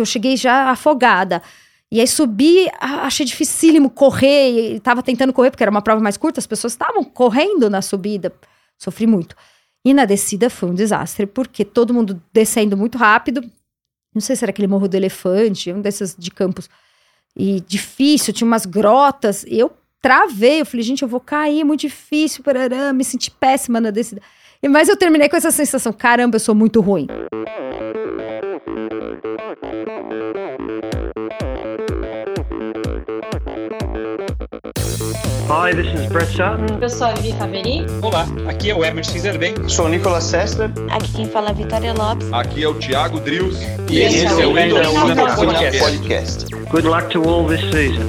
que eu cheguei já afogada. E aí subi, achei dificílimo correr, e tava tentando correr, porque era uma prova mais curta, as pessoas estavam correndo na subida. Sofri muito. E na descida foi um desastre, porque todo mundo descendo muito rápido. Não sei se era aquele morro do elefante, um desses de campos. E difícil, tinha umas grotas. E eu travei, eu falei, gente, eu vou cair, muito difícil, parará, me senti péssima na descida. Mas eu terminei com essa sensação, caramba, eu sou muito ruim. Hi, this is Brett Sutton. Eu sou a Vivi Faveri. Olá, aqui é o Emerson Zerben. Sou o Nicolas Sessler. Aqui quem fala é Vitória Lopes. Aqui é o Thiago Drius. E, e esse, esse é o Endorfina Podcast. Podcast. Good luck to all this season.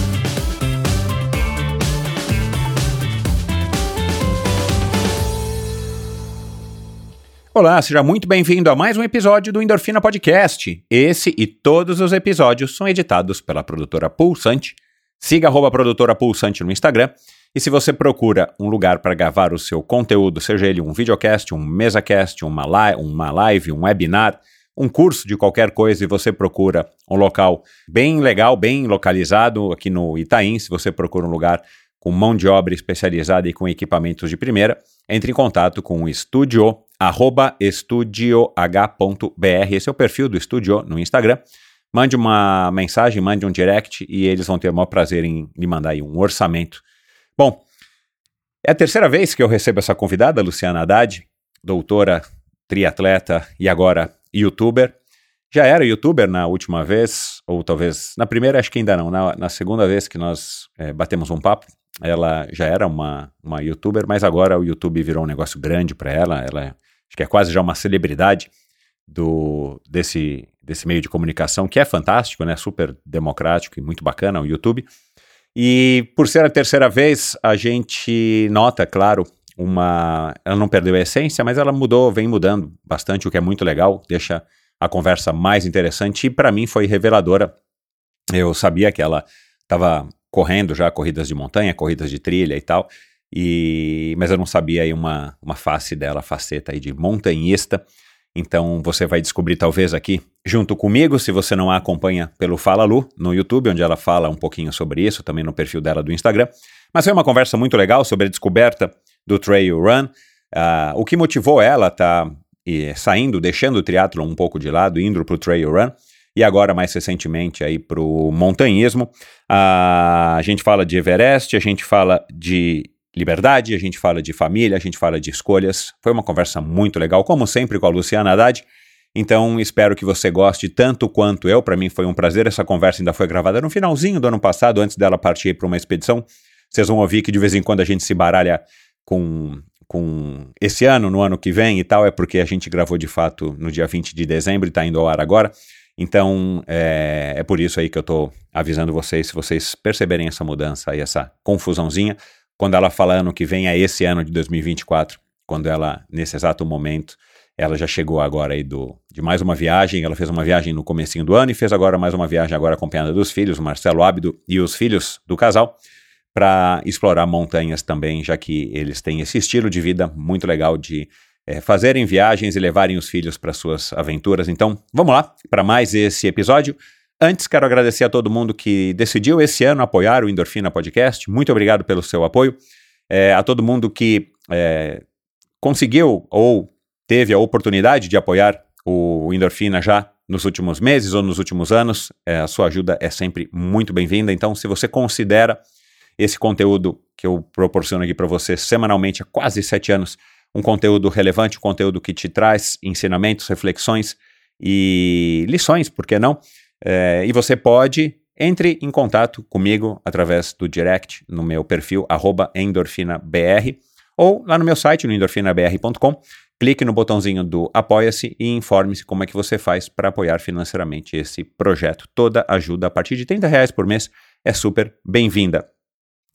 Olá, seja muito bem-vindo a mais um episódio do Endorfina Podcast. Esse e todos os episódios são editados pela produtora Pulsante. Siga a produtora Pulsante no Instagram e se você procura um lugar para gravar o seu conteúdo, seja ele um videocast, um mesacast, uma, li uma live, um webinar, um curso de qualquer coisa e você procura um local bem legal, bem localizado aqui no Itaim, se você procura um lugar com mão de obra especializada e com equipamentos de primeira, entre em contato com o estúdio, arroba estudioh.br, esse é o perfil do estúdio no Instagram. Mande uma mensagem, mande um direct e eles vão ter o maior prazer em lhe mandar aí um orçamento Bom, é a terceira vez que eu recebo essa convidada, Luciana Haddad, doutora, triatleta e agora youtuber. Já era youtuber na última vez, ou talvez na primeira, acho que ainda não. Na, na segunda vez que nós é, batemos um papo, ela já era uma, uma youtuber, mas agora o YouTube virou um negócio grande para ela. Ela acho que é quase já uma celebridade do desse, desse meio de comunicação, que é fantástico, né? Super democrático e muito bacana o YouTube. E por ser a terceira vez, a gente nota, claro, uma. Ela não perdeu a essência, mas ela mudou, vem mudando bastante, o que é muito legal, deixa a conversa mais interessante e para mim foi reveladora. Eu sabia que ela estava correndo já corridas de montanha, corridas de trilha e tal, e mas eu não sabia aí uma, uma face dela, faceta aí de montanhista. Então você vai descobrir talvez aqui junto comigo, se você não a acompanha pelo Fala Lu no YouTube, onde ela fala um pouquinho sobre isso, também no perfil dela do Instagram. Mas foi uma conversa muito legal sobre a descoberta do trail run, uh, o que motivou ela a tá saindo, deixando o triatlo um pouco de lado, indo para o trail run. E agora, mais recentemente, aí para o montanhismo. Uh, a gente fala de Everest, a gente fala de liberdade, a gente fala de família, a gente fala de escolhas. Foi uma conversa muito legal, como sempre, com a Luciana Haddad. Então, espero que você goste tanto quanto eu. Para mim foi um prazer. Essa conversa ainda foi gravada no finalzinho do ano passado, antes dela partir para uma expedição. Vocês vão ouvir que de vez em quando a gente se baralha com, com esse ano, no ano que vem e tal, é porque a gente gravou de fato no dia 20 de dezembro e está indo ao ar agora. Então, é, é por isso aí que eu estou avisando vocês, se vocês perceberem essa mudança e essa confusãozinha, quando ela fala ano que vem, é esse ano de 2024, quando ela, nesse exato momento, ela já chegou agora aí do, de mais uma viagem, ela fez uma viagem no comecinho do ano e fez agora mais uma viagem agora acompanhada dos filhos, o Marcelo Ábido e os filhos do casal, para explorar montanhas também, já que eles têm esse estilo de vida muito legal de é, fazerem viagens e levarem os filhos para suas aventuras. Então, vamos lá para mais esse episódio. Antes, quero agradecer a todo mundo que decidiu esse ano apoiar o Endorfina Podcast. Muito obrigado pelo seu apoio. É, a todo mundo que é, conseguiu ou teve a oportunidade de apoiar o Endorfina já nos últimos meses ou nos últimos anos, é, a sua ajuda é sempre muito bem-vinda. Então, se você considera esse conteúdo que eu proporciono aqui para você semanalmente há quase sete anos, um conteúdo relevante, um conteúdo que te traz ensinamentos, reflexões e lições, por que não? É, e você pode entre em contato comigo através do direct no meu perfil endorfinabr ou lá no meu site no endorfinabr.com. Clique no botãozinho do Apoia-se e informe-se como é que você faz para apoiar financeiramente esse projeto. Toda ajuda a partir de 30 reais por mês é super bem-vinda.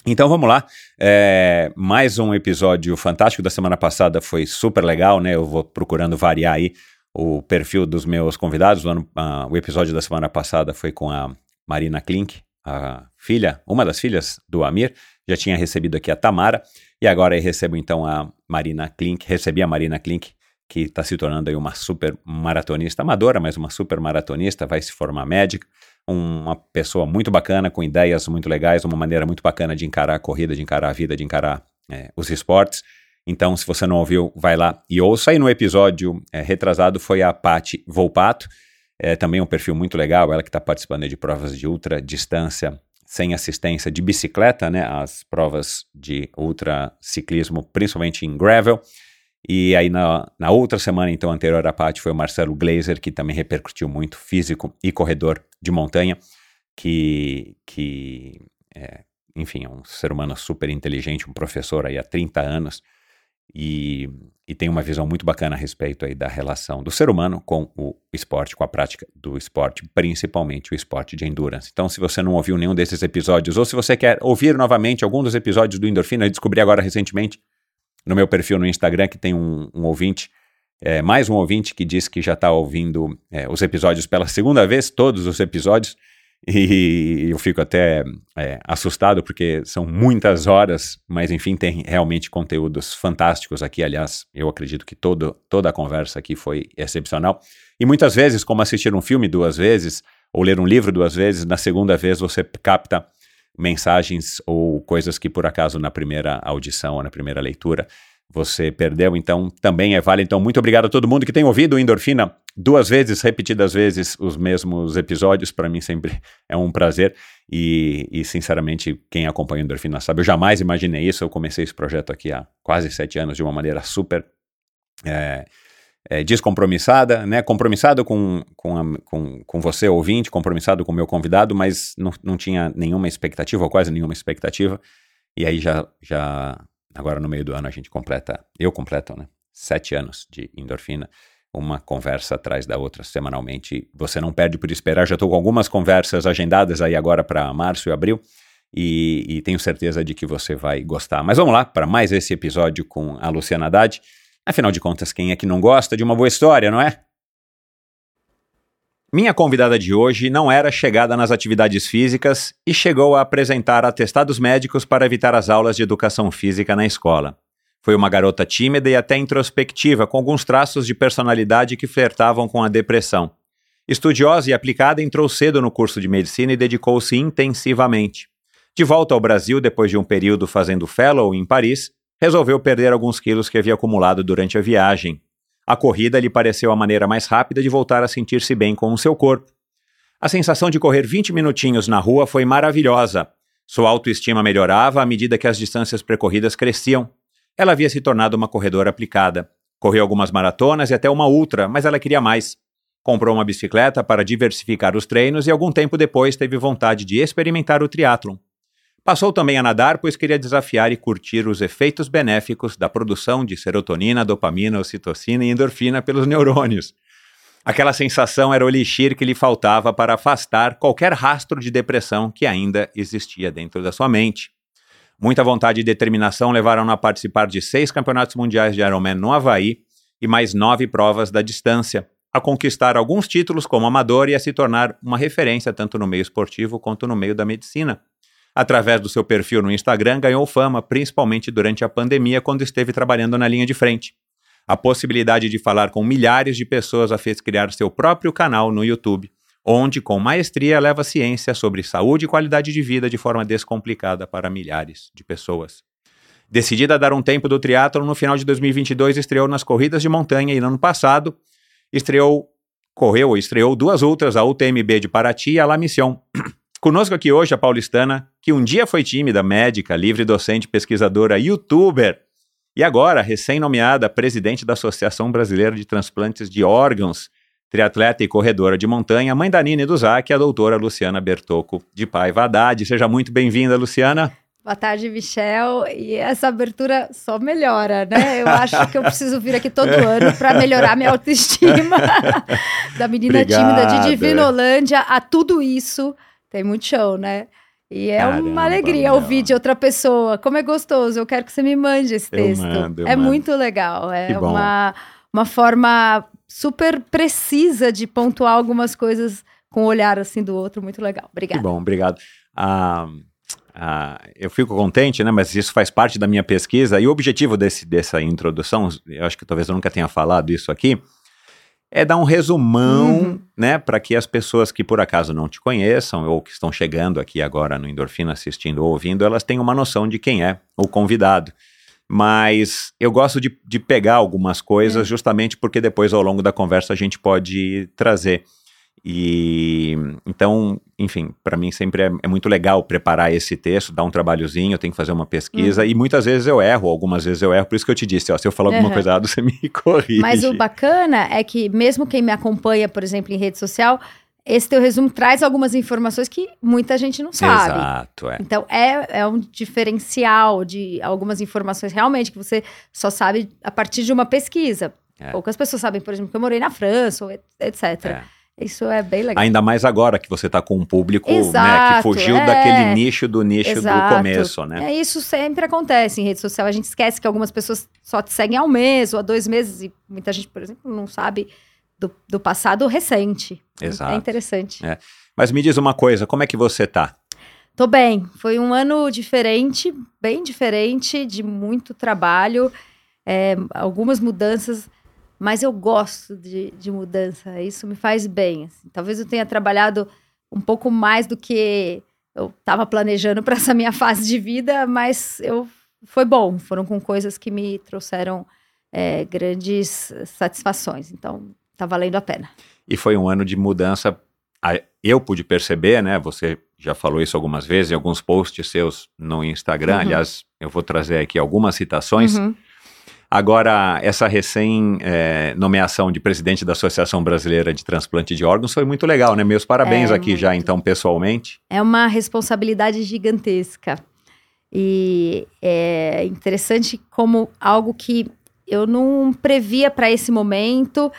Então vamos lá. É, mais um episódio fantástico da semana passada foi super legal, né? Eu vou procurando variar aí o perfil dos meus convidados. O, ano, ah, o episódio da semana passada foi com a Marina Klink, a filha, uma das filhas do Amir. Já tinha recebido aqui a Tamara. E agora eu recebo então a Marina Klink. Recebi a Marina Klink, que está se tornando aí uma super maratonista amadora, mas uma super maratonista, vai se formar médica uma pessoa muito bacana, com ideias muito legais, uma maneira muito bacana de encarar a corrida, de encarar a vida, de encarar é, os esportes. Então, se você não ouviu, vai lá e ouça. E no episódio é, retrasado foi a Patti Volpato, é, também um perfil muito legal, ela que está participando de provas de ultra distância sem assistência de bicicleta, né, as provas de ultra ciclismo, principalmente em gravel. E aí na, na outra semana, então, anterior à Paty, foi o Marcelo Glazer, que também repercutiu muito, físico e corredor de montanha, que, que é, enfim, é um ser humano super inteligente, um professor aí há 30 anos, e, e tem uma visão muito bacana a respeito aí da relação do ser humano com o esporte, com a prática do esporte, principalmente o esporte de endurance. Então, se você não ouviu nenhum desses episódios, ou se você quer ouvir novamente algum dos episódios do Endorfina, eu descobri agora recentemente, no meu perfil no Instagram que tem um, um ouvinte, é, mais um ouvinte que diz que já está ouvindo é, os episódios pela segunda vez, todos os episódios, e eu fico até é, assustado porque são muitas horas, mas enfim, tem realmente conteúdos fantásticos aqui. Aliás, eu acredito que todo, toda a conversa aqui foi excepcional. E muitas vezes, como assistir um filme duas vezes, ou ler um livro duas vezes, na segunda vez você capta mensagens ou coisas que por acaso na primeira audição ou na primeira leitura você perdeu. Então também é válido. Então, muito obrigado a todo mundo que tem ouvido Endorfina duas vezes, repetidas vezes, os mesmos episódios. Para mim sempre é um prazer. E, e, sinceramente, quem acompanha Endorfina sabe, eu jamais imaginei isso. Eu comecei esse projeto aqui há quase sete anos de uma maneira super. É, é, descompromissada, né? Compromissado com, com, a, com, com você, ouvinte, compromissado com o meu convidado, mas não, não tinha nenhuma expectativa, ou quase nenhuma expectativa. E aí já, já, agora no meio do ano a gente completa, eu completo, né? Sete anos de endorfina, uma conversa atrás da outra semanalmente. Você não perde por esperar, já estou com algumas conversas agendadas aí agora para março e abril. E, e tenho certeza de que você vai gostar. Mas vamos lá para mais esse episódio com a Luciana Haddad. Afinal de contas, quem é que não gosta de uma boa história, não é? Minha convidada de hoje não era chegada nas atividades físicas e chegou a apresentar atestados médicos para evitar as aulas de educação física na escola. Foi uma garota tímida e até introspectiva, com alguns traços de personalidade que flertavam com a depressão. Estudiosa e aplicada, entrou cedo no curso de medicina e dedicou-se intensivamente. De volta ao Brasil, depois de um período fazendo fellow em Paris, resolveu perder alguns quilos que havia acumulado durante a viagem. A corrida lhe pareceu a maneira mais rápida de voltar a sentir-se bem com o seu corpo. A sensação de correr 20 minutinhos na rua foi maravilhosa. Sua autoestima melhorava à medida que as distâncias percorridas cresciam. Ela havia se tornado uma corredora aplicada. Correu algumas maratonas e até uma ultra, mas ela queria mais. Comprou uma bicicleta para diversificar os treinos e algum tempo depois teve vontade de experimentar o triatlon. Passou também a nadar, pois queria desafiar e curtir os efeitos benéficos da produção de serotonina, dopamina, ocitocina e endorfina pelos neurônios. Aquela sensação era o elixir que lhe faltava para afastar qualquer rastro de depressão que ainda existia dentro da sua mente. Muita vontade e determinação levaram-na a participar de seis campeonatos mundiais de Ironman no Havaí e mais nove provas da distância, a conquistar alguns títulos como amador e a se tornar uma referência tanto no meio esportivo quanto no meio da medicina. Através do seu perfil no Instagram, ganhou fama, principalmente durante a pandemia, quando esteve trabalhando na linha de frente. A possibilidade de falar com milhares de pessoas a fez criar seu próprio canal no YouTube, onde, com maestria, leva ciência sobre saúde e qualidade de vida de forma descomplicada para milhares de pessoas. Decidida a dar um tempo do triatlo, no final de 2022 estreou nas corridas de montanha e no ano passado estreou, correu, estreou duas outras, a UTMB de Paraty e a La Mission. Conosco aqui hoje a paulistana, que um dia foi tímida, médica, livre docente, pesquisadora, youtuber, e agora recém-nomeada presidente da Associação Brasileira de Transplantes de Órgãos, triatleta e corredora de montanha, mãe da Nina e do Zac, a doutora Luciana Bertocco de Paiva Haddad. Seja muito bem-vinda, Luciana. Boa tarde, Michel. E essa abertura só melhora, né? Eu acho que eu preciso vir aqui todo ano para melhorar minha autoestima. da menina Obrigado. tímida de Divinolândia a tudo isso tem muito show, né? E é Caramba, uma alegria ouvir de outra pessoa. Como é gostoso. Eu quero que você me mande esse Eu texto. mando, eu é mando. muito legal. É Que uma, uma forma super precisa de pontuar algumas coisas com o olhar assim do outro. Muito legal. Que Obrigada. bom, obrigado. Ah, ah, eu fico contente, né? Mas isso faz parte da minha pesquisa. E o objetivo desse, dessa introdução, eu acho que talvez eu nunca tenha falado isso aqui, é dar um resumão, Uhum. né? Para que as pessoas que por acaso não te conheçam ou que estão chegando aqui agora no Endorfina assistindo ou ouvindo, elas tenham uma noção de quem é o convidado. Mas eu gosto de, de pegar algumas coisas É. justamente porque depois ao longo da conversa a gente pode trazer. E então, enfim, para mim sempre é, é muito legal preparar esse texto, dar um trabalhozinho, eu tenho que fazer uma pesquisa e muitas vezes eu erro, algumas vezes eu erro, por isso que eu te disse, ó, se eu falar alguma Uhum. coisa errada, você me corrige. Mas o bacana é que, mesmo quem me acompanha, por exemplo, em rede social, esse teu resumo traz algumas informações que muita gente não sabe. Exato, é. Então, é, é um diferencial de algumas informações realmente que você só sabe a partir de uma pesquisa. É. Poucas pessoas sabem, por exemplo, que eu morei na França, etc. É. Isso é bem legal. Ainda mais agora que você está com um público né, que Exato, fugiu é. daquele nicho do nicho do Exato. começo, né? É, isso sempre acontece em rede social. A gente esquece que algumas pessoas só te seguem há um mês ou há dois meses e muita gente, por exemplo, não sabe do, do passado recente. Exato. É interessante. É. Mas me diz uma coisa, como é que você tá? Tô bem. Foi um ano diferente, bem diferente, de muito trabalho, é, algumas mudanças, mas eu gosto de, de mudança. Isso me faz bem. assim. Talvez eu tenha trabalhado um pouco mais do que eu estava planejando para essa minha fase de vida, mas eu foi bom. Foram com coisas que me trouxeram é, grandes satisfações. Então, tá valendo a pena. E foi um ano de mudança. Eu pude perceber, né? Você já falou isso algumas vezes em alguns posts seus no Instagram. Uhum. Aliás, eu vou trazer aqui algumas citações. Uhum. Agora, essa recém-nomeação de presidente da Associação Brasileira de Transplante de Órgãos foi muito legal, né? Meus parabéns É, aqui já, muito. então, pessoalmente. É uma responsabilidade gigantesca. E é interessante como algo que eu não previa para esse momento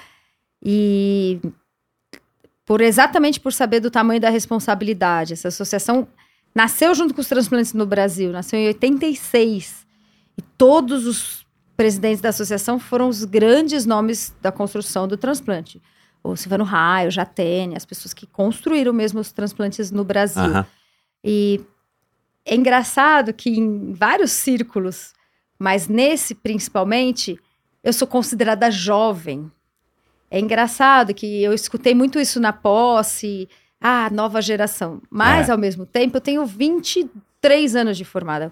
e por exatamente por saber do tamanho da responsabilidade. Essa associação nasceu junto com os transplantes no Brasil, nasceu em 86. E todos os presidentes da associação foram os grandes nomes da construção do transplante. O Silvano Raio, o Jatene, as pessoas que construíram mesmo os transplantes no Brasil. Aham. E é engraçado que em vários círculos, mas nesse principalmente, eu sou considerada jovem. É engraçado que eu escutei muito isso na posse, ah, nova geração. Mas, É. ao mesmo tempo, eu tenho 23 anos de formada.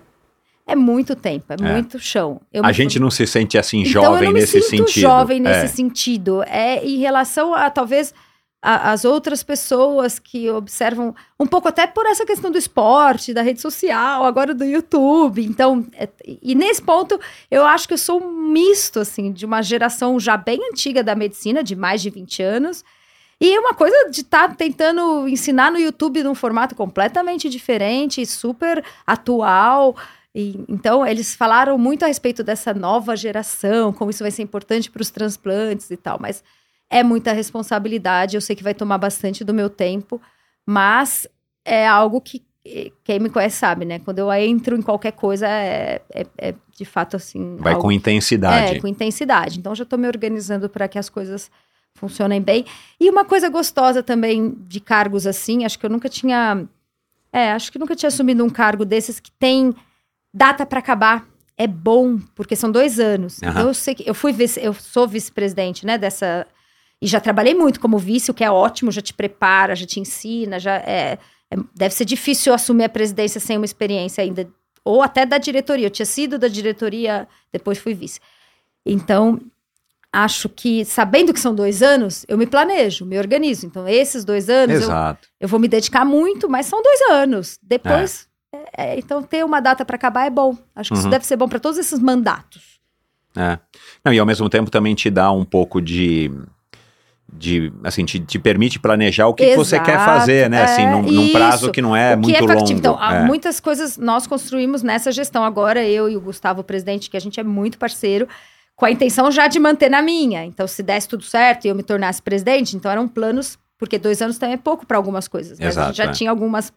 É muito tempo, é, É. muito chão. Eu A me gente não se sente assim então, eu jovem não me nesse sinto sentido. jovem nesse É. sentido. É em relação a talvez a- as outras pessoas que observam um pouco até por essa questão do esporte, da rede social, agora do YouTube. Então, é- e nesse ponto eu acho que eu sou um misto assim de uma geração já bem antiga da medicina, de mais de 20 anos. E uma coisa de estar tentando ensinar no YouTube num formato completamente diferente, e super atual. E, então, eles falaram muito a respeito dessa nova geração, como isso vai ser importante para os transplantes e tal, mas é muita responsabilidade. Eu sei que vai tomar bastante do meu tempo, mas é algo que eh, quem me conhece sabe, né? Quando eu entro em qualquer coisa, é, é- é de fato assim. Vai algo- com intensidade. é, com intensidade. Então, já estou me organizando para que as coisas funcionem bem. E uma coisa gostosa também de cargos assim, acho que eu nunca tinha. É, acho que nunca tinha assumido um cargo desses que tem data para acabar. É bom, porque são dois anos. Então, eu sei que eu fui vice, eu sou vice-presidente, né, dessa. E já trabalhei muito como vice, o que é ótimo, já te prepara, já te ensina, já é, é- deve ser difícil assumir a presidência sem uma experiência ainda, ou até da diretoria. Eu tinha sido da diretoria, depois fui vice. Então, acho que, sabendo que são dois anos, eu me planejo, me organizo. Então, esses dois anos, eu, eu vou me dedicar muito, mas são dois anos. Depois, é, é, então, ter uma data para acabar é bom. Acho que isso Uhum. deve ser bom para todos esses mandatos. É. Não, e ao mesmo tempo também te dá um pouco de. de assim, te, te permite planejar o que, que você quer Exato, fazer, né? assim, é, num, num prazo isso. que não é que muito é longo. Então, há É. muitas coisas nós construímos nessa gestão. Agora, eu e o Gustavo, o presidente, que a gente é muito parceiro, com a intenção já de manter na minha. Então, se desse tudo certo e eu me tornasse presidente, então eram planos, porque dois anos também é pouco para algumas coisas. Mas a Exato, gente já é. tinha algumas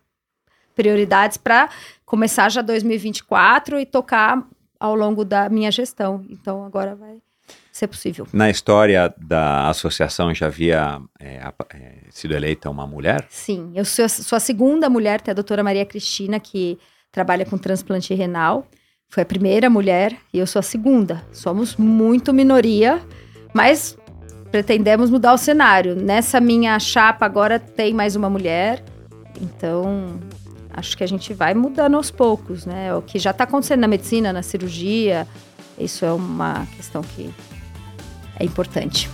prioridades para começar já 2024 e tocar ao longo da minha gestão. Então agora vai ser possível. Na história da associação já havia é, a- é, sido eleita uma mulher? Sim, eu sou, sou a segunda mulher, tem a doutora Maria Cristina, que trabalha com transplante renal. Foi a primeira mulher e eu sou a segunda. Somos muito minoria, mas pretendemos mudar o cenário. Nessa minha chapa agora tem mais uma mulher, então acho que a gente vai mudando aos poucos, né? O que já está acontecendo na medicina, na cirurgia, isso é uma questão que é importante.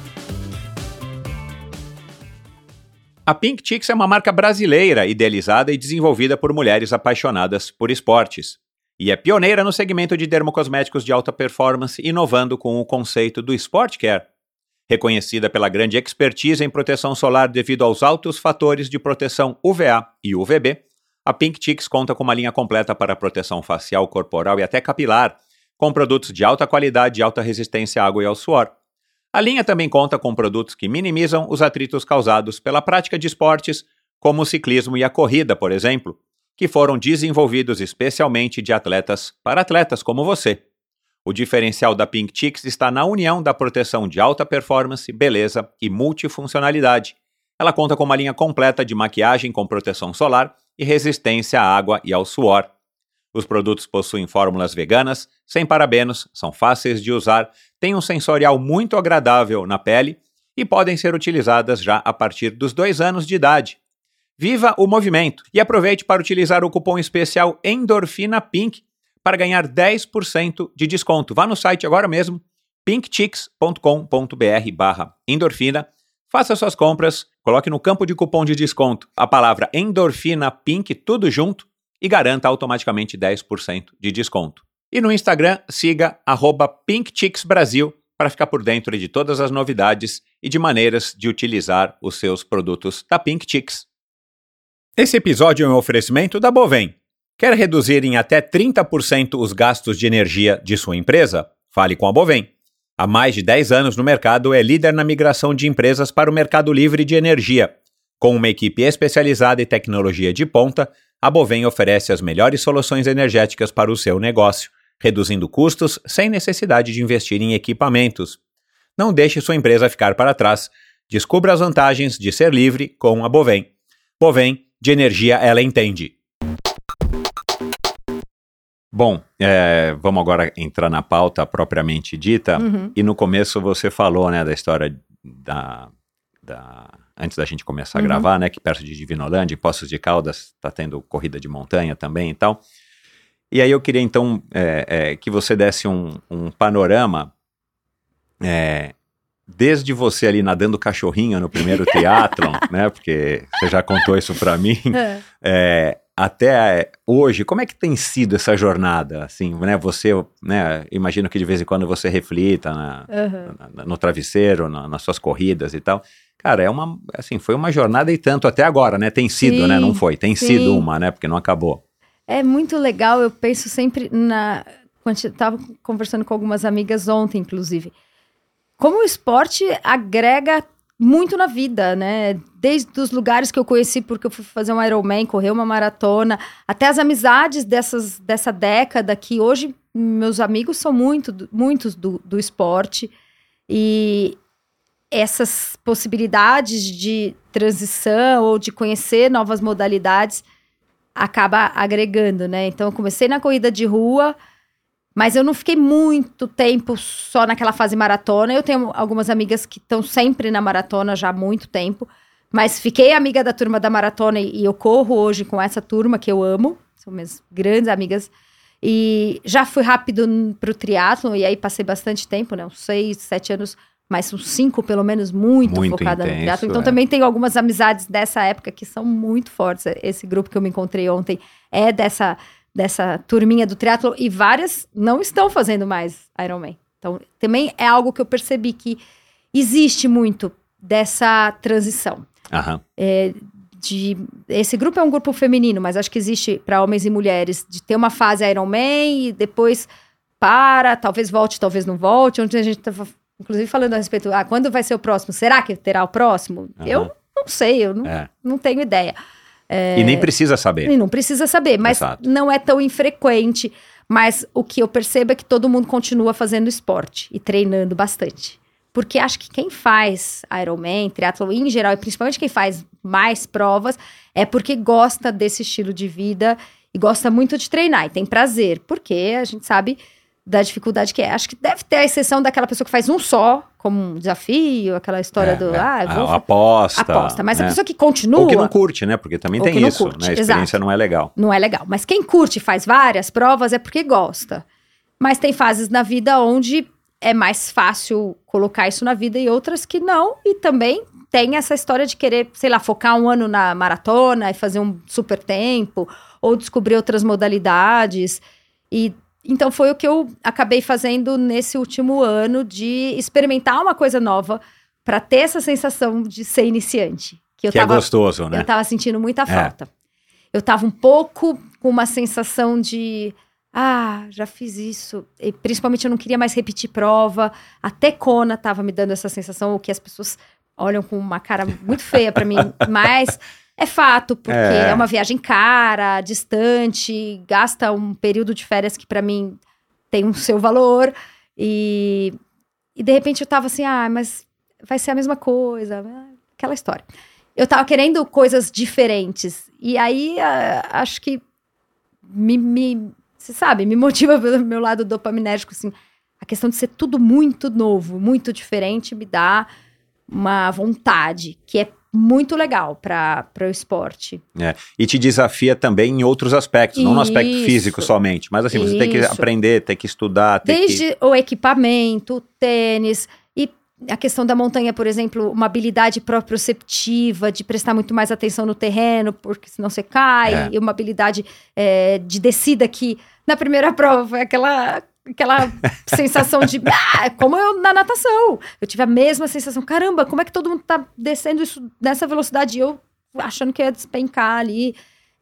A Pink Chicks é uma marca brasileira idealizada e desenvolvida por mulheres apaixonadas por esportes. E é pioneira no segmento de dermocosméticos de alta performance, inovando com o conceito do Sport Care. Reconhecida pela grande expertise em proteção solar devido aos altos fatores de proteção UVA e UVB, a Pink conta com uma linha completa para proteção facial, corporal e até capilar, com produtos de alta qualidade e alta resistência à água e ao suor. A linha também conta com produtos que minimizam os atritos causados pela prática de esportes, como o ciclismo e a corrida, por exemplo, que foram desenvolvidos especialmente de atletas para atletas como você. O diferencial da Pink está na união da proteção de alta performance, beleza e multifuncionalidade. Ela conta com uma linha completa de maquiagem com proteção solar e resistência à água e ao suor. Os produtos possuem fórmulas veganas, sem parabenos, são fáceis de usar, têm um sensorial muito agradável na pele e podem ser utilizadas já a partir dos dois anos de idade. Viva o movimento e aproveite para utilizar o cupom especial Endorfina Pink para ganhar 10% de desconto. Vá no site agora mesmo, pinkchicks.com.br barra endorfina, faça suas compras, coloque no campo de cupom de desconto a palavra endorfina pink, tudo junto, e garanta automaticamente 10% de desconto. E no Instagram, siga pinkchicksbrasil para ficar por dentro de todas as novidades e de maneiras de utilizar os seus produtos da Pink Chicks. Esse episódio é um oferecimento da Bovem. Quer reduzir em até 30% os gastos de energia de sua empresa? Fale com a Bovem. Há mais de 10 anos no mercado, é líder na migração de empresas para o mercado livre de energia. Com uma equipe especializada e tecnologia de ponta, a Bovem oferece as melhores soluções energéticas para o seu negócio, reduzindo custos sem necessidade de investir em equipamentos. Não deixe sua empresa ficar para trás. Descubra as vantagens de ser livre com a Bovem. Bovem, de energia ela entende. Bom, é, vamos agora entrar na pauta propriamente dita. Uhum. E no começo você falou, né, da história da, da antes da gente começar a Uhum. gravar, né, que perto de Divinolândia, em Poços de Caldas, está tendo corrida de montanha também e tal. E aí eu queria então é, é, que você desse um, um panorama, é, desde você ali nadando cachorrinho no primeiro teatro, né, porque você já contou isso para mim, É. até hoje, como é que tem sido essa jornada? Assim, né? Você, né? Imagino que de vez em quando você reflita na- Uhum. na- no travesseiro, na- nas suas corridas e tal. Cara, é uma, assim, foi uma jornada e tanto até agora, né? Tem sido, Sim, né? Não foi, tem sim. sido uma, né? Porque não acabou. É muito legal, eu penso sempre na. Estava conversando com algumas amigas ontem, inclusive. Como o esporte agrega muito na vida, né? Desde os lugares que eu conheci, porque eu fui fazer um Ironman, correr uma maratona, até as amizades dessas, dessa década, que hoje meus amigos são muito, muitos do, do esporte. E essas possibilidades de transição ou de conhecer novas modalidades acaba agregando, né? Então eu comecei na corrida de rua, mas eu não fiquei muito tempo só naquela fase maratona. Eu tenho algumas amigas que estão sempre na maratona já há muito tempo, mas fiquei amiga da turma da maratona e, eu corro hoje com essa turma que eu amo, são minhas grandes amigas. E já fui rápido n- pro triatlo e aí passei bastante tempo, né? Uns seis, sete anos, mas uns cinco pelo menos muito, Muito focada intenso, no triatlo. Então é. também tenho algumas amizades dessa época que são muito fortes. Esse grupo que eu me encontrei ontem é dessa dessa turminha do triatlo e várias não estão fazendo mais Ironman. Então também é algo que eu percebi que existe muito dessa transição Aham. de esse grupo é um grupo feminino, mas acho que existe para homens e mulheres de ter uma fase Iron Man e depois para, talvez volte, talvez não volte. Onde a gente estava, inclusive, falando a respeito, ah, quando vai ser o próximo? Será que terá o próximo? Aham. Eu não sei, eu não, É. não tenho ideia. E nem precisa saber. E não precisa saber, mas Exato. não é tão infrequente. Mas o que eu percebo é que todo mundo continua fazendo esporte e treinando bastante. Porque acho que quem faz Ironman, triatlo em geral, e principalmente quem faz mais provas, é porque gosta desse estilo de vida e gosta muito de treinar e tem prazer. Porque a gente sabe da dificuldade que é. Acho que deve ter a exceção daquela pessoa que faz um só, como um desafio, aquela história É, do. é. Ah, eu A- vou a aposta. aposta. Mas a né? pessoa que continua. Ou que não curte, né? Porque também tem isso, curte, né? A experiência exato. não é legal. não é legal. Mas quem curte e faz várias provas é porque gosta. Mas tem fases na vida onde é mais fácil colocar isso na vida e outras que não. E também tem essa história de querer, sei lá, focar um ano na maratona e fazer um super tempo, ou descobrir outras modalidades. E então foi o que eu acabei fazendo nesse último ano de experimentar uma coisa nova para ter essa sensação de ser iniciante. Que eu que é tava gostoso, né? eu tava sentindo muita É. falta. Eu tava um pouco com uma sensação de. Ah, já fiz isso. E principalmente eu não queria mais repetir prova. Até Kona tava me dando essa sensação, o que as pessoas olham com uma cara muito feia pra mim. Mas é fato, porque É. é. uma viagem cara, distante, gasta um período de férias que pra mim tem um seu valor. E, e de repente eu tava assim, ah, mas vai ser a mesma coisa. ah, Aquela história. Eu tava querendo coisas diferentes. E aí, acho que me, me você sabe, me motiva pelo meu lado dopaminérgico, assim. A questão de ser tudo muito novo, muito diferente, me dá uma vontade, que é muito legal para o esporte. E te desafia também em outros aspectos, não no aspecto Isso. físico somente, mas assim, você tem que Isso. aprender, tem que estudar, tem que... Desde o equipamento, o tênis e a questão da montanha, por exemplo, uma habilidade proprioceptiva de prestar muito mais atenção no terreno, porque senão você cai, É. e uma habilidade é, de descida que na primeira prova foi aquela aquela sensação de ah, como eu na natação. Eu tive a mesma sensação, caramba, como é que todo mundo tá descendo isso nessa velocidade e eu achando que ia despencar ali.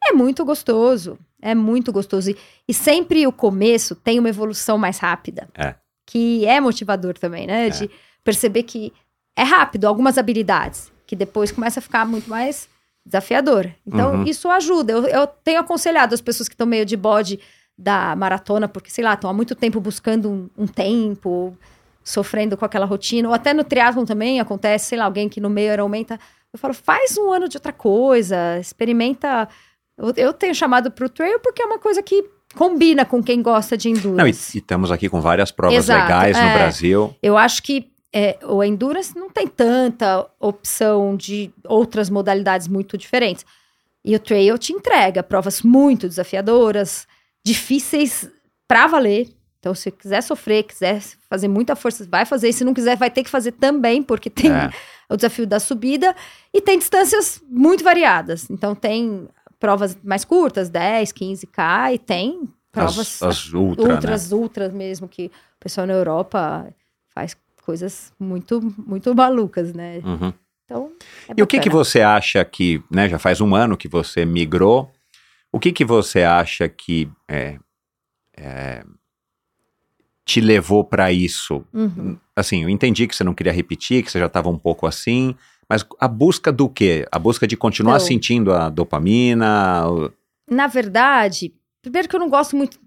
É muito gostoso. É muito gostoso. E, e sempre o começo tem uma evolução mais rápida. É. Que é motivador também, né? De perceber que é rápido, algumas habilidades, que depois começa a ficar muito mais desafiador. Então, Uhum. isso ajuda. Eu, eu tenho aconselhado as pessoas que estão meio de bode da maratona, porque, sei lá, estão há muito tempo buscando um, um tempo, sofrendo com aquela rotina, ou até no triatlon também acontece, sei lá, alguém que no meio aumenta. Eu falo, faz um ano de outra coisa, experimenta. Eu, eu tenho chamado pro trail porque é uma coisa que combina com quem gosta de endurance. Não, e, e estamos aqui com várias provas Exato, legais no é. Brasil. Eu acho que é, o endurance não tem tanta opção de outras modalidades muito diferentes. E o trail te entrega provas muito desafiadoras, difíceis pra valer. Então, se quiser sofrer, quiser fazer muita força, vai fazer. E se não quiser, vai ter que fazer também, porque tem É. o desafio da subida. E tem distâncias muito variadas. Então, tem provas mais curtas, 10, 15K, e tem provas As, as ultra, né? ultras, ultras mesmo, que o pessoal na Europa faz coisas muito, muito malucas, né? Uhum. Então, é E o que, que você acha que, né, já faz um ano que você migrou, o que que você acha que é, é, te levou para isso? Uhum. Assim, eu entendi que você não queria repetir, que você já estava um pouco assim, mas a busca do quê? A busca de continuar Então- sentindo a dopamina? Na verdade, primeiro que eu não gosto muito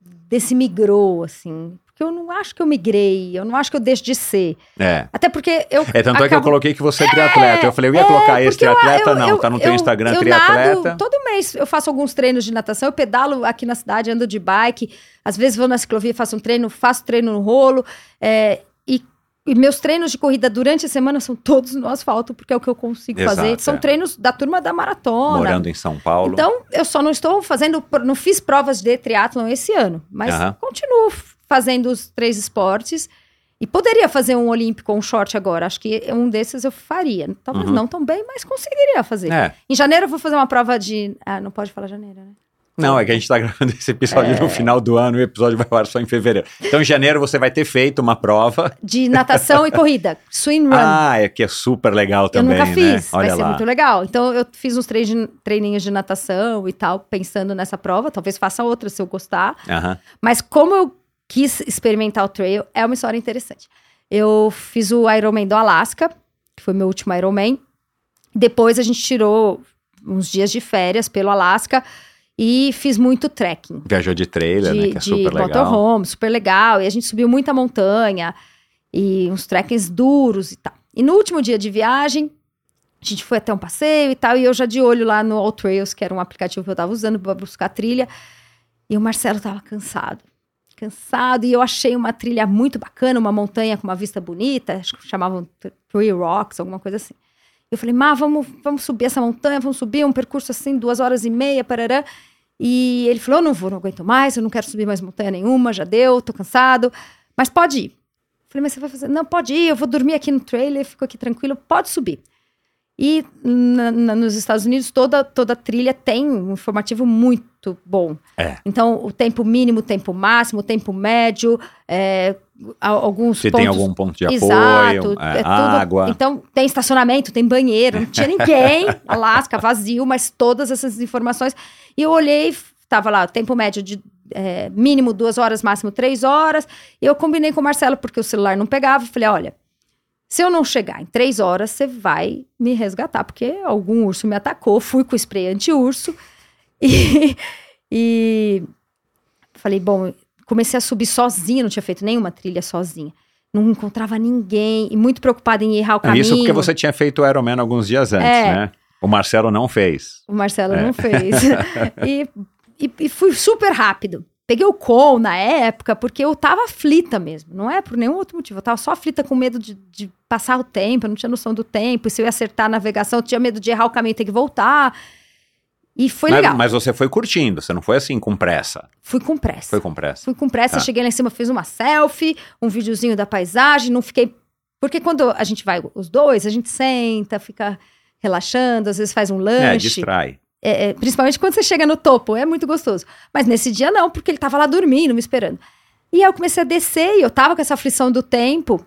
desse migrou, assim. Porque eu não acho que eu migrei, eu não acho que eu deixo de ser. É. Até porque eu. É, tanto é que eu acabo- coloquei que você é triatleta. Eu falei, eu ia colocar esse eu- triatleta, eu- não, eu- tá no teu eu- Instagram, triatleta. Nado, todo mês eu faço alguns treinos de natação, eu pedalo aqui na cidade, ando de bike, às vezes vou na ciclovia, faço um treino, faço treino no rolo, é, e, e meus treinos de corrida durante a semana são todos no asfalto, porque é o que eu consigo Exato, fazer. São é. treinos da turma da maratona. Morando em São Paulo. Então, eu só não estou fazendo, não fiz provas de triatlon esse ano, mas Aham. continuo fazendo os três esportes. E poderia fazer um olímpico um short agora. Acho que um desses eu faria. Talvez Uhum. não tão bem, mas conseguiria fazer. É. Em janeiro eu vou fazer uma prova de. Ah, não pode falar janeiro, né? Não, é que a gente tá gravando esse episódio É. no final do ano e o episódio vai ao ar só em fevereiro. Então, em janeiro você vai ter feito uma prova. De natação e corrida. Swim run. Ah, é que é super legal eu também, nunca né? fiz, Olha vai ser lá. muito legal. Então eu fiz uns trein- treininhos de natação e tal, pensando nessa prova. Talvez faça outra se eu gostar. Aham. Mas como eu quis experimentar o trail, é uma história interessante. Eu fiz o Ironman do Alasca, que foi meu último Ironman. Depois a gente tirou uns dias de férias pelo Alasca e fiz muito trekking. Viajou de trailer, né? De, Que é super legal. motorhome, super legal. E a gente subiu muita montanha e uns trekkings duros e tal. E no último dia de viagem, a gente foi até um passeio e tal, e eu já de olho lá no All Trails, que era um aplicativo que eu tava usando para buscar trilha. E o Marcelo tava cansado. Cansado, e eu achei uma trilha muito bacana, uma montanha com uma vista bonita, acho que chamavam Three Rocks, alguma coisa assim. Eu falei, Má, vamos, vamos subir essa montanha, vamos subir um percurso assim, duas horas e meia, parará. E ele falou: eu não vou, não aguento mais, eu não quero subir mais montanha nenhuma, já deu, tô cansado, mas pode ir. Falei, mas você vai fazer? Não, pode ir, eu vou dormir aqui no trailer, fico aqui tranquilo, pode subir. E na- na- nos Estados Unidos, toda, toda trilha tem um informativo muito bom. É. Então, o tempo mínimo, o tempo máximo, o tempo médio, é, alguns Se pontos... tem algum ponto de apoio, Exato, é, é tudo- água. Então, tem estacionamento, tem banheiro, não tinha ninguém, Alasca, vazio, mas todas essas informações. E eu olhei, tava lá, tempo médio de é, mínimo duas horas, máximo três horas. E eu combinei com o Marcelo, porque o celular não pegava. Falei, olha, se eu não chegar em três horas, você vai me resgatar, porque algum urso me atacou. Fui com spray anti-urso. E, e falei, bom, comecei a subir sozinha, não tinha feito nenhuma trilha sozinha. Não encontrava ninguém, e muito preocupada em errar o Não, caminho. Isso porque você tinha feito o Ironman alguns dias antes, É. né? O Marcelo não fez. O Marcelo É. não fez. e, e, e fui super rápido. Peguei o com na época, porque eu tava aflita mesmo. Não é por nenhum outro motivo. Eu tava só aflita com medo de, de passar o tempo, eu não tinha noção do tempo. E se eu ia acertar a navegação, eu tinha medo de errar o caminho e ter que voltar. E foi mas, legal. mas você foi curtindo, você não foi assim com pressa. Fui com pressa. Foi com pressa. Fui com pressa, Tá. cheguei lá em cima, fiz uma selfie, um videozinho da paisagem, não fiquei. Porque quando a gente vai os dois, a gente senta, fica relaxando, às vezes faz um É, lanche. distrai. É, é, principalmente quando você chega no topo, é muito gostoso. Mas nesse dia não, porque ele tava lá dormindo, me esperando. E aí eu comecei a descer e eu tava com essa aflição do tempo.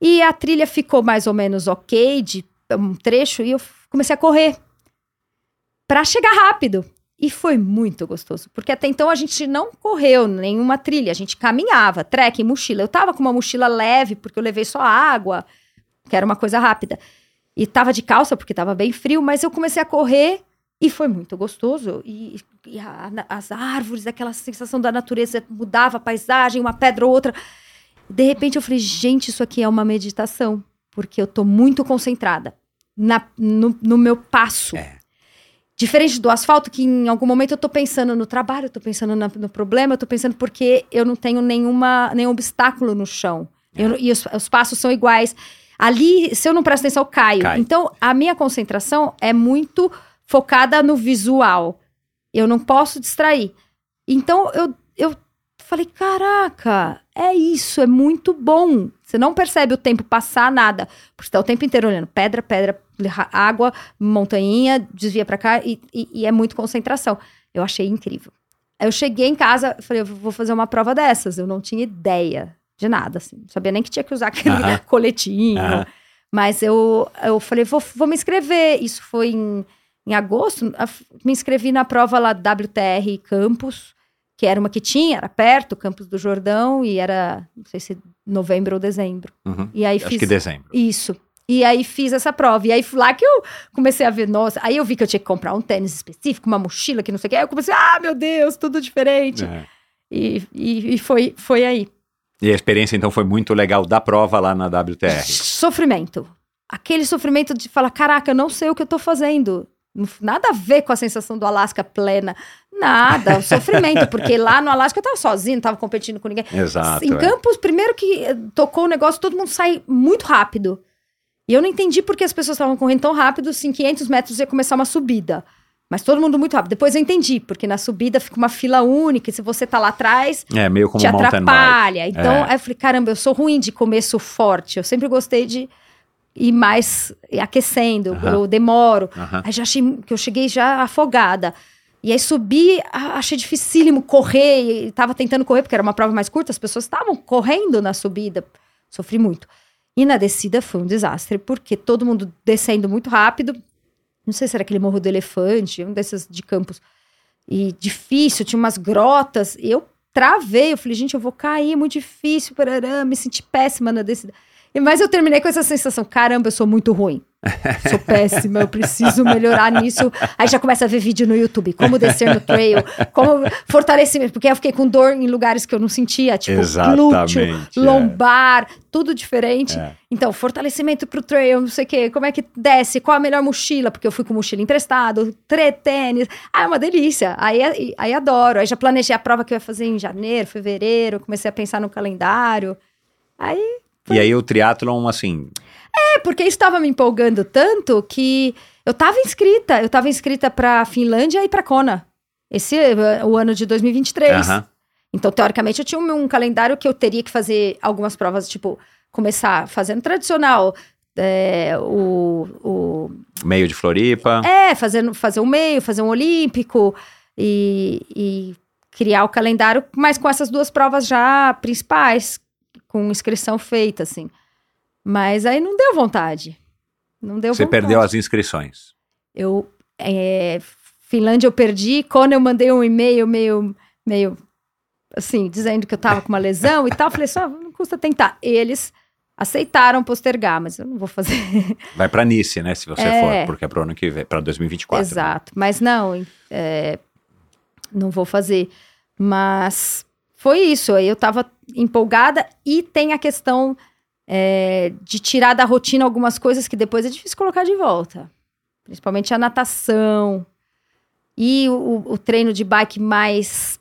E a trilha ficou mais ou menos ok de um trecho e eu comecei a correr pra chegar rápido. E foi muito gostoso, porque até então a gente não correu nenhuma trilha, a gente caminhava, trekking, mochila. Eu tava com uma mochila leve, porque eu levei só água, que era uma coisa rápida. E tava de calça, porque tava bem frio, mas eu comecei a correr e foi muito gostoso. E, e a- as árvores, aquela sensação da natureza mudava a paisagem, uma pedra ou outra. De repente eu falei, gente, isso aqui é uma meditação, porque eu tô muito concentrada na, no, no meu passo. É. Diferente do asfalto, que em algum momento eu tô pensando no trabalho, eu tô pensando na- no problema, eu tô pensando porque eu não tenho nenhuma, nenhum obstáculo no chão. Eu não- e os, os passos são iguais. Ali, se eu não presto atenção, eu caio. Cai. Então, a minha concentração é muito focada no visual. Eu não posso distrair. Então, eu, eu falei, caraca, é isso, é muito bom. Você não percebe o tempo passar nada. Porque você tá o tempo inteiro olhando pedra, pedra, ra- água, montanha, desvia pra cá e, e- e é muito concentração. Eu achei incrível. Aí eu cheguei em casa, falei, eu vou fazer uma prova dessas. Eu não tinha ideia de nada, assim. Não sabia nem que tinha que usar aquele Aham. coletinho. Aham. Mas eu, eu falei, vou, vou me inscrever. Isso foi em, em agosto. Me inscrevi na prova lá WTR Campus, que era uma que tinha, era perto, Campos do Jordão, e era, não sei se novembro ou dezembro. Uhum. E aí Acho fiz que dezembro. isso. E aí fiz essa prova. E aí foi lá que eu comecei a ver, nossa, aí eu vi que eu tinha que comprar um tênis específico, uma mochila que não sei o que. Aí eu comecei, ah, meu Deus, tudo diferente. É. E, e, e foi, foi aí. E a experiência, então, foi muito legal da prova lá na WTR. Sofrimento. Aquele sofrimento de falar, caraca, eu não sei o que eu tô fazendo. Nada a ver com a sensação do Alasca plena. Nada, o sofrimento, porque lá no Alasca eu tava sozinho, não tava competindo com ninguém. Exato. em é. Campos, primeiro que eh, tocou o negócio, todo mundo sai muito rápido. E eu não entendi por que as pessoas estavam correndo tão rápido, se em 500 metros ia começar uma subida. Mas todo mundo muito rápido. Depois eu entendi, porque na subida fica uma fila única, e se você tá lá atrás, É, meio como te atrapalha. Então, É. aí eu falei, caramba, eu sou ruim de começo forte. Eu sempre gostei de ir mais aquecendo, Aham. eu demoro. Aí já achei que eu cheguei já afogada. E aí subi, achei dificílimo correr. E tava tentando correr, porque era uma prova mais curta, as pessoas estavam correndo na subida. Sofri muito. E na descida foi um desastre, porque todo mundo descendo muito rápido. Não sei se era aquele Morro do Elefante, um desses de campos. E difícil, tinha umas grotas. E eu travei, eu falei, gente, eu vou cair, é muito difícil, parará, me senti péssima na descida. E- Mas eu terminei com essa sensação, caramba, eu sou muito ruim. Sou péssima, eu preciso melhorar nisso. Aí já começa a ver vídeo no YouTube, como descer no trail, como fortalecimento, porque eu fiquei com dor em lugares que eu não sentia, tipo glúteo, Exatamente, é. lombar, tudo diferente. É. Então, fortalecimento pro trail, não sei o quê, como é que desce, qual a melhor mochila, porque eu fui com mochila emprestado, tênis. Ah, é uma delícia. Aí, aí adoro. Aí já planejei a prova que eu ia fazer em janeiro, fevereiro, comecei a pensar no calendário. Aí E aí o triatlon, assim, é, porque isso estava me empolgando tanto que eu estava inscrita. Eu estava inscrita para Finlândia e para Kona. Esse o ano de 2023. aham, Então, teoricamente, eu tinha um, um calendário que eu teria que fazer algumas provas, tipo, começar fazendo tradicional, é, o, o meio de Floripa. é, fazendo, fazer um meio, fazer um olímpico e, e criar o calendário, mas com essas duas provas já principais, com inscrição feita, assim. Mas aí não deu vontade. Não deu Você vontade. perdeu as inscrições. Eu, é, Finlândia eu perdi, quando eu mandei um e-mail meio, meio, assim, dizendo que eu tava com uma lesão e tal, falei só, não custa tentar. Eles aceitaram postergar, mas eu não vou fazer. Vai pra Nice, né, se você É. for, porque é pro ano que vem, pra 2024. né? Exato. Mas não, é, não vou fazer. Mas foi isso. Eu tava empolgada e tem a questão é, de tirar da rotina algumas coisas que depois é difícil colocar de volta. Principalmente a natação e o, o treino de bike mais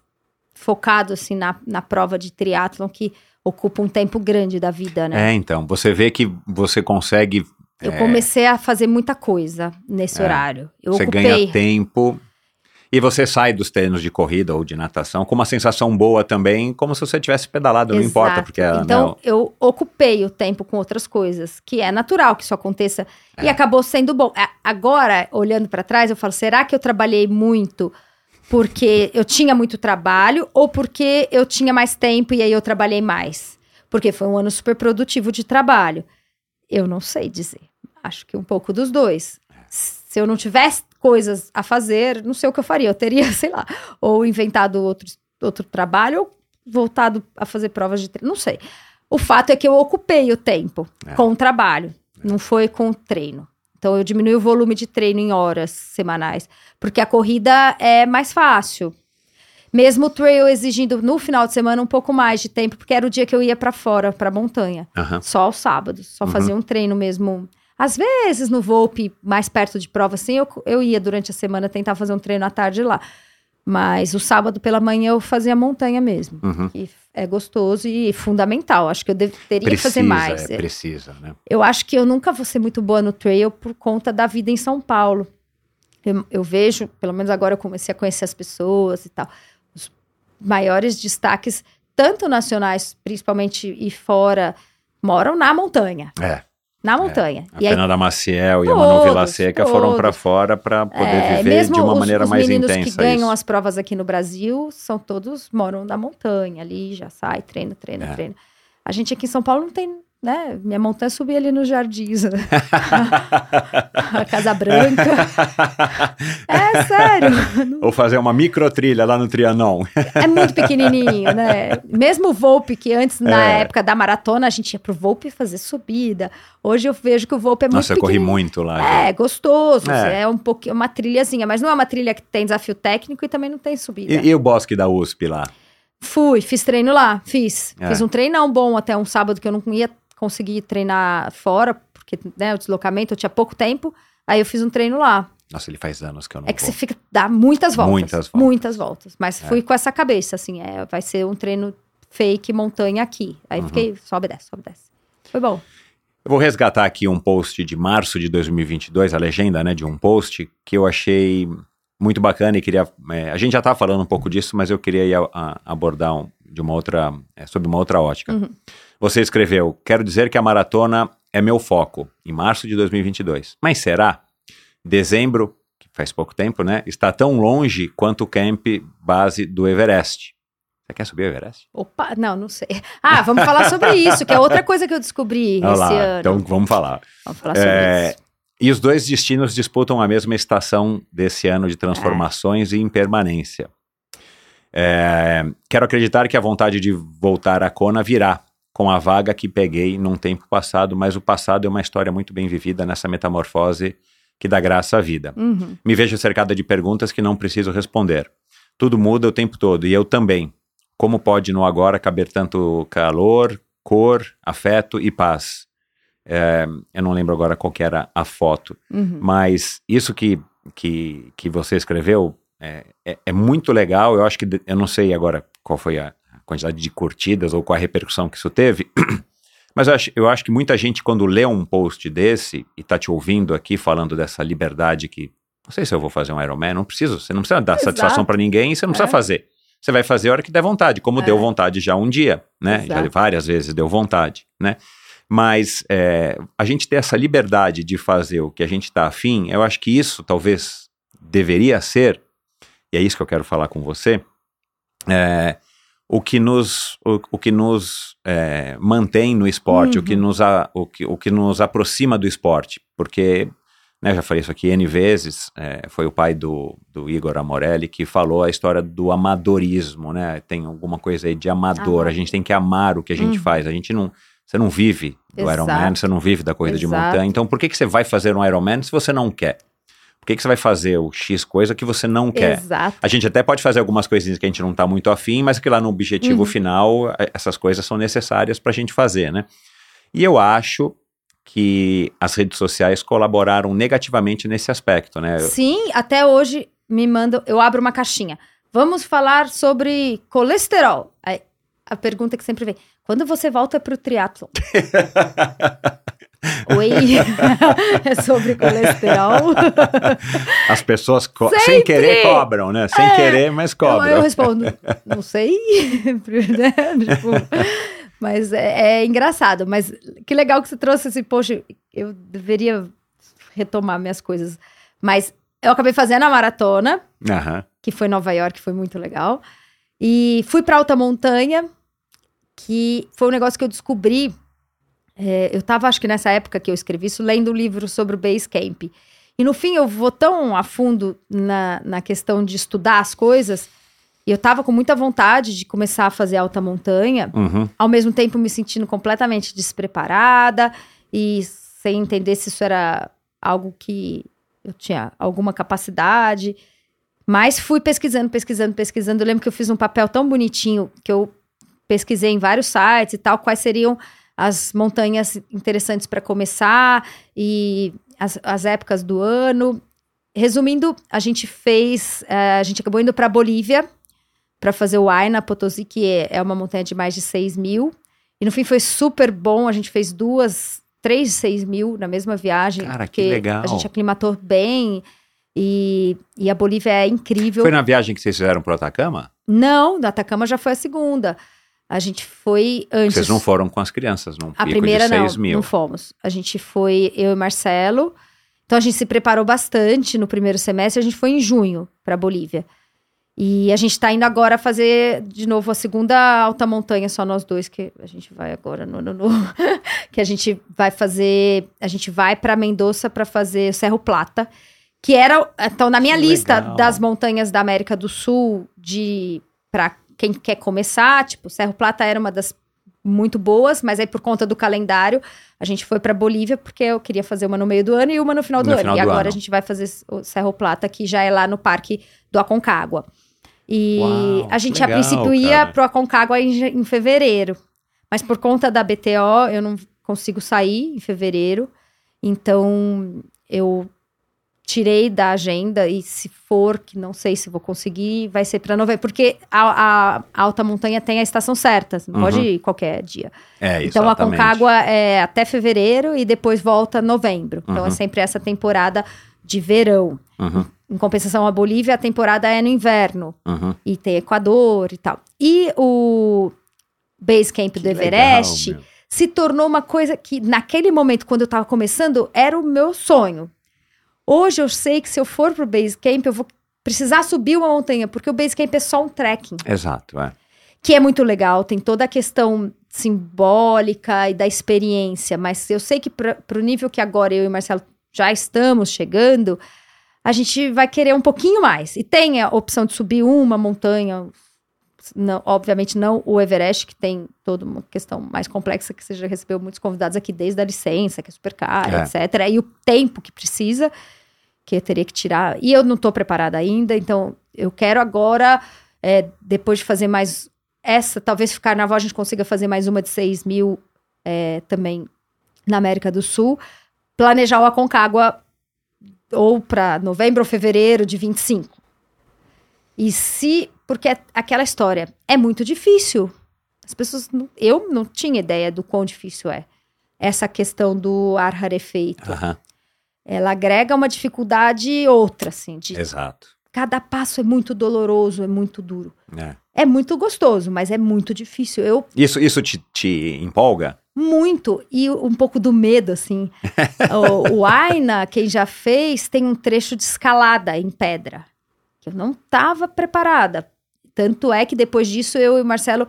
focado assim na, na prova de triatlon que ocupa um tempo grande da vida, né? É, então, você vê que você consegue, Eu comecei a fazer muita coisa nesse É. horário. Eu você ocupei ganha tempo e você sai dos treinos de corrida ou de natação com uma sensação boa também, como se você tivesse pedalado, não importa, Exato. porque a- Então, né, eu ocupei o tempo com outras coisas, que é natural que isso aconteça. É. E acabou sendo bom. Agora, olhando para trás, eu falo: será que eu trabalhei muito porque eu tinha muito trabalho ou porque eu tinha mais tempo e aí eu trabalhei mais? Porque foi um ano super produtivo de trabalho. Eu não sei dizer. Acho que um pouco dos dois. Se eu não tivesse coisas a fazer, não sei o que eu faria. Eu teria, sei lá, ou inventado outro, outro trabalho ou voltado a fazer provas de treino. Não sei. O fato é que eu ocupei o tempo É. com o trabalho, não foi com o treino. Então eu diminui o volume de treino em horas semanais, porque a corrida é mais fácil. Mesmo o trail exigindo no final de semana um pouco mais de tempo, porque era o dia que eu ia pra fora, pra montanha. aham. Só aos sábados. Só Uhum. fazia um treino mesmo. Às vezes, no Volpe, mais perto de prova, assim, eu, eu ia durante a semana tentar fazer um treino à tarde lá. Mas o sábado pela manhã eu fazia montanha mesmo. Uhum. E é gostoso e fundamental. Acho que eu dev- teria que Precisa, fazer mais. é, precisa, né? Eu acho que eu nunca vou ser muito boa no trail por conta da vida em São Paulo. Eu, eu vejo, pelo menos agora eu comecei a conhecer as pessoas e tal. Os maiores destaques, tanto nacionais, principalmente e fora, moram na montanha. É, Na montanha. a e aí, Fernanda Maciel e a Manu Vila Seca foram pra fora pra poder é, viver de uma os, maneira os mais meninos intensa que ganham isso. as provas aqui no Brasil são todos moram na montanha ali, já sai, treina, treina, É. treina. A gente aqui em São Paulo não tem, né? Minha montanha subir ali nos jardins. né? a Casa Branca. É sério. Ou fazer uma microtrilha lá no Trianon. É muito pequenininho, né? Mesmo o Volpe, que antes, na É. época da maratona, a gente ia pro Volpe fazer subida. Hoje eu vejo que o Volpe é muito Nossa, eu corri muito lá. É, gostoso. É. É, um pouquinho, uma trilhazinha, mas não é uma trilha que tem desafio técnico e também não tem subida. E, e o bosque da USP lá? Fui, fiz treino lá, fiz. É. Fiz um treinão bom até um sábado que eu não ia conseguir treinar fora, porque né, o deslocamento, eu tinha pouco tempo. Aí eu fiz um treino lá. Nossa, ele faz anos que eu não É que vou. você fica, dá muitas voltas. Muitas voltas. Muitas voltas. Mas fui com essa cabeça, assim, é, vai ser um treino fake montanha aqui. Aí Uhum. fiquei, sobe desce, sobe desce. Foi bom. Eu vou resgatar aqui um post de março de 2022, a legenda, né, de um post que eu achei muito bacana e queria... é, a gente já estava falando um pouco disso, mas eu queria ir a- a- abordar um- de uma outra, é, sobre uma outra ótica. Uhum. Você escreveu, quero dizer que a maratona é meu foco, em março de 2022. Mas será? Dezembro, que faz pouco tempo, né, está tão longe quanto o camp base do Everest. Você quer subir o Everest? Opa, não, não sei. Ah, vamos falar sobre isso, que é outra coisa que eu descobri Olha esse lá, ano. então vamos falar. Vamos falar sobre É, isso. E os dois destinos disputam a mesma estação desse ano de transformações e impermanência. É, quero acreditar que a vontade de voltar à Kona virá com a vaga que peguei num tempo passado, mas o passado é uma história muito bem vivida nessa metamorfose que dá graça à vida. Uhum. Me vejo cercada de perguntas que não preciso responder. Tudo muda o tempo todo e eu também. Como pode no agora caber tanto calor, cor, afeto e paz? É, eu não lembro agora qual que era a foto, Uhum. mas isso que, que, que você escreveu é, é, é muito legal. Eu acho que, eu não sei agora qual foi a quantidade de curtidas ou qual a repercussão que isso teve, mas eu acho, eu acho que muita gente, quando lê um post desse e tá te ouvindo aqui falando dessa liberdade que, não sei se eu vou fazer um Ironman, não preciso, você não precisa dar Exato. satisfação para ninguém, você não precisa É. fazer. Você vai fazer a hora que der vontade, como É. deu vontade já um dia, né? Já várias vezes deu vontade, né? Mas é, a gente ter essa liberdade de fazer o que a gente está afim, eu acho que isso talvez deveria ser, e é isso que eu quero falar com você, é, o que nos, o, o que nos é, mantém no esporte, o, que Uhum. nos a, o, que, o que nos aproxima do esporte, porque, né, já falei isso aqui N vezes, é, foi o pai do, do Igor Amorelli que falou a história do amadorismo, né, tem alguma coisa aí de amador, Amar. a gente tem que amar o que a gente Uhum. faz, a gente não, você não vive do Exato. Ironman, você não vive da corrida de Exato. montanha, então por que, que você vai fazer um Ironman se você não quer? Por que, que você vai fazer o X coisa que você não quer? Exato. A gente até pode fazer algumas coisinhas que a gente não está muito afim, mas que lá no objetivo Uhum. final, eh, essas coisas são necessárias para a gente fazer, né? E eu acho que as redes sociais colaboraram negativamente nesse aspecto, né? Sim, até hoje me mandam, eu abro uma caixinha. Vamos falar sobre colesterol. Aí, a pergunta que sempre vem: quando você volta pro triatlon? Oi, é sobre colesterol. As pessoas sem querer cobram, né? Sem É. querer, mas Eu, cobram. eu respondo, não sei. né? Tipo, mas é, é engraçado. Mas que legal que você trouxe esse, poxa, eu deveria retomar minhas coisas. Mas eu acabei fazendo a maratona, que foi em Nova York, foi muito legal. E fui pra alta montanha, que foi um negócio que eu descobri. É, eu tava, acho que nessa época que eu escrevi isso, lendo um livro sobre o base camp. E no fim eu vou tão a fundo na, na questão de estudar as coisas, e eu tava com muita vontade de começar a fazer alta montanha, Uhum. ao mesmo tempo me sentindo completamente despreparada e sem entender se isso era algo que eu tinha alguma capacidade. Mas fui pesquisando, pesquisando, pesquisando. Eu lembro que eu fiz um papel tão bonitinho que eu pesquisei em vários sites e tal, quais seriam as montanhas interessantes para começar e as, as épocas do ano. Resumindo, a gente fez, eh, a gente acabou indo para Bolívia para fazer o Huayna Potosí, que é, é uma montanha de mais de 6 mil. E no fim foi super bom, a gente fez duas, três de 6 mil na mesma viagem. Cara, que legal. A gente aclimatou bem e, e a Bolívia é incrível. Foi na viagem que vocês fizeram pro Atacama? Não, da Atacama já foi a segunda. A gente foi antes. Vocês não foram com as crianças, num A pico primeira de não, 6 mil. não fomos. A gente foi, eu e Marcelo. Então a gente se preparou bastante no primeiro semestre. A gente foi em junho para Bolívia. E a gente tá indo agora fazer de novo a segunda alta montanha, só nós dois, que a gente vai agora no ano novo. que a gente vai fazer. A gente vai para Mendoza para fazer o Cerro Plata, que era. Então, na minha Que lista legal. das montanhas da América do Sul, de para quem quer começar, tipo, Cerro Plata era uma das muito boas, mas aí por conta do calendário, a gente foi para Bolívia porque eu queria fazer uma no meio do ano e uma no final do No ano. final e do agora ano. a gente vai fazer o Cerro Plata, que já é lá no Parque do Aconcagua. E Uau, a gente que a legal, princípio ia pro Aconcagua em, em fevereiro. Mas por conta da BTO, eu não consigo sair em fevereiro. Então, eu tirei da agenda e se for, que não sei se vou conseguir, vai ser para novembro. Porque a, a alta montanha tem a estação certa, não Uhum. pode ir qualquer dia. É, Então a. Concagua é até fevereiro e depois volta novembro. Então Uhum. é sempre essa temporada de verão. Uhum, Em compensação, a Bolívia, a temporada é no inverno. uhum. E tem Equador e tal. E o Base Camp do Que Everest legal, se tornou uma coisa que, naquele momento, quando eu tava começando, era o meu sonho. Hoje eu sei que se eu for pro Base Camp, eu vou precisar subir uma montanha, porque o Base Camp é só um trekking Exato, é. que é muito legal, tem toda a questão simbólica e da experiência, mas eu sei que para o nível que agora eu e o Marcelo já estamos chegando, a gente vai querer um pouquinho mais. E tem a opção de subir uma montanha, não, obviamente não o Everest, que tem toda uma questão mais complexa, que você já recebeu muitos convidados aqui desde a licença, que é super cara, É. etc. E o tempo que precisa, que eu teria que tirar. E eu não estou preparada ainda, então eu quero agora, é, depois de fazer mais essa, talvez ficar na a gente consiga fazer mais uma de 6 mil é, também na América do Sul, planejar o Aconcagua ou para novembro ou fevereiro de 25. E se. Porque é aquela história é muito difícil. As pessoas. não- eu não tinha ideia do quão difícil é. Essa questão do ar rarefeito. Aham, Ela agrega uma dificuldade outra, assim. De, exato. cada passo é muito doloroso, é muito duro. É. É muito gostoso, mas é muito difícil. Eu Isso, isso te, te empolga? muito. E um pouco do medo, assim. o, o Aina, quem já fez, tem um trecho de escalada em pedra. Que eu não estava preparada. Tanto é que depois disso, eu e o Marcelo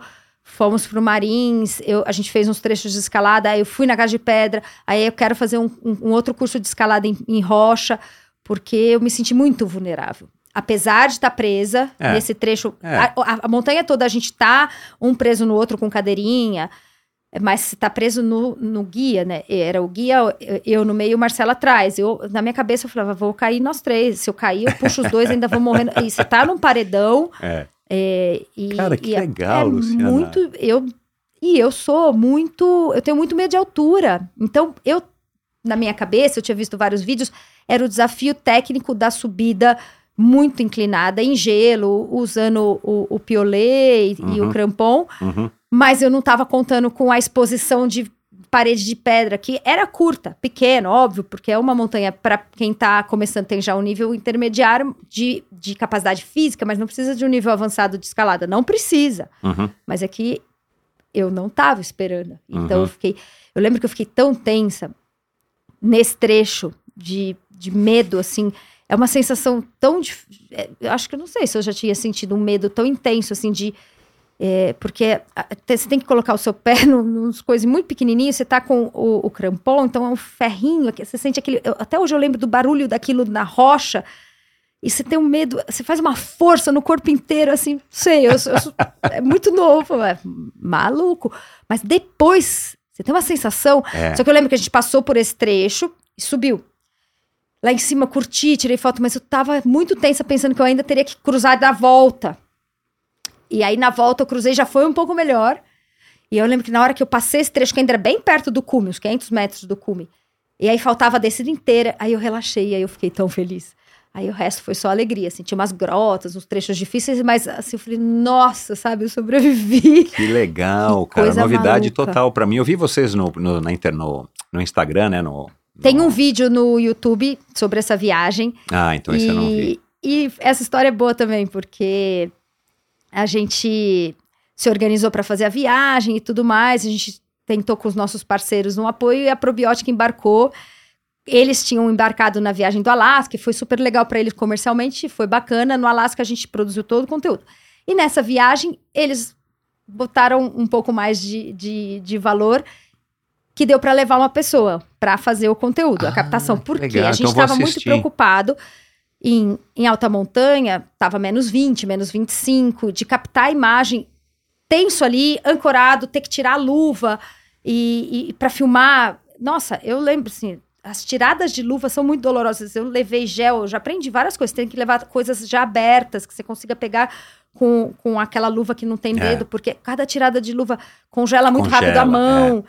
fomos pro Marins, eu, a gente fez uns trechos de escalada, aí eu fui na Casa de Pedra, aí eu quero fazer um, um- um outro curso de escalada em, em rocha, porque eu me senti muito vulnerável. Apesar de estar presa É. nesse trecho, É. a, a- a montanha toda a gente tá um preso no outro com cadeirinha, mas tá preso no, no guia, né? Era o guia, eu, no meio e o Marcelo atrás. Eu, na minha cabeça eu falava, vou cair nós três. Se eu cair, eu puxo os dois, ainda vou morrendo. E você tá num paredão. É. é, e, Cara, que e é- legal, é Luciana. Muito, eu, e eu sou muito, eu tenho muito medo de altura. Então, eu, na minha cabeça, eu tinha visto vários vídeos, era o desafio técnico da subida muito inclinada, em gelo, usando o, o piolet e, e Uhum. o crampon. Uhum. Mas eu não estava contando com a exposição de parede de pedra, que era curta, pequena, óbvio, porque é uma montanha para quem está começando, tem já um nível intermediário de, de capacidade física, mas não precisa de um nível avançado de escalada. Não precisa. Uhum. Mas é que eu não estava esperando. Então Uhum. eu fiquei. Eu lembro que eu fiquei tão tensa nesse trecho de, de medo, assim. É uma sensação tão. é, Eu acho que eu não sei se eu já tinha sentido um medo tão intenso, assim, de. É, porque você tem que colocar o seu pé num- nos coisas muito pequenininhos, você tá com o, o crampon, então é um ferrinho, você sente aquele. eu- até hoje eu lembro do barulho daquilo na rocha, e você tem um medo, você faz uma força no corpo inteiro, assim, não sei, eu, eu sou- é muito novo, é maluco. Mas depois, você tem uma sensação. É. Só que eu lembro que a gente passou por esse trecho e subiu. Lá em cima curti, tirei foto, mas eu tava muito tensa pensando que eu ainda teria que cruzar da volta. E aí na volta eu cruzei, já foi um pouco melhor. E eu lembro que na hora que eu passei esse trecho, que ainda era bem perto do cume, uns 500 metros do cume, e aí faltava a descida inteira, aí eu relaxei, aí eu fiquei tão feliz. Aí o resto foi só alegria, assim, tinha umas grotas, uns trechos difíceis, mas assim, eu falei, nossa, sabe, eu sobrevivi. Que legal, Que cara. Novidade maluca. total pra mim. Eu vi vocês no, no, na inter, no, no Instagram, né? No, Tem no- um vídeo no YouTube sobre essa viagem, Ah, então esse eu não vi. E, e essa história é boa também, porque a gente se organizou para fazer a viagem e tudo mais. A gente tentou com os nossos parceiros um apoio e a Probiótica embarcou. Eles tinham embarcado na viagem do Alasca, e foi super legal para eles comercialmente, foi bacana. No Alasca a gente produziu todo o conteúdo. E nessa viagem, eles botaram um pouco mais de, de, de valor que deu para levar uma pessoa para fazer o conteúdo, a Ah, captação. que Por quê? A gente então estava muito assistir. preocupado em, em alta montanha, estava menos 20, menos 25, de captar a imagem tenso ali, ancorado, ter que tirar a luva e, e para filmar. Nossa, eu lembro assim, as tiradas de luva são muito dolorosas. Eu levei gel, eu já aprendi várias coisas. Tem que levar coisas já abertas, que você consiga pegar com, com aquela luva que não tem É. dedo, porque cada tirada de luva congela muito Congela, rápido a mão.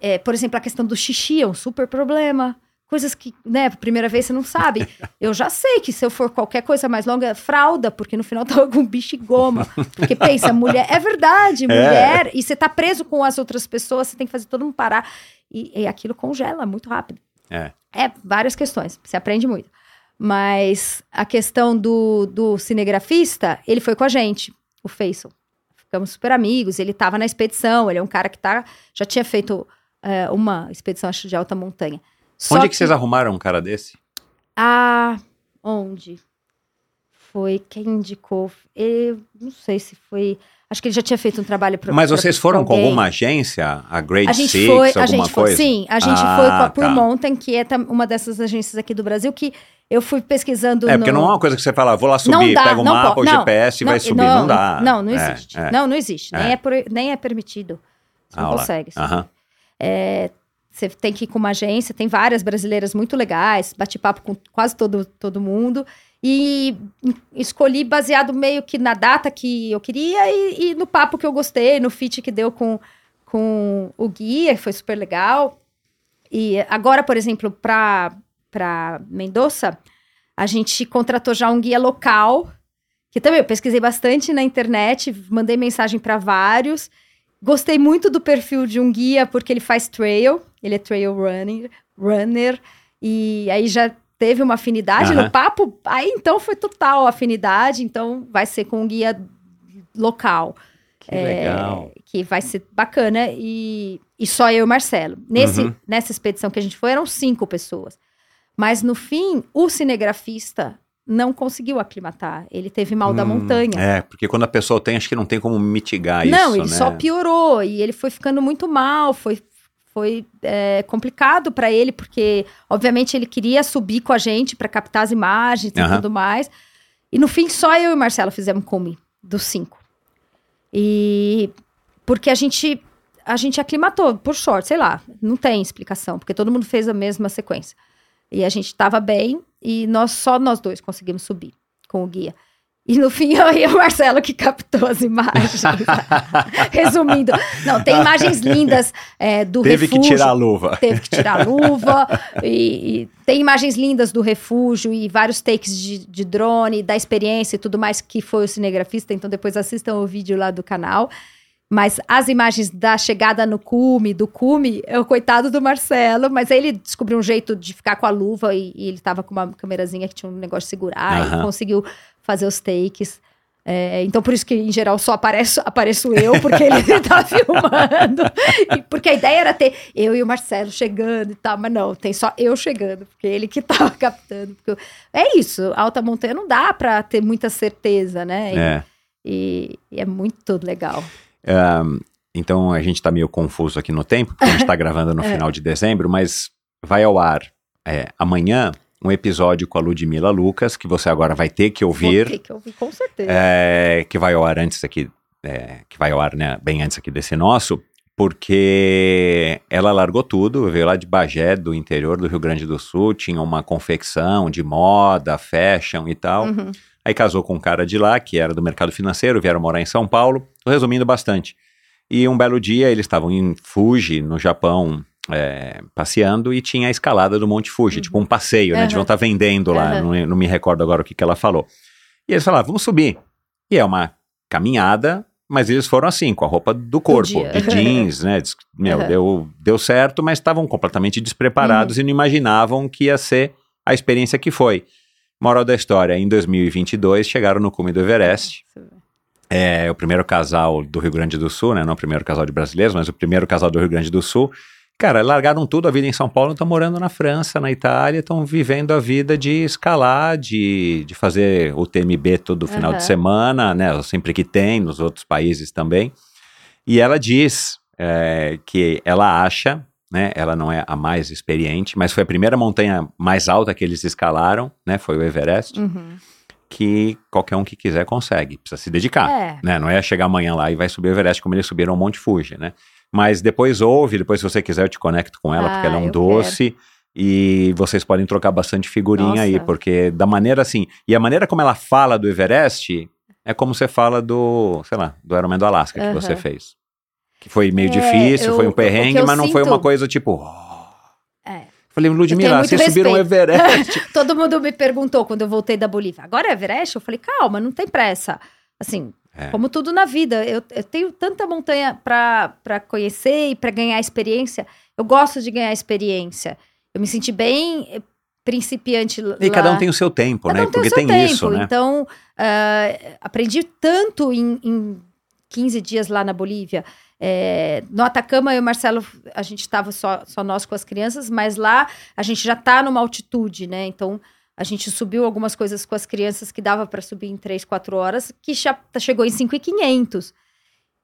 É, por exemplo, a questão do xixi é um super problema. Coisas que, né, primeira vez você não sabe. Eu já sei que se eu for qualquer coisa mais longa, fralda, porque no final tava com bicho e goma. Porque pensa, mulher, é verdade, mulher, e você tá preso com as outras pessoas, você tem que fazer todo mundo parar. E, e aquilo congela muito rápido. É. É, várias questões, você aprende muito. Mas a questão do, do cinegrafista, ele foi com a gente, o Faisal. Ficamos super amigos, ele tava na expedição, ele é um cara que tá, já tinha feito é, uma expedição, acho, de alta montanha. Só Onde que vocês arrumaram um cara desse? Ah, onde? foi? Quem indicou? Eu não sei se foi. Acho que ele já tinha feito um trabalho para Mas vocês foram com alguma agência? A Grade a gente Six, foi, a gente coisa? foi, sim, a gente Ah, foi com a Pure tá. Mountain, que é uma dessas agências aqui do Brasil, que eu fui pesquisando É, porque no... não é uma coisa que você fala, vou lá subir, não dá, pega o não mapa, o não, GPS e vai subir. Não, dá. Não, não É, existe. é. Não, não existe. Nem É. é, por- nem é permitido. Você Ah, não lá. consegue. Aham. É, você tem que ir com uma agência, tem várias brasileiras muito legais, bate papo com quase todo, todo mundo. E escolhi baseado meio que na data que eu queria e, e no papo que eu gostei, no fit que deu com, com o guia, foi super legal. E agora, por exemplo, para Mendoza, a gente contratou já um guia local, que também eu pesquisei bastante na internet, mandei mensagem para vários. Gostei muito do perfil de um guia, porque ele faz trail, ele é trail runner, runner e aí já teve uma afinidade Aham. no papo, aí então foi total afinidade, então vai ser com um guia local. Que legal. Que vai ser bacana e, e só eu e o Marcelo. Nesse, Uhum. Nessa expedição que a gente foi, eram cinco pessoas. Mas no fim, o cinegrafista não conseguiu aclimatar. Ele teve mal da Hum, montanha. É, porque quando a pessoa tem, acho que não tem como mitigar Não, isso, ele né? só piorou e ele foi ficando muito mal, foi, foi é, complicado para ele, porque obviamente ele queria subir com a gente para captar as imagens e tudo mais. E no fim, só eu e o Marcelo fizemos come dos cinco. E porque a gente a gente aclimatou, por sorte, sei lá, não tem explicação, porque todo mundo fez a mesma sequência. E a gente estava bem e nós só nós dois conseguimos subir com o guia. E no fim, eu e o Marcelo que captou as imagens. Resumindo, não, tem imagens lindas é, do Teve refúgio. que tirar a luva. Teve que tirar a luva. e, e tem imagens lindas do refúgio e vários takes de, de drone, da experiência e tudo mais que foi o cinegrafista. Então depois assistam o vídeo lá do canal. Mas as imagens da chegada no cume, do cume, é o coitado do Marcelo. Mas aí ele descobriu um jeito de ficar com a luva e, e ele tava com uma câmerazinha que tinha um negócio de segurar Aham. e conseguiu fazer os takes. É, então, por isso que, em geral, só apareço, apareço eu, porque ele tá filmando. E porque a ideia era ter eu e o Marcelo chegando e tal, mas não, tem só eu chegando, porque ele que tava captando. porque É isso, alta montanha não dá pra ter muita certeza, né? E É. e- e é muito legal. Então a gente tá meio confuso aqui no tempo, porque a gente tá gravando É. no final de dezembro, mas vai ao ar é, amanhã um episódio com a Ludmila Lucas, que você agora vai ter que Vou ouvir. ter que ouvir, com certeza. é, que vai ao ar antes aqui, é, que vai ao ar, né, bem antes aqui desse nosso, porque ela largou tudo, veio lá de Bagé, do interior do Rio Grande do Sul, tinha uma confecção de moda, fashion e tal. Uhum. Aí casou com um cara de lá, que era do mercado financeiro, vieram morar em São Paulo, Tô resumindo bastante. E um belo dia eles estavam em Fuji, no Japão, é, passeando, e tinha a escalada do Monte Fuji, tipo um passeio, né? Uhum. Deviam estar vendendo lá, Uhum. não, não me recordo agora o que, que ela falou. E eles falaram, vamos subir. E é uma caminhada, mas eles foram assim, com a roupa do corpo, de jeans, né? Meu, Uhum. deu, deu certo, mas estavam completamente despreparados e não imaginavam que ia ser a experiência que foi. Moral da história, em 2022 chegaram no cume do Everest. É o primeiro casal do Rio Grande do Sul, né? Não o primeiro casal de brasileiros, mas o primeiro casal do Rio Grande do Sul. Cara, largaram tudo a vida em São Paulo, estão morando na França, na Itália, estão vivendo a vida de escalar, de, de fazer o TMB todo final de semana, né? Sempre que tem, nos outros países também. E ela diz é, que ela acha, né? Ela não é a mais experiente, mas foi a primeira montanha mais alta que eles escalaram, né? Foi o Everest Uhum. que qualquer um que quiser consegue, precisa se dedicar, É. né? Não é chegar amanhã lá e vai subir o Everest como eles subiram o Monte Fuji, né? Mas depois ouve, depois se você quiser eu te conecto com ela, Ah, porque ela é um eu doce e vocês podem trocar bastante figurinha aí, Nossa. porque da maneira assim, e a maneira como ela fala do Everest é como você fala do, sei lá, do Ironman do Alasca que você fez. Que foi meio É, difícil, eu- foi um perrengue, mas não foi sinto- uma coisa tipo... oh. É. Falei, Ludmilla, muito vocês subiram o respeito. Everest. Todo mundo me perguntou quando eu voltei da Bolívia. Agora é Everest? Eu falei, calma, não tem pressa. Assim, É. como tudo na vida, eu, eu tenho tanta montanha pra conhecer e pra ganhar experiência. Eu gosto de ganhar experiência. Eu me senti bem eh, principiante lá. E cada um tem o seu tempo, Cada né? um Porque tem isso, né? Então, ah, aprendi tanto em, em 15 dias lá na Bolívia. É, no Atacama, eu e o Marcelo, a gente estava só, só nós com as crianças, mas lá a gente já está numa altitude, né? Então, A gente subiu algumas coisas com as crianças que dava para subir em 3, 4 horas, que já tá- chegou em 5,500.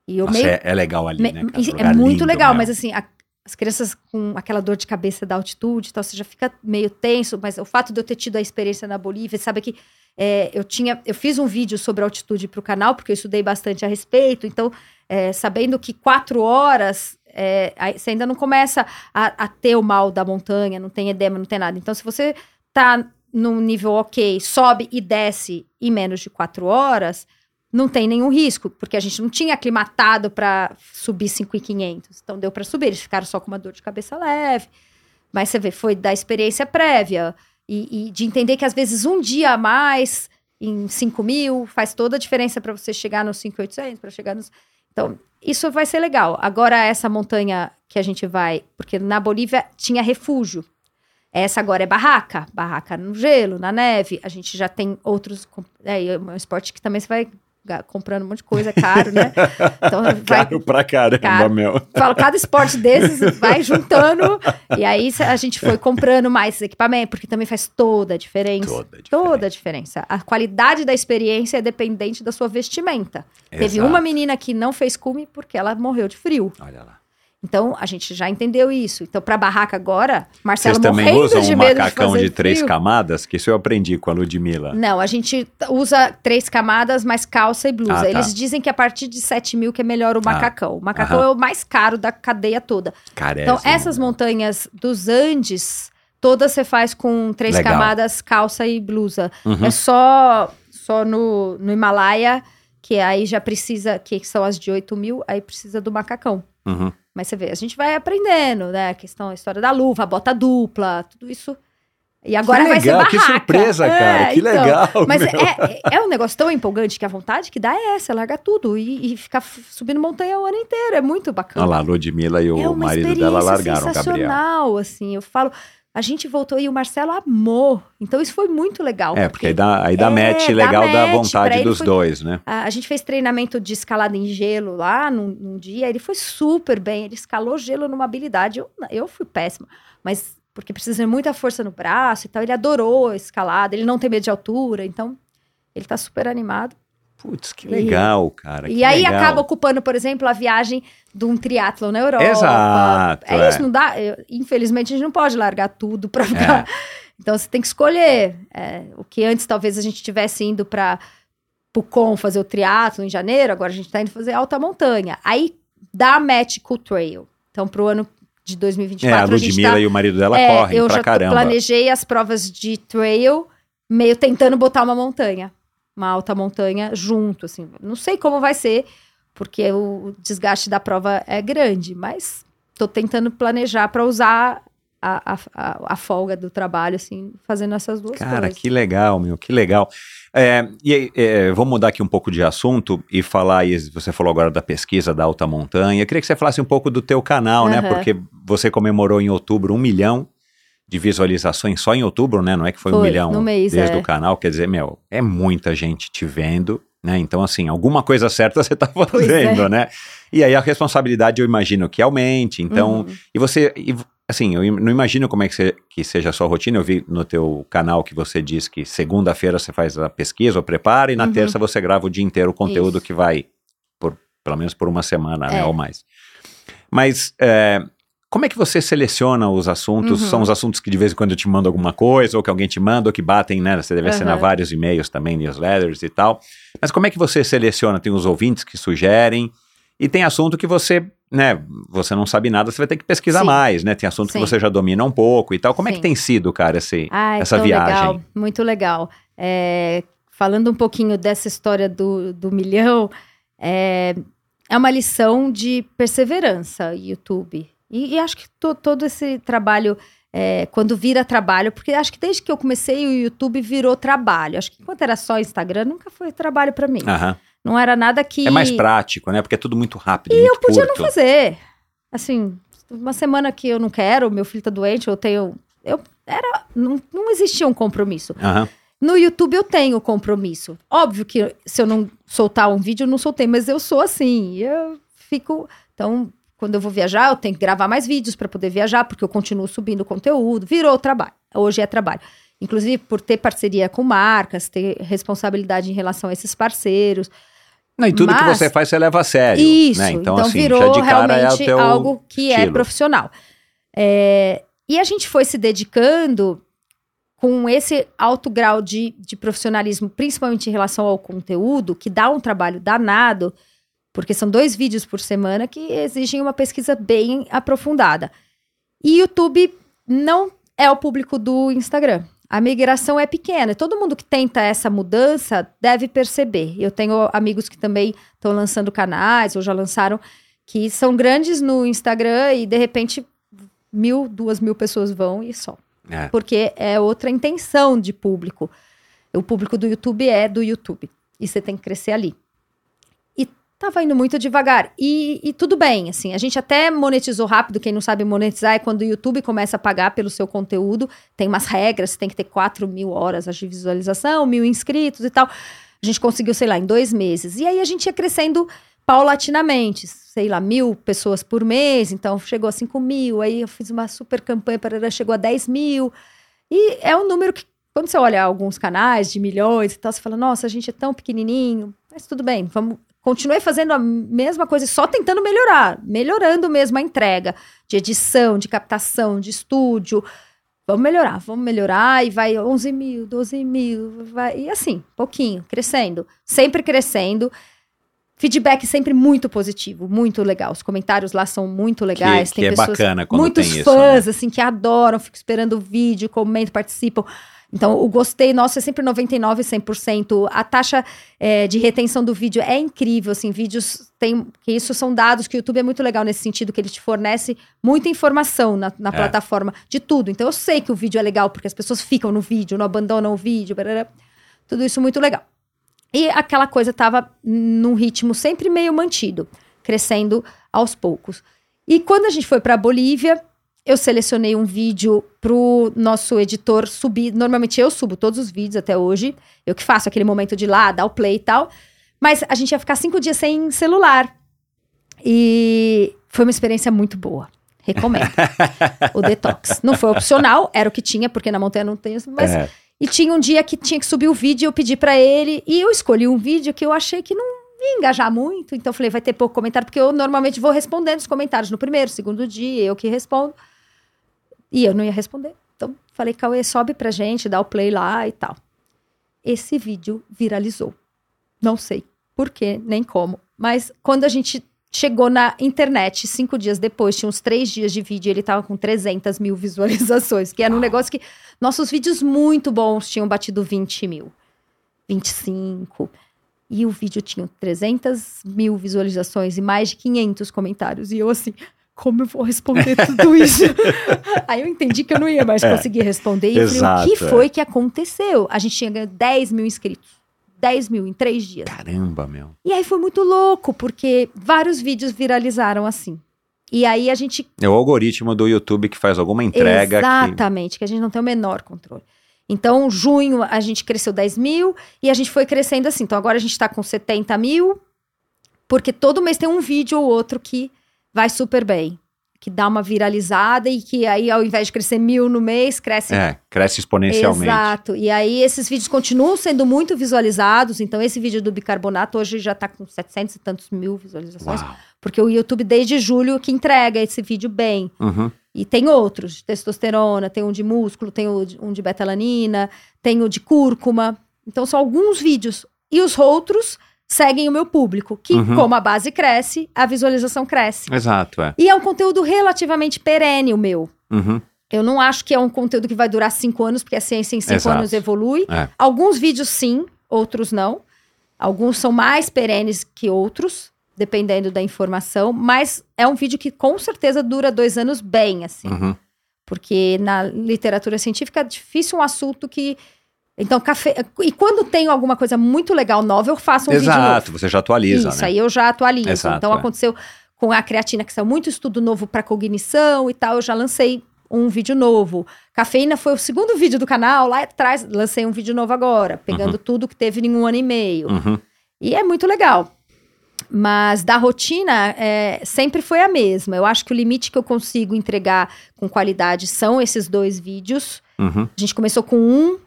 E eu Nossa, meio é, é legal ali, me- né? cara? é muito legal, mas assim, a- as crianças com aquela dor de cabeça da altitude e tal, você já fica meio tenso, mas o fato de eu ter tido a experiência na Bolívia, sabe que é, eu tinha, eu fiz um vídeo sobre altitude para o canal, porque eu estudei bastante a respeito, então, é, sabendo que quatro horas, é, você ainda não começa a, a ter o mal da montanha, não tem edema, não tem nada. Então, se você tá num nível ok, sobe e desce em menos de quatro horas, não tem nenhum risco, porque a gente não tinha aclimatado para subir 5,500. Então deu para subir, eles ficaram só com uma dor de cabeça leve. Mas você vê, foi da experiência prévia e, e de entender que às vezes um dia a mais em 5 mil faz toda a diferença para você chegar nos 5,800, para chegar nos. Então, isso vai ser legal. Agora, essa montanha que a gente vai, porque na Bolívia tinha refúgio. Essa agora é barraca, barraca no gelo, na neve. A gente já tem outros. É, é um esporte que também você vai comprando um monte de coisa, é caro, né? Então vai. Caro pra caramba, Caro. meu. Falo, cada esporte desses vai juntando. E aí a gente foi comprando mais equipamento, porque também faz toda a diferença. Toda a diferença. Toda a diferença. A qualidade da experiência é dependente da sua vestimenta. Teve Exato. uma menina que não fez cume porque ela morreu de frio. Olha lá. Então, a gente já entendeu isso. Então, pra barraca agora, Marcelo Vocês também usam de um macacão de, de, três frio. camadas? Que isso eu aprendi com a Ludmilla. Não, a gente usa três camadas, mais calça e blusa. Ah, tá. Eles dizem que a partir de 7 mil que é melhor o macacão. o macacão aham. é o mais caro da cadeia toda. Carésimo. Então, essas montanhas dos Andes, todas você faz com três Legal. camadas, calça e blusa. Uhum. É só, só no, no Himalaia, que aí já precisa, que são as de 8 mil, aí precisa do macacão. Uhum. Mas você vê, a gente vai aprendendo, né? A questão, a história da luva, a bota dupla, tudo isso. E agora que vai ser legal, barraca. que surpresa, cara. É, que então. legal. Mas meu. é, é um negócio tão empolgante que a vontade que dá é essa, largar tudo e, e ficar subindo montanha o ano inteiro. É muito bacana. Olha lá, a Ludmilla e o é marido dela largaram Gabriel. sensacional, assim. Eu falo, a gente voltou e o Marcelo amou. Então isso foi muito legal. É, porque aí dá, aí dá É, match dá legal da match, pra vontade dos foi- dois, né? A, a gente fez treinamento de escalada em gelo lá num, num dia, ele foi super bem, ele escalou gelo numa habilidade, eu, eu fui péssima, mas porque precisa de muita força no braço e tal, ele adorou a escalada, ele não tem medo de altura, então ele tá super animado. Putz, que legal, cara. e aí legal. acaba ocupando, por exemplo, a viagem de um triatlon na Europa. Exato, É, é. isso, não dá, eu- infelizmente a gente não pode largar tudo pra ficar... Então você tem que escolher. é, o que antes talvez a gente tivesse indo para Pucon fazer o triatlo em janeiro, agora a gente tá indo fazer alta montanha. Aí dá match com o trail. Então pro ano de 2024 É, a Ludmilla tá, e o marido dela é, correm eu pra já caramba. planejei as provas de trail, meio tentando botar uma montanha, uma alta montanha junto, assim. Não sei como vai ser, porque o desgaste da prova é grande, mas tô tentando planejar para usar a, a, a, folga do trabalho, assim, fazendo essas duas Cara, coisas. que legal, meu, que legal. É, e aí, é, vamos mudar aqui um pouco de assunto e falar, aí, você falou agora da pesquisa da alta montanha. Eu queria que você falasse um pouco do teu canal, né? Aham. Porque você comemorou em outubro um milhão de visualizações só em outubro, né? Não é que foi, um Foi, milhão no mês, desde é. o canal. Quer dizer, meu, é muita gente te vendo, né? Então, assim, alguma coisa certa você tá fazendo, é. né? E aí a responsabilidade eu imagino que aumente. Então, Uhum. e você, e, assim, eu não imagino como é que, você, que seja a sua rotina. Eu vi no teu canal que você diz que segunda-feira você faz a pesquisa ou prepara e na Uhum. terça você grava o dia inteiro o conteúdo Isso. que vai, por, pelo menos por uma semana, né, É. ou mais. Mas é, como é que você seleciona os assuntos? Uhum. São os assuntos que de vez em quando eu te mando alguma coisa ou que alguém te manda ou que batem, né? Você deve assinar Aham. vários e-mails também, newsletters e tal. Mas como é que você seleciona? Tem os ouvintes que sugerem e tem assunto que você, né, você não sabe nada, você vai ter que pesquisar Sim. mais, né? Tem assunto Sim. que você já domina um pouco e tal. Como é que Sim. tem sido, cara, esse, Ai, essa viagem? legal, muito legal. É, falando um pouquinho dessa história do, do milhão, é, é uma lição de perseverança, YouTube. E, e acho que to- todo esse trabalho, é, quando vira trabalho, porque acho que desde que eu comecei o YouTube virou trabalho. Acho que enquanto era só Instagram, nunca foi trabalho para mim. Aham. Não era nada que. É mais prático, né? Porque é tudo muito rápido, E muito eu podia curto. não fazer. Assim, uma semana que eu não quero, meu filho tá doente, eu tenho. Eu era. Não, não existia um compromisso. Aham. No YouTube eu tenho compromisso. Óbvio que se eu não soltar um vídeo, eu não soltei, mas eu sou assim. Eu fico. Então, quando eu vou viajar, eu tenho que gravar mais vídeos para poder viajar, porque eu continuo subindo conteúdo. Virou trabalho. Hoje é trabalho. Inclusive por ter parceria com marcas, ter responsabilidade em relação a esses parceiros. Não, e tudo que Mas- você faz, você leva a sério. Isso, né? então, Então, assim, virou é realmente teu algo que é estilo. profissional. É, e a gente foi se dedicando com esse alto grau de, de profissionalismo, principalmente em relação ao conteúdo, que dá um trabalho danado, porque são dois vídeos por semana que exigem uma pesquisa bem aprofundada. E YouTube não é o público do Instagram. A migração é pequena. Todo mundo que tenta essa mudança deve perceber. Eu tenho amigos que também estão lançando canais ou já lançaram que são grandes no Instagram e de repente mil, duas mil pessoas vão e só. É. Porque é outra intenção de público. O público do YouTube é do YouTube. E você tem que crescer ali. Tava indo muito devagar. E, e tudo bem, assim. A gente até monetizou rápido. Quem não sabe monetizar é quando o YouTube começa a pagar pelo seu conteúdo. Tem umas regras, tem que ter 4 mil horas de visualização, mil inscritos e tal. A gente conseguiu, sei lá, em dois meses. E aí a gente ia crescendo paulatinamente, sei lá, mil pessoas por mês, então chegou a 5 mil, aí eu fiz uma super campanha para chegou a 10 mil. E é um número que, quando você olha alguns canais de milhões e tal, você fala, nossa, a gente é tão pequenininho, mas tudo bem, vamos. Continuei fazendo a mesma coisa, e só tentando melhorar, melhorando mesmo a entrega de edição, de captação, de estúdio. Vamos melhorar, vamos melhorar, e vai 11 mil, 12 mil, vai, e assim, pouquinho, crescendo, sempre crescendo. Feedback sempre muito positivo, muito legal. Os comentários lá são muito legais. que tem é pessoas, bacana quando muitos tem isso, fãs, assim, que adoram, ficam esperando o vídeo, comentam, participam. Então, o gostei nosso é sempre 99, 100%. A taxa é, de retenção do vídeo é incrível, assim, vídeos tem, que isso são dados que o YouTube é muito legal nesse sentido, que ele te fornece muita informação na, na É. plataforma de tudo. Então, eu sei que o vídeo é legal, porque as pessoas ficam no vídeo, não abandonam o vídeo, barará. tudo isso muito legal. E aquela coisa estava num ritmo sempre meio mantido, crescendo aos poucos. E quando a gente foi para a Bolívia, eu selecionei um vídeo pro nosso editor subir. Normalmente eu subo todos os vídeos até hoje. Eu que faço aquele momento de ir lá, dar o play e tal. Mas a gente ia ficar cinco dias sem celular. E foi uma experiência muito boa. Recomendo. o detox. Não foi opcional, era o que tinha, porque na montanha não tem isso, mas É. e tinha um dia que tinha que subir o vídeo, eu pedi pra ele, e eu escolhi um vídeo que eu achei que não ia engajar muito, então eu falei, vai ter pouco comentário, porque eu normalmente vou respondendo os comentários no primeiro, segundo dia, eu que respondo. E eu não ia responder. Então, falei, Cauê, sobe pra gente, dá o play lá e tal. Esse vídeo viralizou. Não sei por quê, nem como. Mas quando a gente chegou na internet, cinco dias depois, tinha uns três dias de vídeo, ele tava com 300 mil visualizações, que era um negócio que nossos vídeos muito bons tinham batido 20 mil, 25. E o vídeo tinha 300 mil visualizações e mais de 500 comentários. E eu assim, como eu vou responder tudo isso? Aí eu entendi que eu não ia mais conseguir responder. E eu falei, o exato, que é. foi que aconteceu? A gente tinha ganho 10 mil inscritos. 10 mil em três dias. Caramba, meu. E aí foi muito louco, porque vários vídeos viralizaram assim. E aí a gente É o algoritmo do YouTube que faz alguma entrega que... Exatamente, que... a gente não tem o menor controle. Então, junho a gente cresceu 10 mil e a gente foi crescendo assim. Então, agora a gente está com 70 mil, porque todo mês tem um vídeo ou outro que vai super bem, que dá uma viralizada e que aí, ao invés de crescer mil no mês, cresce É, cresce exponencialmente. Exato. E aí esses vídeos continuam sendo muito visualizados. Então esse vídeo do bicarbonato hoje já tá com 700 e tantos mil visualizações. Uau. Porque o YouTube desde julho que entrega esse vídeo bem. Uhum. E tem outros, de testosterona, tem um de músculo, tem um de betalanina, tem o de cúrcuma. Então são alguns vídeos. E os outros seguem o meu público, que Uhum. como a base cresce, a visualização cresce. Exato, é. E é um conteúdo relativamente perene o meu. Uhum. Eu não acho que é um conteúdo que vai durar cinco anos, porque a ciência em cinco Exato. anos evolui. É. Alguns vídeos sim, outros não. Alguns são mais perenes que outros, dependendo da informação. Mas é um vídeo que com certeza dura dois anos bem, assim. Uhum. Porque na literatura científica é difícil um assunto que. Então, café. E quando tenho alguma coisa muito legal nova, eu faço um vídeo novo. Exato, você já atualiza, Isso, né? aí eu já atualizo. Exato, então é. aconteceu com a creatina, que saiu muito estudo novo para cognição e tal, eu já lancei um vídeo novo. Cafeína foi o segundo vídeo do canal, lá atrás lancei um vídeo novo agora, pegando tudo que teve em um ano e meio. Uhum. E é muito legal. Mas da rotina, é, sempre foi a mesma. Eu acho que o limite que eu consigo entregar com qualidade são esses dois vídeos. Uhum. A gente começou com um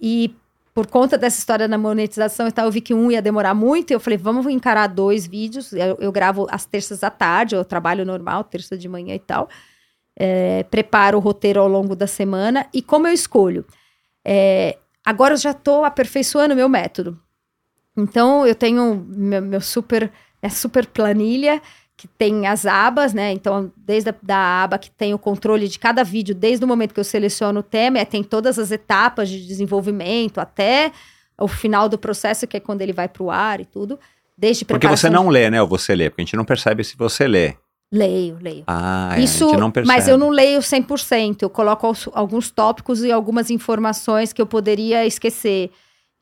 e por conta dessa história da monetização e tal, eu vi que um ia demorar muito. E eu falei, vamos encarar dois vídeos. Eu, eu gravo às terças à tarde, eu trabalho normal, terça de manhã e tal. É, preparo o roteiro ao longo da semana. E como eu escolho? É, agora eu já estou aperfeiçoando o meu método. Então eu tenho meu, meu super, minha super planilha que tem as abas, né? Então, desde a da aba que tem o controle de cada vídeo, desde o momento que eu seleciono o tema, é, tem todas as etapas de desenvolvimento até o final do processo, que é quando ele vai para o ar e tudo. Desde Porque você não lê, né? Ou você lê, porque a gente não percebe se você lê. Leio, leio. Ah, é, Isso, a gente não percebe. mas eu não leio 100%. Eu coloco alguns tópicos e algumas informações que eu poderia esquecer.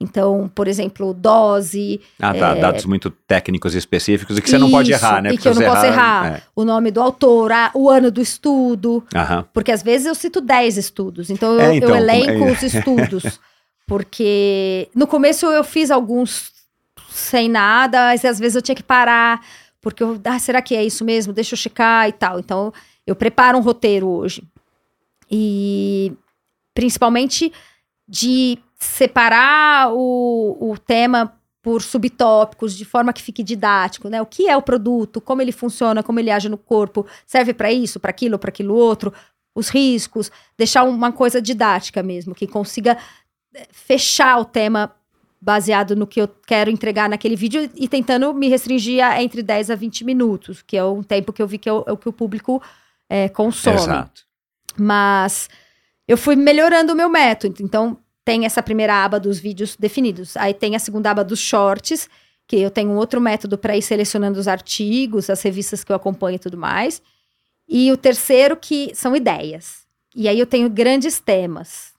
Então, por exemplo, dose, Ah, tá. é, Dados muito técnicos e específicos e que você não pode errar, né? e Porque que eu não você posso errar. é. o nome do autor, a- o ano do estudo. Aham. Porque às vezes eu cito 10 estudos. Então eu, É, então, eu elenco é- os estudos. Porque no começo eu fiz alguns sem nada, mas às vezes eu tinha que parar. Porque eu, ah, será que é isso mesmo? Deixa eu checar e tal. Então eu preparo um roteiro hoje. E principalmente de separar o, o tema por subtópicos, de forma que fique didático, né? O que é o produto, como ele funciona, como ele age no corpo, serve para isso, para aquilo, para aquilo outro, os riscos, deixar uma coisa didática mesmo, que consiga eh, fechar o tema baseado no que eu quero entregar naquele vídeo e tentando me restringir a entre 10 a 20 minutos, que é um tempo que eu vi que é o, é o que o público eh, consome. Exato. Mas eu fui melhorando o meu método. Então, tem essa primeira aba dos vídeos definidos. Aí tem a segunda aba dos shorts, que eu tenho um outro método para ir selecionando os artigos, as revistas que eu acompanho e tudo mais. E o terceiro, que são ideias. E aí eu tenho grandes temas.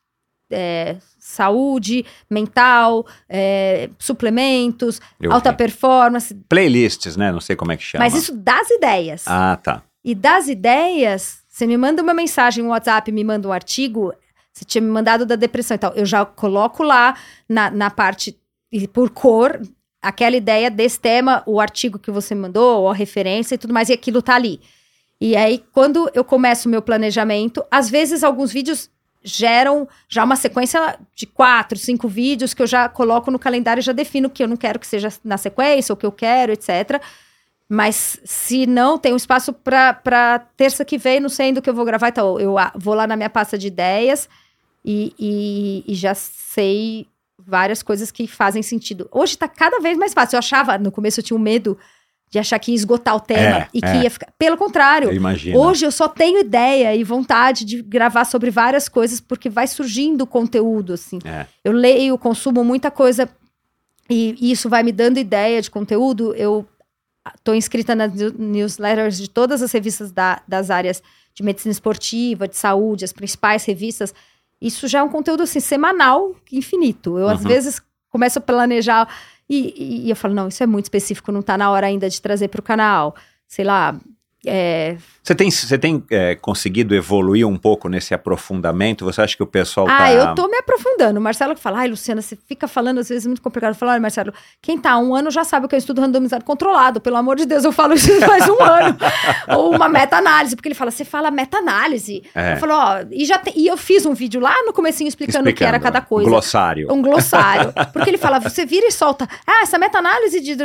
É, saúde mental, é, suplementos, Eu alta vi. performance. Playlists, né? Não sei como é que chama. Mas isso das ideias. Ah, tá. E das ideias, você me manda uma mensagem, um WhatsApp, me manda um artigo, você tinha me mandado da depressão e tal. Eu já coloco lá na, na parte, e por cor, aquela ideia desse tema, o artigo que você mandou, ou a referência e tudo mais, e aquilo tá ali. E aí, quando eu começo o meu planejamento, às vezes alguns vídeos geram já uma sequência de quatro, cinco vídeos que eu já coloco no calendário e já defino que eu não quero que seja na sequência, ou que eu quero, etc. Mas se não, tem um espaço para terça que vem, não sei ainda o que eu vou gravar. Então, eu ah, vou lá na minha pasta de ideias e, e, e já sei várias coisas que fazem sentido. Hoje tá cada vez mais fácil. Eu achava, no começo eu tinha um medo de achar que ia esgotar o tema É, e que é. ia ficar. Pelo contrário, Eu. Hoje eu só tenho ideia e vontade de gravar sobre várias coisas, porque vai surgindo conteúdo, assim. É. Eu leio, consumo muita coisa e, e isso vai me dando ideia de conteúdo. Eu tô inscrita nas new- newsletters de todas as revistas da- das áreas de medicina esportiva, de saúde, as principais revistas. Isso já é um conteúdo, assim, semanal, infinito. Eu, às Uhum. vezes, começo a planejar e, e- e eu falo, não, isso é muito específico, não tá na hora ainda de trazer para o canal. Sei lá, é, Você tem, você tem é, conseguido evoluir um pouco nesse aprofundamento? Você acha que o pessoal Ah, tá... eu tô me aprofundando. O Marcelo fala, ai, Luciana, você fica falando às vezes muito complicado. Eu falo, olha, Marcelo, quem tá há um ano já sabe que eu estudo randomizado controlado. Pelo amor de Deus, eu falo isso faz um ano. Ou uma meta-análise, porque ele fala, você fala meta-análise. É. Eu falo, ó, e, já tem- e eu fiz um vídeo lá no comecinho explicando, o que era cada coisa. Um glossário. Um glossário. Porque ele fala, você vira e solta. Ah, essa meta-análise de.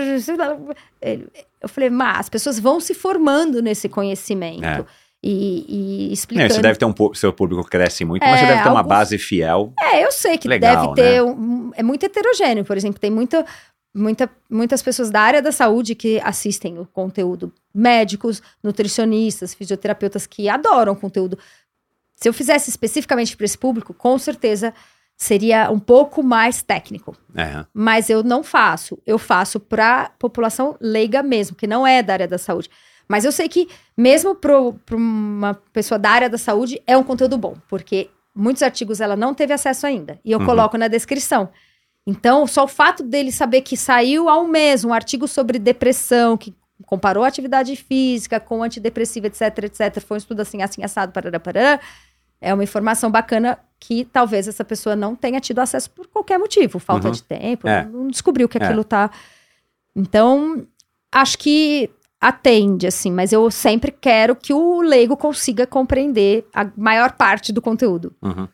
Eu falei, mas as pessoas vão se formando nesse conhecimento. É. E, e É, explicando. você deve ter um seu público cresce muito, mas É, você deve ter uma alguns- base fiel. É, eu sei que Legal, deve ter. né? um- é muito heterogêneo, por exemplo, tem muita, muita, muitas pessoas da área da saúde que assistem o conteúdo. Médicos, nutricionistas, fisioterapeutas que adoram o conteúdo. Se eu fizesse especificamente para esse público, com certeza seria um pouco mais técnico. É. Mas eu não faço. Eu faço para população leiga mesmo, que não é da área da saúde. Mas eu sei que, mesmo para uma pessoa da área da saúde, é um conteúdo bom, porque muitos artigos ela não teve acesso ainda. E eu Uhum. coloco na descrição. Então, só o fato dele saber que saiu há um mês um artigo sobre depressão, que comparou a atividade física com antidepressiva, etc, etc, foi um estudo assim, assim, assado, parará, parará, é uma informação bacana que talvez essa pessoa não tenha tido acesso por qualquer motivo, falta Uhum. de tempo, É. não descobriu que É. aquilo tá. Então, acho que atende, assim, mas eu sempre quero que o leigo consiga compreender a maior parte do conteúdo. Uhum.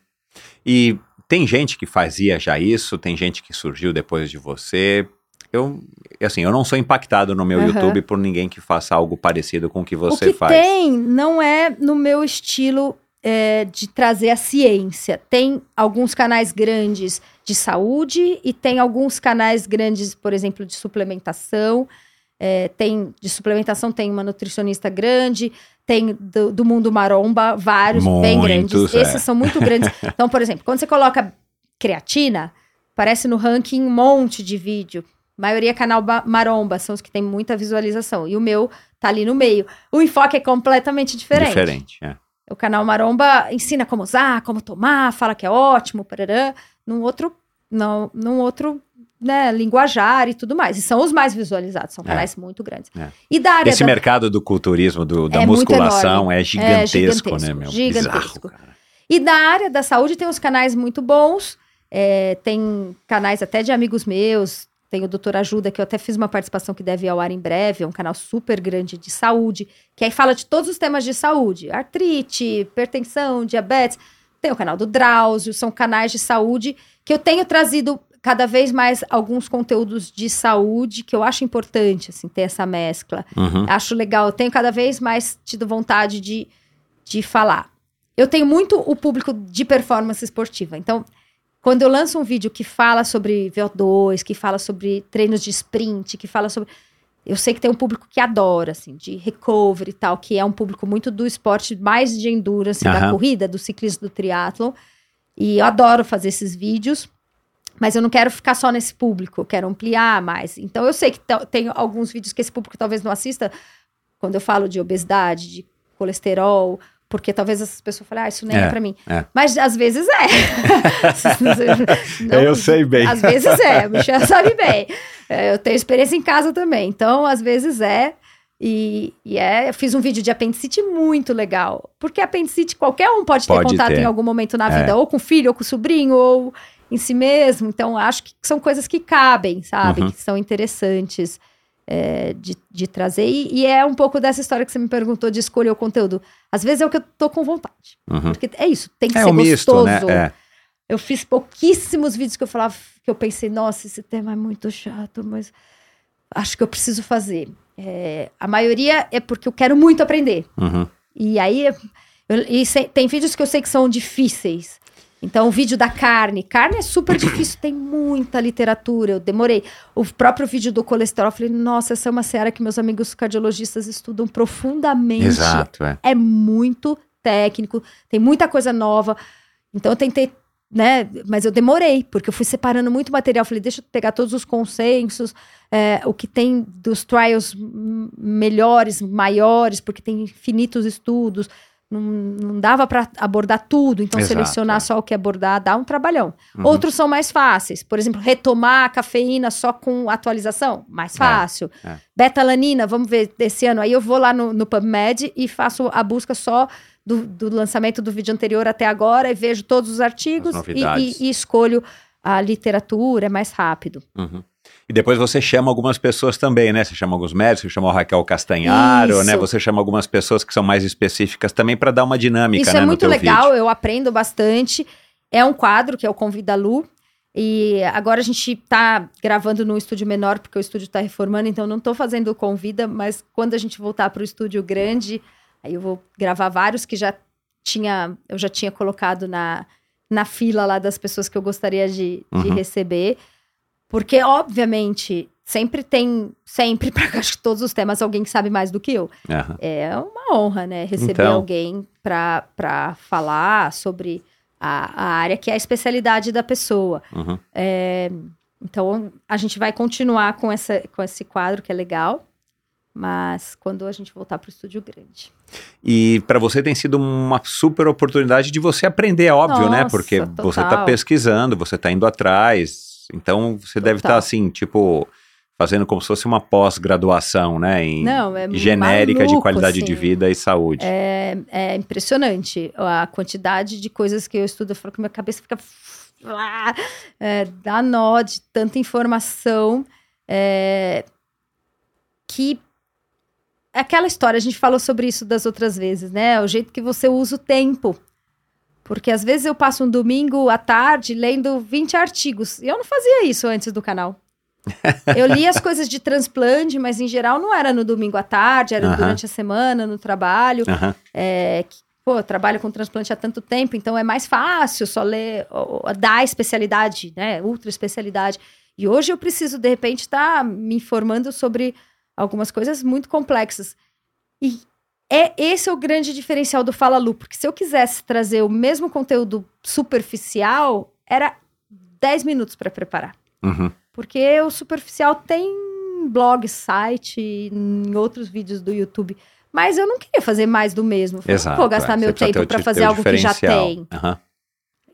E tem gente que fazia já isso, tem gente que surgiu depois de você. Eu, assim, eu não sou impactado no meu Aham. YouTube por ninguém que faça algo parecido com o que você o que faz. tem não é no meu estilo é, de trazer a ciência. Tem alguns canais grandes de saúde e tem alguns canais grandes, por exemplo, de suplementação. É, tem de suplementação tem uma nutricionista grande, tem do, do mundo maromba vários bem Muitos, grandes. é. Esses são muito grandes. Então, por exemplo, quando você coloca creatina, aparece no ranking um monte de vídeo. Maioria é canal ba- maromba, são os que tem muita visualização. E o meu tá ali no meio. O enfoque é completamente diferente. Diferente, é. O canal Maromba ensina como usar, como tomar, fala que é ótimo, parará, num outro, não, num outro né, linguajar e tudo mais. E são os mais visualizados, são É. canais muito grandes. É. E da área Esse da, mercado do culturismo, do- da É musculação é gigantesco, gigantesco, né, meu? gigantesco. Bizarro. E da área da saúde tem uns canais muito bons. é, tem canais até de amigos meus. Tem o Doutor Ajuda, que eu até fiz uma participação que deve ir ao ar em breve. É um canal super grande de saúde. Que aí fala de todos os temas de saúde. Artrite, hipertensão, diabetes. Tem o canal do Drauzio. São canais de saúde que eu tenho trazido cada vez mais alguns conteúdos de saúde que eu acho importante, assim, ter essa mescla. Uhum. Acho legal. Eu tenho cada vez mais tido vontade de, de falar. Eu tenho muito o público de performance esportiva. Então, quando eu lanço um vídeo que fala sobre VO2, que fala sobre treinos de sprint, que fala sobre. Eu sei que tem um público que adora, assim, de recovery e tal, que é um público muito do esporte mais de endurance, da Aham. corrida, do ciclismo, do triatlon. E eu adoro fazer esses vídeos. Mas eu não quero ficar só nesse público, eu quero ampliar mais. Então eu sei que tem alguns vídeos que esse público talvez não assista quando eu falo de obesidade, de colesterol, porque talvez essas pessoas falem, ah, isso nem é, É, pra mim. é. Mas às vezes é. Não- Eu sei bem. Às vezes é, o Michel sabe bem. É, eu tenho experiência em casa também, então às vezes é. E, e é, eu fiz um vídeo de apendicite muito legal. Porque apendicite qualquer um pode ter Pode contato ter. em algum momento na É. vida, ou com o filho, ou com o sobrinho, ou em si mesmo. Então, acho que são coisas que cabem, sabe? Uhum. Que são interessantes é, de, de trazer. E, e é um pouco dessa história que você me perguntou de escolher o conteúdo. Às vezes é o que eu tô com vontade. Uhum. Porque é isso, tem que É ser um misto, gostoso. né? É. Eu fiz pouquíssimos vídeos que eu falava, que eu pensei, nossa, esse tema é muito chato, mas acho que eu preciso fazer. É, a maioria é porque eu quero muito aprender. Uhum. E aí, eu- e se- tem vídeos que eu sei que são difíceis. Então, o vídeo da carne. Carne é super difícil, tem muita literatura. Eu demorei. O próprio vídeo do colesterol, eu falei, nossa, essa é uma seara que meus amigos cardiologistas estudam profundamente Exato, é. é muito técnico, tem muita coisa nova. Então eu tentei, né? Mas eu demorei, porque eu fui separando muito material. Falei, deixa eu pegar todos os consensos, é, o que tem dos trials melhores, maiores, porque tem infinitos estudos. Não, não dava para abordar tudo, então Exato, selecionar é. só o que abordar dá um trabalhão. Uhum. Outros são mais fáceis. Por exemplo, retomar a cafeína só com atualização, mais fácil. é. Betalanina, vamos ver desse ano. Aí eu vou lá no, no PubMed e faço a busca só do, do lançamento do vídeo anterior até agora e vejo todos os artigos e, e- e escolho a literatura, é mais rápido. Uhum. E depois você chama algumas pessoas também, né? Você chama alguns médicos, você chama o Raquel Castanharo, Isso. né? Você chama algumas pessoas que são mais específicas também para dar uma dinâmica, Isso né, é muito legal, vídeo. eu aprendo bastante. É um quadro que é o Convida Lu. E agora a gente tá gravando num estúdio menor, porque o estúdio tá reformando, então não tô fazendo o convida, mas quando a gente voltar pro estúdio grande, aí eu vou gravar vários que já tinha, eu já tinha colocado na, na fila lá das pessoas que eu gostaria de, de Uhum. receber. Porque, obviamente, sempre tem, sempre, para acho que todos os temas, alguém que sabe mais do que eu. Aham. É uma honra, né? Receber Então. alguém para falar sobre a, a área que é a especialidade da pessoa. Uhum. É, então, a gente vai continuar com, essa, com esse quadro que é legal, mas quando a gente voltar para o estúdio grande. E para você tem sido uma super oportunidade de você aprender, é óbvio, né? Nossa, Porque você está total. pesquisando, você está indo atrás. Então você deve estar Total. assim, tipo, fazendo como se fosse uma pós-graduação, né? Em Não, é genérica de maluco, qualidade de assim. vida e saúde. É, é impressionante a quantidade de coisas que eu estudo. Eu falo que minha cabeça fica. É, dá nó de tanta informação. é, que. é Aquela história, a gente falou sobre isso das outras vezes, né? O jeito que você usa o tempo. Porque às vezes eu passo um domingo à tarde lendo 20 artigos. E eu não fazia isso antes do canal. eu li as coisas de transplante, mas em geral não era no domingo à tarde, era Aham. durante a semana, no trabalho. Aham. É, que, pô, trabalho com transplante há tanto tempo, então é mais fácil só ler ó, da especialidade, né? Ultra especialidade. E hoje eu preciso, de repente, estar me informando sobre algumas coisas muito complexas. E é esse é o grande diferencial do Fala Lu, porque se eu quisesse trazer o mesmo conteúdo superficial, era 10 minutos para preparar. Uhum. Porque o superficial tem blog, site, em outros vídeos do YouTube. Mas eu não queria fazer mais do mesmo. Eu falei, Exato. Não vou gastar é. meu Você tempo para fazer algo que já tem.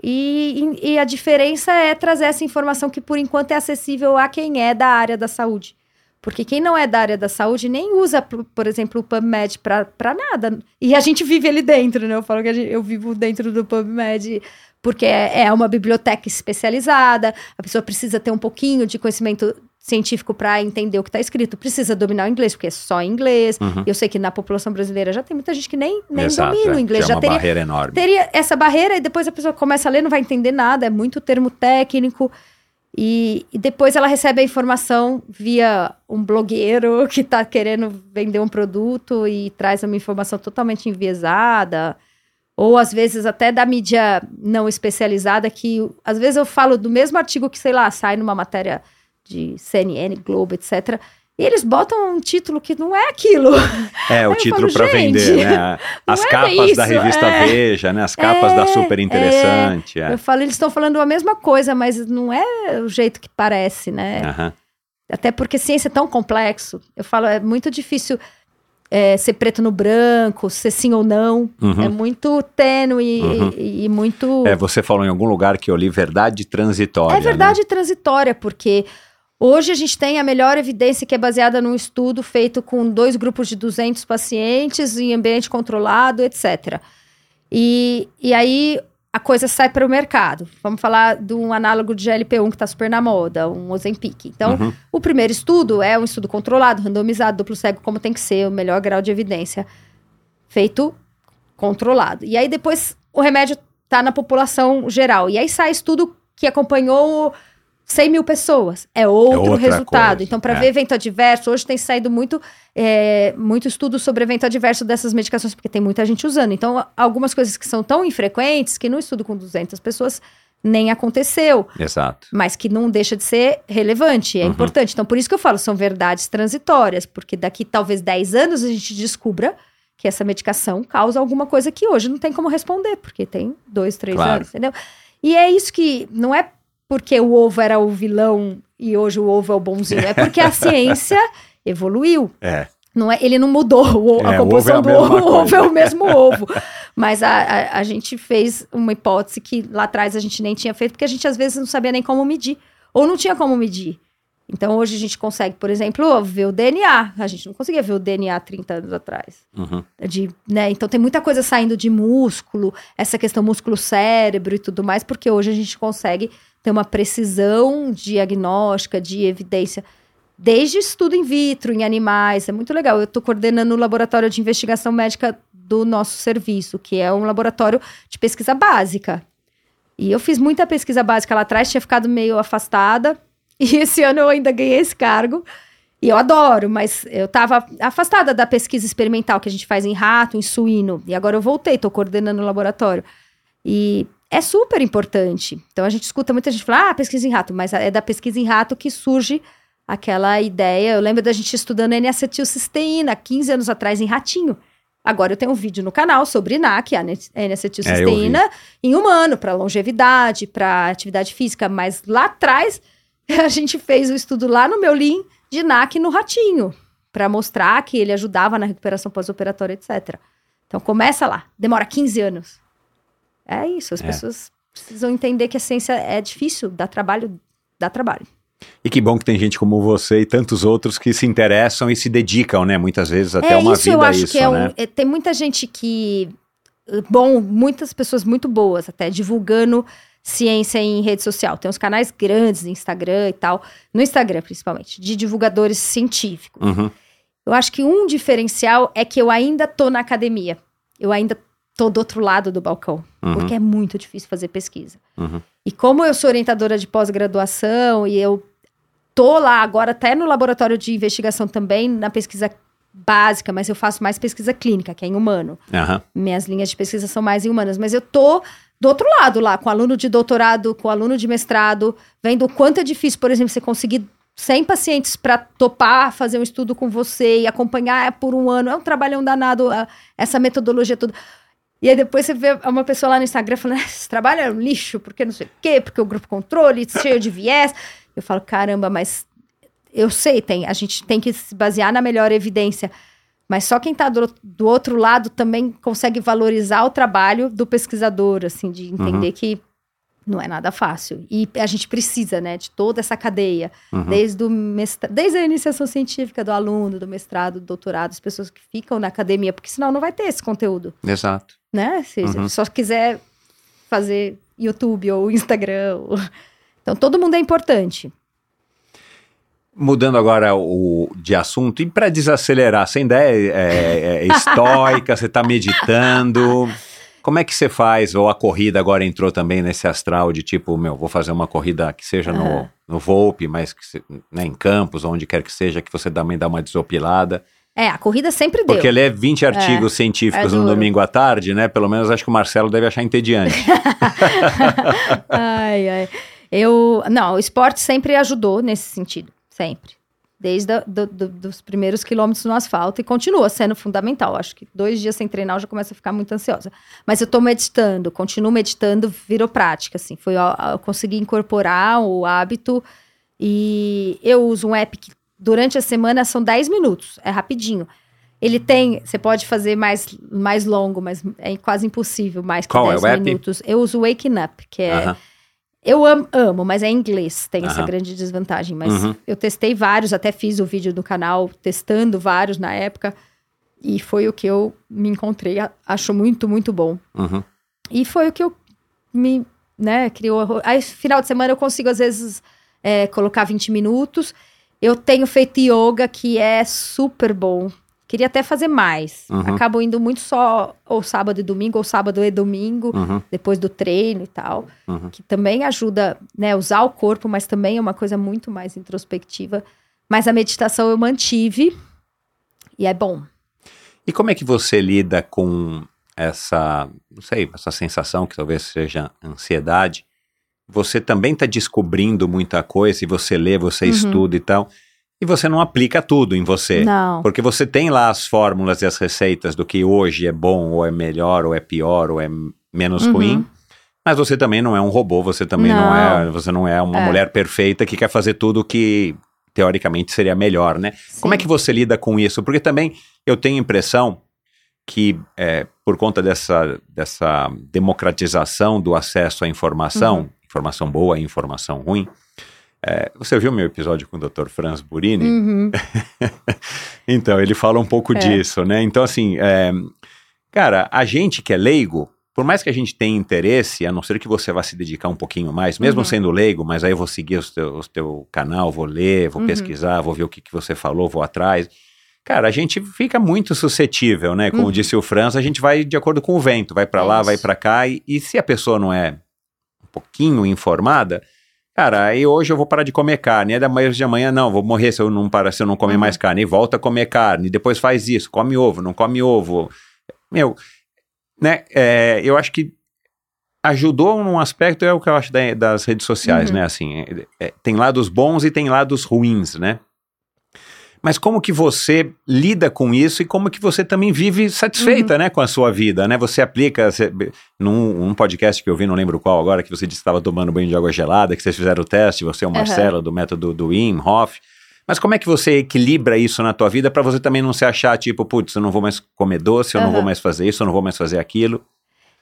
E, e- e a diferença é trazer essa informação que, por enquanto, é acessível a quem é da área da saúde. Porque quem não é da área da saúde nem usa, por, exemplo, o PubMed para nada. E a gente vive ali dentro, né? Eu falo que gente- eu vivo dentro do PubMed porque é, é uma biblioteca especializada, a pessoa precisa ter um pouquinho de conhecimento científico para entender o que está escrito, precisa dominar o inglês, porque é só inglês. Uhum. Eu sei que na população brasileira já tem muita gente que nem, nem Exato, domina é. o inglês, é já uma teria barreira enorme. teria essa barreira e depois a pessoa começa a ler, não vai entender nada, é muito termo técnico. E, e depois ela recebe a informação via um blogueiro que está querendo vender um produto e traz uma informação totalmente enviesada. Ou às vezes até da mídia não especializada, que às vezes eu falo do mesmo artigo que, sei lá, sai numa matéria de CNN, Globo, etc. E eles botam um título que não é aquilo. É, o título para vender, né? As é capas bem da isso, revista é. Veja, né? As capas da É, Super Interessante. É. Eu falo, eles estão falando a mesma coisa, mas não é o jeito que parece, né? Aham. Até porque ciência é tão complexo. Eu falo, é muito difícil é, ser preto no branco, ser sim ou não. Uhum. É muito tênue Uhum. e, e muito. É, você falou em algum lugar que eu li verdade transitória. É verdade né? transitória, porque hoje a gente tem a melhor evidência que é baseada num estudo feito com dois grupos de 200 pacientes em ambiente controlado, etc. E, e aí a coisa sai para o mercado. Vamos falar de um análogo de GLP-1 que está super na moda, um Ozempic. Então, Uhum. o primeiro estudo é um estudo controlado, randomizado, duplo cego, como tem que ser, o melhor grau de evidência, feito controlado. E aí depois o remédio tá na população geral. E aí sai estudo que acompanhou 100 mil pessoas. É outro outra resultado. coisa, Então, para é. ver evento adverso, hoje tem saído muito, é, muito estudo sobre evento adverso dessas medicações, porque tem muita gente usando. Então, algumas coisas que são tão infrequentes que no estudo com 200 pessoas nem aconteceu Exato. mas que não deixa de ser relevante, é Uhum. importante. Então, por isso que eu falo, são verdades transitórias, porque daqui talvez 10 anos a gente descubra que essa medicação causa alguma coisa que hoje não tem como responder, porque tem dois, três Claro. anos, entendeu? E é isso que não é porque o ovo era o vilão e hoje o ovo é o bonzinho, é porque a ciência evoluiu. É. Não é, ele não mudou o- É, a o composição ovo é a do ovo, o ovo é o mesmo ovo. Mas a, a, a gente fez uma hipótese que lá atrás a gente nem tinha feito, porque a gente às vezes não sabia nem como medir, ou não tinha como medir. Então hoje a gente consegue, por exemplo, ver o DNA. A gente não conseguia ver o DNA 30 anos atrás. Uhum. De, né? Então tem muita coisa saindo de músculo, essa questão músculo-cérebro e tudo mais, porque hoje a gente consegue ter uma precisão diagnóstica, de evidência, desde estudo in vitro, em animais. É muito legal. Eu estou coordenando o laboratório de investigação médica do nosso serviço, que é um laboratório de pesquisa básica. E eu fiz muita pesquisa básica lá atrás, tinha ficado meio afastada. E esse ano eu ainda ganhei esse cargo. E eu adoro, mas eu estava afastada da pesquisa experimental que a gente faz em rato, em suíno. E agora eu voltei, estou coordenando o laboratório. E é super importante. Então a gente escuta muita gente falar, ah, pesquisa em rato, mas é da pesquisa em rato que surge aquela ideia. Eu lembro da gente estudando N-acetilcisteína 15 anos atrás em ratinho. Agora eu tenho um vídeo no canal sobre NAC, a N-acetilcisteína, em humano, para longevidade, para atividade física. Mas lá atrás a gente fez o estudo lá no meu Lean de NAC no ratinho, para mostrar que ele ajudava na recuperação pós-operatória, etc. Então começa lá, demora 15 anos. É isso, as É. pessoas precisam entender que a ciência é difícil, dá trabalho, dá trabalho. E que bom que tem gente como você e tantos outros que se interessam e se dedicam, né? Muitas vezes até é uma isso, vida eu acho isso, que é um, né? é, tem muita gente que bom, muitas pessoas muito boas até divulgando ciência em rede social. Tem uns canais grandes no Instagram e tal, no Instagram principalmente, de divulgadores científicos. Uhum. Eu acho que um diferencial é que eu ainda tô na academia. Eu ainda tô do outro lado do balcão, Uhum. porque é muito difícil fazer pesquisa. Uhum. E como eu sou orientadora de pós-graduação e eu tô lá agora até no laboratório de investigação também, na pesquisa básica, mas eu faço mais pesquisa clínica, que é em humano. Aham. Minhas linhas de pesquisa são mais em humanas, mas eu tô do outro lado lá, com aluno de doutorado, com aluno de mestrado, vendo o quanto é difícil, por exemplo, você conseguir 100 pacientes para topar fazer um estudo com você e acompanhar por um ano. É um trabalhão danado, essa metodologia toda. E aí depois você vê uma pessoa lá no Instagram falando, "Ah, esse trabalho é um lixo, porque não sei o quê, porque o grupo controle, cheio de viés. Eu falo, caramba, mas eu sei, tem, a gente tem que se basear na melhor evidência. Mas só quem está do, do outro lado também consegue valorizar o trabalho do pesquisador, assim, de entender que não é nada fácil. E a gente precisa, né, de toda essa cadeia, desde, o mestra- desde a iniciação científica do aluno, do mestrado, do doutorado, as pessoas que ficam na academia, porque senão não vai ter esse conteúdo, Exato. né? Se Uhum. só quiser fazer YouTube ou Instagram. ou- Então, todo mundo é importante. Mudando agora o, de assunto, e para desacelerar, você ainda é, é- é estoica, você está meditando. Como é que você faz? Ou a corrida agora entrou também nesse astral de tipo, meu, vou fazer uma corrida que seja no, É. no Volpe, mas que né, em Campos, onde quer que seja, que você também dá uma desopilada. É, a corrida sempre deu. Porque ler 20 artigos científicos é no domingo à tarde, né? Pelo menos acho que o Marcelo deve achar entediante. ai, ai. Eu. Não, o esporte sempre ajudou nesse sentido. Sempre. Desde a, do- do- dos primeiros quilômetros no asfalto e continua sendo fundamental. Acho que dois dias sem treinar eu já começo a ficar muito ansiosa. Mas eu tô meditando, continuo meditando, virou prática, assim. Foi, ó, eu consegui incorporar o hábito e eu uso um app que durante a semana são 10 minutos, é rapidinho. Ele tem, você pode fazer mais, mais longo, mas é quase impossível mais que Qual é 10 o app? minutos. Eu uso o Waking Up, que é Aham. Eu am- amo, mas é inglês, tem essa Aham. grande desvantagem. Mas Uhum. eu testei vários, até fiz o vídeo no canal testando vários na época. E foi o que eu me encontrei, acho muito, muito bom. Uhum. E foi o que eu me, né, criou. Aí, final de semana eu consigo, às vezes, é, colocar 20 minutos. Eu tenho feito yoga, que é super bom. Queria até fazer mais. Uhum. Acabo indo muito só ou sábado e domingo, ou sábado e domingo, Uhum. depois do treino e tal. Uhum. Que também ajuda, né, usar o corpo, mas também é uma coisa muito mais introspectiva. Mas a meditação eu mantive. E é bom. E como é que você lida com essa, não sei, essa sensação que talvez seja ansiedade? Você também está descobrindo muita coisa e você lê, você Uhum. estuda e tal, e você não aplica tudo em você. Não. Porque você tem lá as fórmulas e as receitas do que hoje é bom, ou é melhor, ou é pior, ou é menos Uhum. ruim. Mas você também não é um robô, você também não, Não. é, você não é uma É. mulher perfeita que quer fazer tudo que teoricamente seria melhor, né? Como é Sim. que você lida com isso? Porque também eu tenho a impressão que é, por conta dessa, dessa democratização do acesso à informação, Uhum. informação boa e informação ruim, é, você viu meu episódio com o Dr. Franz Burini? Uhum. Então, ele fala um pouco É. disso, né? Então, assim, é, cara, a gente que é leigo, por mais que a gente tenha interesse, a não ser que você vá se dedicar um pouquinho mais, mesmo Uhum. sendo leigo, mas aí eu vou seguir o teu, teu canal, vou ler, vou Uhum. pesquisar, vou ver o que, que você falou, vou atrás. Cara, a gente fica muito suscetível, né? Como Uhum. disse o Franz, a gente vai de acordo com o vento, vai pra É lá, isso. vai pra cá, e, e se a pessoa não é um pouquinho informada, cara, aí hoje eu vou parar de comer carne, é da manhã de amanhã, não, vou morrer se eu não parar, se eu não comer Uhum. mais carne, e volta a comer carne, depois faz isso, come ovo, não come ovo. Meu, né, é, eu acho que ajudou num aspecto, é o que eu acho da- das redes sociais, Uhum. né, assim, é- é, tem lados bons e tem lados ruins, né? Mas como que você lida com isso e como que você também vive satisfeita, Uhum. né, com a sua vida, né? Você aplica, você, num um podcast que eu vi, não lembro qual agora, que você disse que estava tomando banho de água gelada, que vocês fizeram o teste, você e o. Marcelo, do método do Wim Hof. Mas como é que você equilibra isso na tua vida para você também não se achar tipo, putz, eu não vou mais comer doce, eu não Aham. vou mais fazer isso, eu não vou mais fazer aquilo.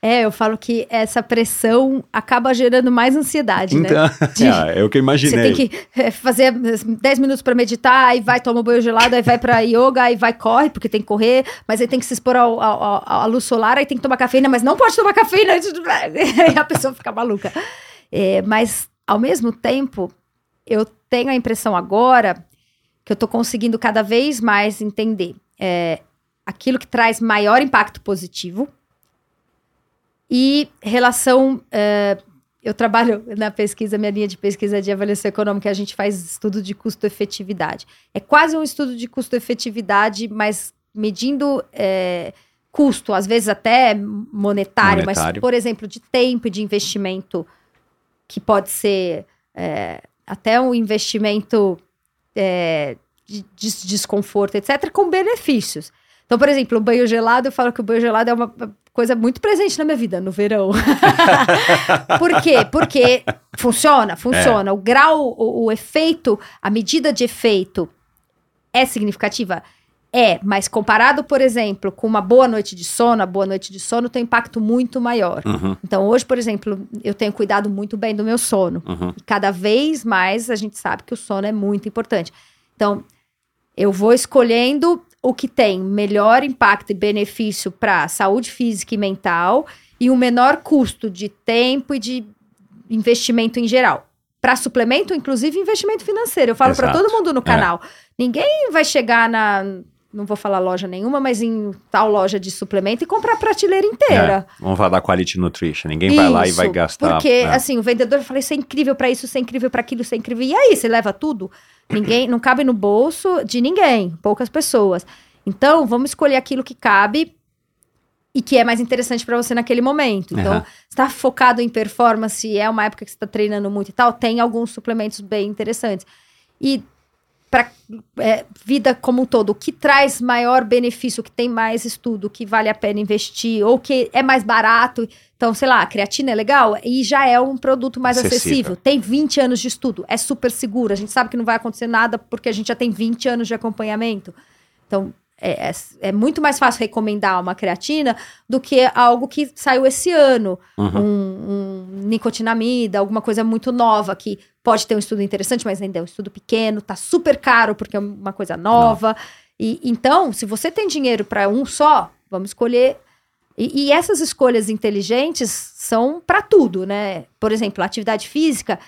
É, eu falo que essa pressão acaba gerando mais ansiedade, né? Então, De- é, é o que eu Você imaginei. tem que é, fazer 10 minutos pra meditar, aí vai tomar um banho gelado, aí vai pra yoga, aí vai corre, porque tem que correr, mas aí tem que se expor ao- ao- ao- à luz solar, aí tem que tomar cafeína, mas não pode tomar cafeína, aí a pessoa fica maluca. É, mas, ao mesmo tempo, eu tenho a impressão agora que eu tô conseguindo cada vez mais entender é, aquilo que traz maior impacto positivo E relação. eh, eu trabalho na pesquisa, minha linha de pesquisa de avaliação econômica, a gente faz estudo de custo-efetividade. É quase um estudo de custo-efetividade, mas medindo eh, custo, às vezes até monetário, mas, Monetário. por exemplo, de tempo e de investimento, que pode ser eh, até um investimento eh, de, de desconforto, etc., com benefícios. Então, por exemplo, o banho gelado, eu falo que o banho gelado é uma coisa muito presente na minha vida, no verão. Por quê? Porque funciona, funciona. O grau, o, o efeito, a medida de efeito é significativa? É, mas comparado, por exemplo, com uma boa noite de sono, a boa noite de sono tem um impacto muito maior. Uhum, Então, hoje, por exemplo, eu tenho cuidado muito bem do meu sono. uhum. E cada vez mais a gente sabe que o sono é muito importante. Então, eu vou escolhendo o que tem melhor impacto e benefício para saúde física e mental e o menor custo de tempo e de investimento em geral. Para suplemento, inclusive investimento financeiro. Eu falo para todo mundo no canal. Ninguém vai chegar na. Não vou falar loja nenhuma, mas em tal loja de suplemento e comprar a prateleira inteira. É, vamos falar da Quality Nutrition. Ninguém vai lá e vai Isso, gastar. Porque, é. assim, o vendedor fala, isso é incrível pra isso, isso é incrível pra aquilo, isso é incrível. E aí, você leva tudo? Ninguém, não cabe no bolso de ninguém, poucas pessoas. Então, vamos escolher aquilo que cabe e que é mais interessante pra você naquele momento. Então, Aham. você tá focado em performance, é uma época que você tá treinando muito e tal, tem alguns suplementos bem interessantes. E para vida como um todo, o que traz maior benefício, o que tem mais estudo, o que vale a pena investir, ou que é mais barato. Então, sei lá, a creatina é legal e já é um produto mais Acessível. acessível. Tem 20 anos de estudo, é super seguro. A gente sabe que não vai acontecer nada porque a gente já tem 20 anos de acompanhamento. Então, é, é, é muito mais fácil recomendar uma creatina do que algo que saiu esse ano. Uhum. Um, um nicotinamida, alguma coisa muito nova que pode ter um estudo interessante, mas ainda é um estudo pequeno, tá super caro porque é uma coisa nova. E então, se você tem dinheiro para um só, vamos escolher. E, e essas escolhas inteligentes são para tudo, né? Por exemplo, a atividade física,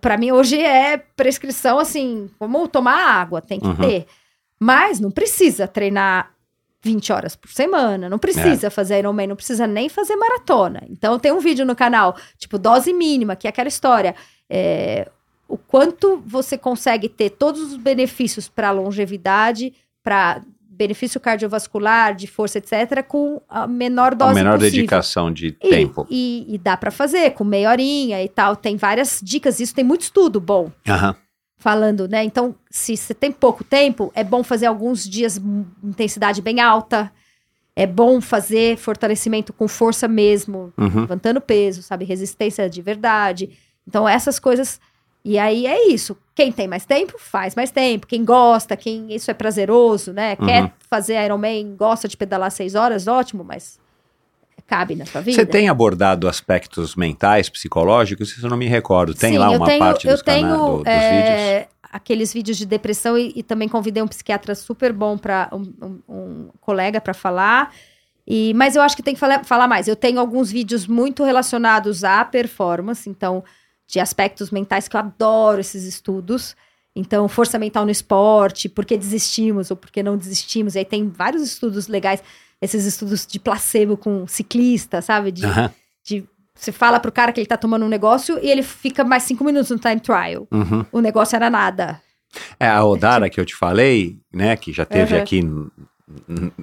para mim hoje é prescrição assim, como tomar água, tem que Uhum. ter. Mas não precisa treinar 20 horas por semana, não precisa fazer Ironman, não precisa nem fazer maratona. Então tem um vídeo no canal, tipo dose mínima, que é aquela história, é, o quanto você consegue ter todos os benefícios para longevidade, para benefício cardiovascular, de força, etc, com a menor dose a menor possível. dedicação de E, tempo. E, e dá para fazer com meia horinha e tal. Tem várias dicas, isso tem muito estudo bom falando, né? Então, se você tem pouco tempo, é bom fazer alguns dias intensidade bem alta. É bom fazer fortalecimento com força mesmo, Uhum. levantando peso, sabe? Resistência de verdade. Então, essas coisas. E aí é isso. Quem tem mais tempo, faz mais tempo. Quem gosta, quem isso é prazeroso, né? Uhum. Quer fazer Ironman, gosta de pedalar seis horas, ótimo, mas cabe na sua vida. Você tem abordado aspectos mentais, psicológicos? Isso eu não me recordo. Tem Sim, lá uma tenho, parte dos, cana- tenho, do- dos vídeos? é, aqueles vídeos de depressão e, e também convidei um psiquiatra super bom para um, um- um colega para falar. E, mas eu acho que tem que falar, falar mais. Eu tenho alguns vídeos muito relacionados à performance, então de aspectos mentais que eu adoro esses estudos. Então, força mental no esporte, por que desistimos ou por que não desistimos. E aí tem vários estudos legais, esses estudos de placebo com ciclista, sabe? De, Aham. de você fala pro cara que ele tá tomando um negócio e ele fica mais cinco minutos no time trial. Uhum. O negócio era nada. É, a Odara que eu te falei, né, que já teve Uhum. aqui,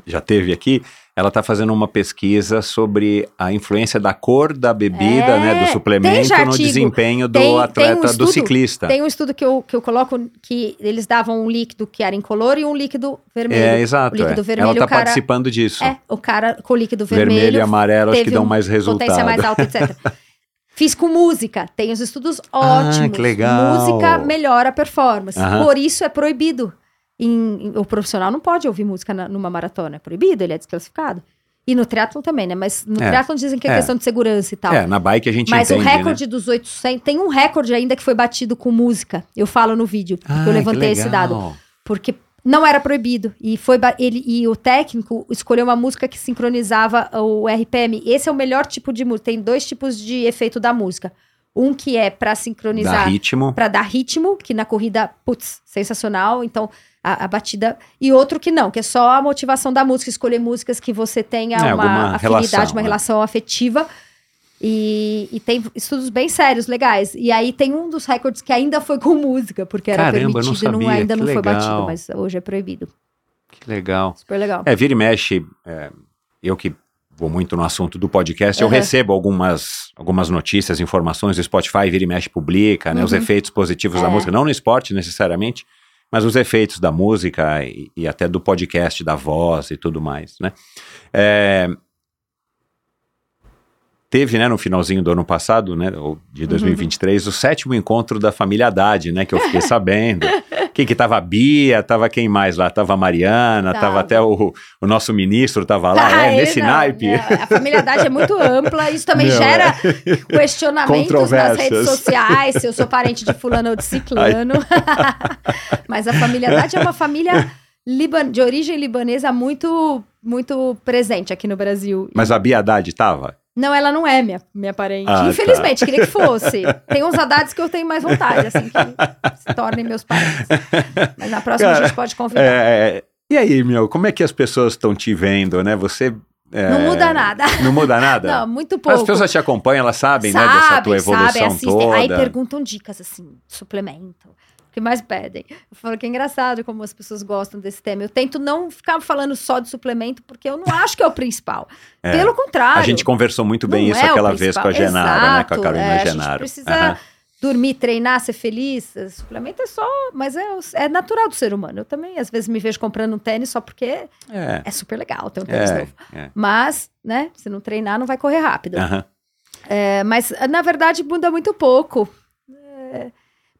já teve aqui, ela tá fazendo uma pesquisa sobre a influência da cor da bebida, É, né, do tem suplemento já no artigo. desempenho do Tem- tem um atleta, do estudo- ciclista. Tem um estudo que eu, que eu coloco que eles davam um líquido que era incolor e um líquido vermelho. É, exato. O líquido é. vermelho, ela tá cara- participando disso. É, o cara com o líquido Vermelho, vermelho. e amarelo acho que dão um mais resultado. Potência mais alta, etc. Fiz com música. Tem os estudos ótimos. Ah, que legal. Música melhora a performance. Aham. Por isso é proibido. Em- em- o profissional não pode ouvir música na- numa maratona. É proibido, ele é desclassificado. E no triatlon também, né? Mas no É. triatlon dizem que é, É. questão de segurança e tal. É, na bike a gente Mas entende, o recorde né? dos 800... Tem um recorde ainda que foi batido com música. Eu falo no vídeo, Ah, eu levantei esse dado. Porque não era proibido. E, foi ele, e o técnico escolheu uma música que sincronizava o RPM. Esse é o melhor tipo de música. Tem dois tipos de efeito da música. Um que é pra Dá sincronizar, ritmo. pra dar ritmo, que na corrida, putz, sensacional. Então, a, a batida. E outro que não, que é só a motivação da música, escolher músicas que você tenha É, uma afinidade, relação, uma né? relação afetiva. E, e tem estudos bem sérios, legais. E aí tem um dos recordes que ainda foi com música, porque era Caramba, eu permitido e não, ainda não foi legal. batido, mas hoje é proibido. Que legal. Super legal. É, vira e mexe, é, eu que vou muito no assunto do podcast, eu Aham. recebo algumas, algumas notícias, informações, o Spotify vira e mexe publica, né, os Uhum. efeitos positivos da É. música, não no esporte necessariamente, mas os efeitos da música e, e até do podcast, da voz e tudo mais, né. É, teve, né, no finalzinho do ano passado, né, ou de 2023, o sétimo encontro da família Haddad, né, que eu fiquei sabendo. Quem que tava a Bia, tava quem mais lá? Tava a Mariana, tava, Tava. até o, o nosso ministro tava lá, Ah, é, nesse não, naipe. não, a familiaridade é muito ampla, isso também Meu, gera questionamentos nas redes sociais, se eu sou parente de fulano ou de ciclano. Mas a familiaridade é uma família liban- de origem libanesa muito, muito presente aqui no Brasil. Mas a Bia Haddad tava? Não, ela não é minha, minha parente. Ah, Infelizmente, queria que fosse. Tem uns Haddades que eu tenho mais vontade, assim, que se tornem meus parentes. Mas na próxima Cara, a gente pode convidar. É, e aí, meu, como é que as pessoas estão te vendo, né? Você... é, Não muda nada. Não muda nada? Não, muito Mas pouco. as pessoas te acompanham, elas sabem, né, dessa tua evolução sabem, assistem. toda. Aí perguntam dicas, assim, suplemento. O que mais pedem? Eu falo que é engraçado como as pessoas gostam desse tema. Eu tento não ficar falando só de suplemento, porque eu não acho que é o principal. É. Pelo contrário. A gente conversou muito bem isso é aquela vez com a. Genara, né? Com a Exato, Carolina é, A gente Genaro. precisa Aham. dormir, treinar, ser feliz. Suplemento é só, mas é, é natural do ser humano. Eu também, às vezes, me vejo comprando um tênis só porque É, é super legal ter um tênis é, novo. é. Mas, né, se não treinar, não vai correr rápido. É, mas, na verdade, muda muito pouco. É,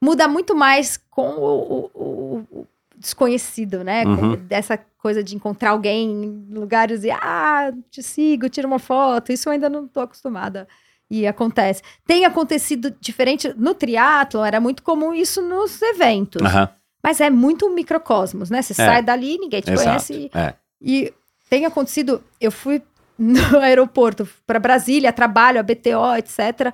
muda muito mais com o, o- o- desconhecido, né? Com Uhum. dessa coisa de encontrar alguém em lugares e, ah, te sigo, tira uma foto. Isso eu ainda não tô acostumada. E acontece. Tem acontecido diferente no triatlo, era muito comum isso nos eventos. Aham. Mas é muito um microcosmos, né? Você sai dali, ninguém te Exato. conhece. É. E tem acontecido, eu fui no aeroporto para Brasília, trabalho, a BTO, etc.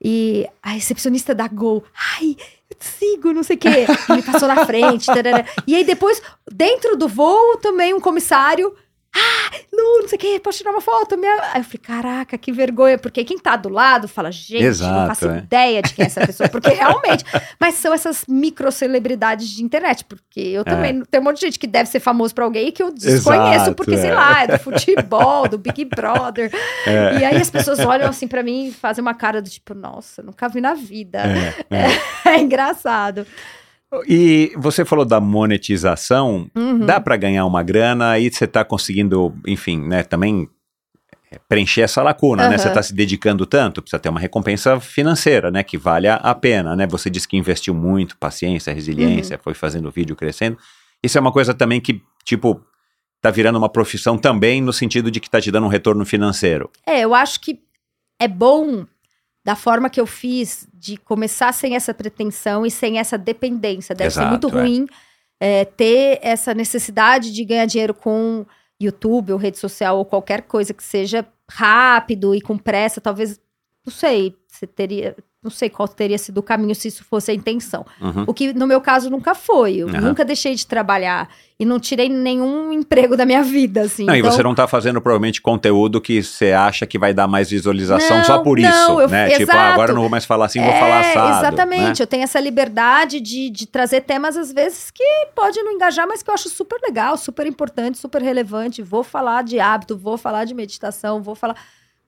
E a recepcionista da Gol, ai, te sigo, não sei o quê. Me passou na frente. tarará. E aí depois, dentro do voo, também um comissário. Ah, Lu, não sei o quê, posso tirar uma foto? Minha... Aí eu falei, caraca, que vergonha, porque quem tá do lado fala, gente, não Exato, faço é. ideia de quem é essa pessoa, porque realmente. Mas são essas micro celebridades de internet, porque eu também tem um monte de gente que deve ser famoso pra alguém que eu desconheço, Exato, porque, é. sei lá, é do futebol, do Big Brother. E aí as pessoas olham assim pra mim e fazem uma cara do tipo, nossa, nunca vi na vida. É, É, engraçado. E você falou da monetização, Uhum. dá para ganhar uma grana, aí você tá conseguindo, enfim, né, também é, preencher essa lacuna, né? Aham. Você tá se dedicando tanto, precisa ter uma recompensa financeira, né, que valha a pena, né? Você disse que investiu muito, paciência, Uhum. resiliência, foi fazendo vídeo crescendo. Isso é uma coisa também que, tipo, tá virando uma profissão também no sentido de que tá te dando um retorno financeiro. É, eu acho que é bom da forma que eu fiz de começar sem essa pretensão e sem essa dependência. Deve Exato, ser muito é. ruim é, ter essa necessidade de ganhar dinheiro com YouTube ou rede social ou qualquer coisa que seja rápido e com pressa. Talvez, não sei, você teria. Não sei qual teria sido o caminho se isso fosse a intenção. Uhum. O que no meu caso nunca foi. Eu Aham. nunca deixei de trabalhar e não tirei nenhum emprego da minha vida, assim. Não, Então- e você não tá fazendo provavelmente conteúdo que você acha que vai dar mais visualização Não, só por não, isso, eu- né? Tipo, exato. ah, agora eu não vou mais falar assim, vou É, falar assado. Exatamente, né? eu tenho essa liberdade de, de trazer temas, às vezes, que pode não engajar, mas que eu acho super legal, super importante, super relevante. Vou falar de hábito, vou falar de meditação, vou falar.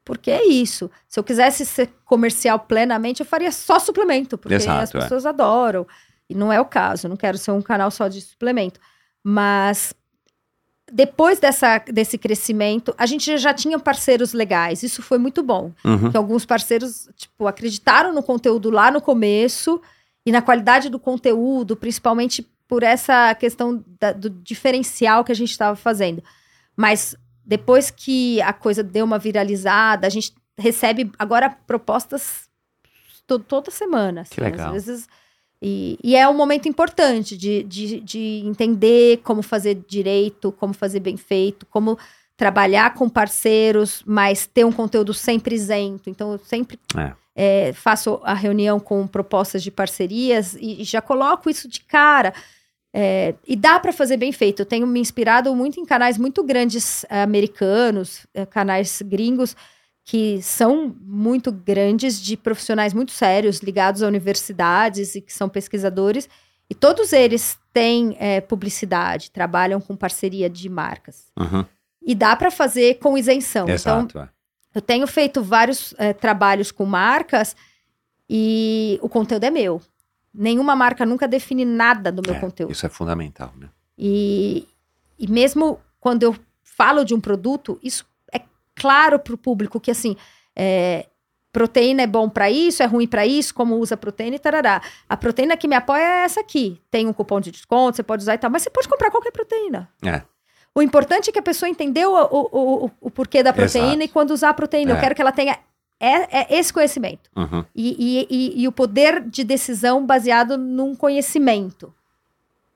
Porque é isso. Se eu quisesse ser comercial plenamente, eu faria só suplemento, porque Exato, as é. pessoas adoram. E não é o caso, não quero ser um canal só de suplemento. Mas depois dessa, desse crescimento, a gente já tinha parceiros legais. Isso foi muito bom Uhum. alguns parceiros, tipo, acreditaram no conteúdo lá no começo e na qualidade do conteúdo, principalmente por essa questão da- do diferencial que a gente estava fazendo. Mas depois que a coisa deu uma viralizada, a gente recebe agora propostas to- toda semana. Que assim, legal. Às vezes. E, e é um momento importante de, de, de entender como fazer direito, como fazer bem feito, como trabalhar com parceiros, mas ter um conteúdo sempre isento. Então, eu sempre É. é, faço a reunião com propostas de parcerias e, e já coloco isso de cara. É, e dá para fazer bem feito. Eu tenho me inspirado muito em canais muito grandes eh, americanos, eh, canais gringos, que são muito grandes, de profissionais muito sérios, ligados a universidades e que são pesquisadores. E todos eles têm eh, publicidade, trabalham com parceria de marcas. Uhum. E dá para fazer com isenção. Então, Exato. é. eu tenho feito vários eh, trabalhos com marcas e o conteúdo é meu. Nenhuma marca nunca define nada do meu É, conteúdo. Isso é fundamental, né? E, e mesmo quando eu falo de um produto, isso é claro para o público que assim, é, proteína é bom para isso, é ruim para isso, como usa proteína e tarará. A proteína que me apoia é essa aqui. Tem um cupom de desconto, você pode usar e tal, mas você pode comprar qualquer proteína. É. O importante é que a pessoa entendeu o, o, o, o porquê da proteína Exato. e quando usar a proteína. É. Eu quero que ela tenha é, é esse conhecimento. Uhum. E, e, e, e o poder de decisão baseado num conhecimento.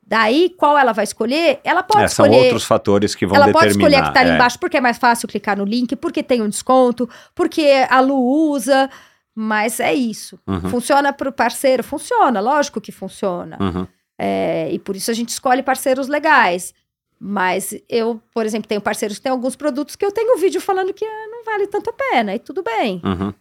Daí, qual ela vai escolher? Ela pode É, são escolher. outros fatores que vão ela pode determinar. escolher a que tá ali é. embaixo porque é mais fácil clicar no link, porque tem um desconto, porque a Lu usa. Mas é isso. Uhum. Funciona para o parceiro? Funciona, lógico que funciona. Uhum. É, e por isso a gente escolhe parceiros legais. Mas eu, por exemplo, tenho parceiros que têm alguns produtos que eu tenho vídeo falando que ah, não vale tanto a pena, e tudo bem. Uhum.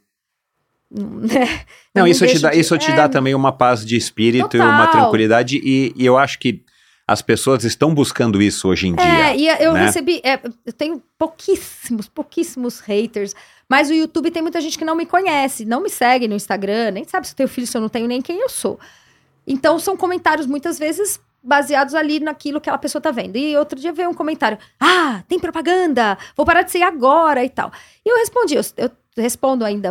né? Não, Eu isso, te dá, de- isso te é, dá também uma paz de espírito e uma Total. tranquilidade, e, e eu acho que as pessoas estão buscando isso hoje em É, dia. e eu né? recebi. é, eu tenho pouquíssimos, pouquíssimos haters. Mas o YouTube tem muita gente que não me conhece, não me segue no Instagram, nem sabe se eu tenho filho, se eu não tenho, nem quem eu sou. Então são comentários muitas vezes baseados ali naquilo que aquela pessoa tá vendo. E outro dia veio um comentário: Ah, tem propaganda, vou parar de seguir agora e tal. E eu respondi, eu, eu respondo ainda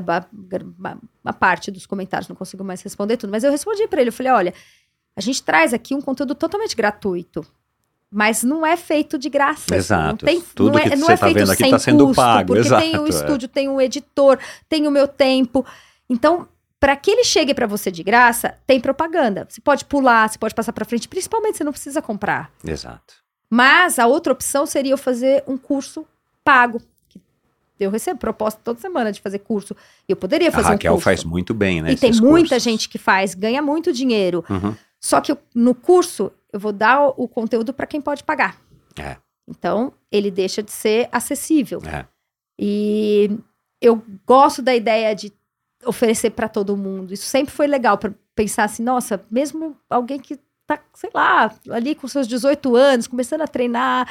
uma, parte dos comentários, não consigo mais responder tudo, mas eu respondi pra ele, eu falei, olha, a gente traz aqui um conteúdo totalmente gratuito. Mas não é feito de graça. assim, Exato. Não tem, Tudo não é, que não você é tá feito vendo aqui sem tá sendo custo, pago, Porque tem exato, o é. estúdio, tem o editor, tem o meu tempo. Então, para que ele chegue para você de graça, tem propaganda. Você pode pular, você pode passar para frente, principalmente você não precisa comprar. Exato. Mas a outra opção seria eu fazer um curso pago. Eu recebo proposta toda semana de fazer curso. Eu poderia A fazer um Raquel curso. faz muito bem, né? e tem muita cursos. gente que faz, ganha muito dinheiro. Uhum. Só que no curso eu vou dar o, o conteúdo para quem pode pagar. É. Então, ele deixa de ser acessível. É. E eu gosto da ideia de oferecer para todo mundo. Isso sempre foi legal para pensar assim, nossa, mesmo alguém que tá, sei lá, ali com seus 18 anos, começando a treinar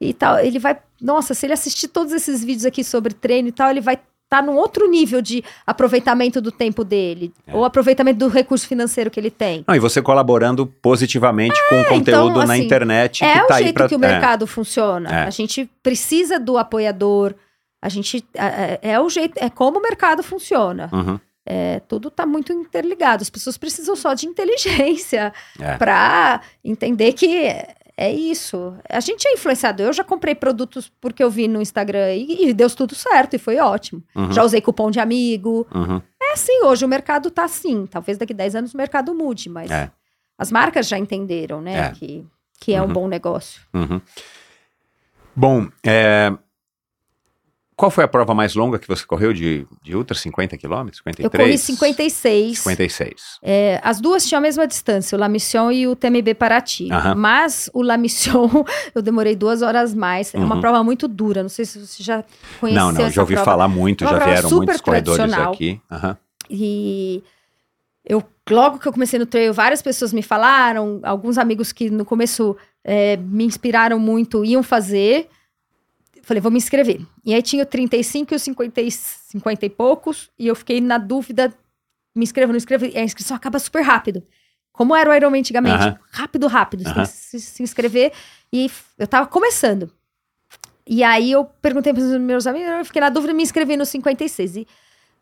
e tal, ele vai, nossa, se ele assistir todos esses vídeos aqui sobre treino e tal, ele vai estar num outro nível de aproveitamento do tempo dele, É. ou aproveitamento do recurso financeiro que ele tem. Não, e você colaborando positivamente com o conteúdo então, na assim, internet É que o tá aí jeito pra... que o é. mercado funciona. É. A gente precisa do apoiador. A gente é, é- o jeito, é como o mercado funciona. Uhum. É, tudo está muito interligado. As pessoas precisam só de inteligência É. para entender que é, isso. A gente é influenciado. Eu já comprei produtos porque eu vi no Instagram e, e deu tudo certo e foi ótimo. Uhum. Já usei cupom de amigo. Uhum. É assim, hoje o mercado tá assim. Talvez daqui 10 anos o mercado mude, mas É. as marcas já entenderam, né, É. que, que é um Uhum. bom negócio. Uhum. Bom, é, qual foi a prova mais longa que você correu de, de ultra? 50 quilômetros? 53? Eu corri 56. 56. É, as duas tinham a mesma distância, o La Mission e o TMB Paraty. Aham. Mas o La Mission, eu demorei duas horas mais. É uma Uhum. prova muito dura. Não sei se você já conheceu Não, não, já ouvi prova. falar muito, já vieram muitos corredores aqui. Aham. E eu, logo que eu comecei no trail, várias pessoas me falaram, alguns amigos que no começo é, me inspiraram muito iam fazer. Falei, vou me inscrever. E aí tinha o 35 e o 50, e- 50 e poucos, e eu fiquei na dúvida, me inscrevo, não inscrevo, e a inscrição acaba super rápido. Como era o Ironman antigamente. Aham. Rápido, rápido. Você tem Aham. que se, se inscrever. E eu tava começando. E aí eu perguntei para os meus amigos, eu fiquei na dúvida e me inscrevi no 56. E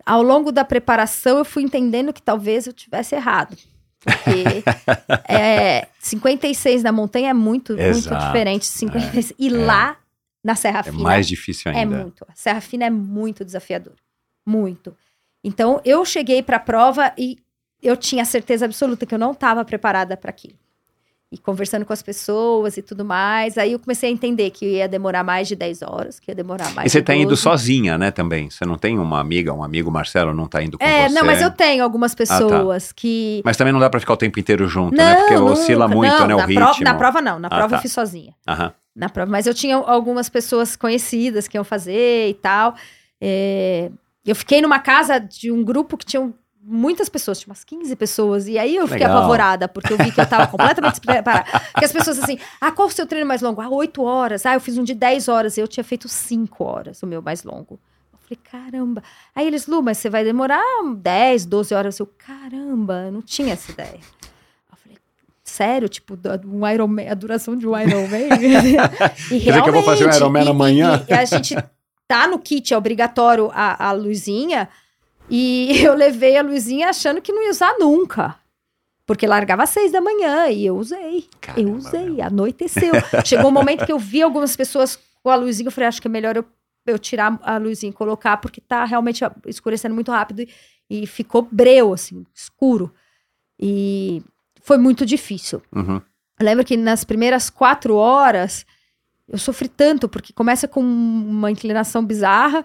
ao longo da preparação eu fui entendendo que talvez eu tivesse errado. Porque é, 56 na montanha é muito, muito Exato, diferente. de 56. e lá na Serra É Fina mais difícil é ainda. muito. A Serra Fina é muito desafiador. Muito. Então, eu cheguei para a prova e eu tinha certeza absoluta que eu não estava preparada para aquilo. e conversando com as pessoas e tudo mais. Aí eu comecei a entender que ia demorar mais de 10 horas, que ia demorar mais E você de tá indo 12. sozinha, né, também? Você não tem uma amiga, um amigo, Marcelo, não tá indo com É, você? não, mas eu tenho algumas pessoas que. Mas também não dá pra ficar o tempo inteiro junto, não, né? Porque oscila nunca. muito, não, né, o na ritmo. Prova, na prova não, na Ah, prova tá. eu fiz sozinha. Aham. Na prova, mas eu tinha algumas pessoas conhecidas que iam fazer e tal. É, eu fiquei numa casa de um grupo que tinham muitas pessoas, tinha umas 15 pessoas, e aí eu fiquei Legal. apavorada, porque eu vi que eu tava completamente despreparada. Porque as pessoas assim, ah, qual o seu treino mais longo? Ah, 8 horas. Ah, eu fiz um de 10 horas, eu tinha feito 5 horas, o meu mais longo. Eu falei, caramba. Aí eles, Lu, mas você vai demorar 10, 12 horas. Eu, caramba, eu não tinha essa ideia. Sério? Tipo, um Ironman, a duração de um Ironman? e Quer dizer que eu vou fazer um realmente, Ironman e- amanhã? E, e a gente tá no kit, é obrigatório a, a luzinha. E eu levei a luzinha achando que não ia usar nunca. Porque largava às seis da manhã e eu usei. Caramba, eu usei, anoiteceu. Chegou um momento que eu vi algumas pessoas com a luzinha, eu falei, acho que é melhor eu, eu tirar a luzinha e colocar, porque tá realmente escurecendo muito rápido e, e ficou breu, assim, escuro. E foi muito difícil. Uhum. Eu lembro que nas primeiras quatro horas eu sofri tanto, porque começa com uma inclinação bizarra.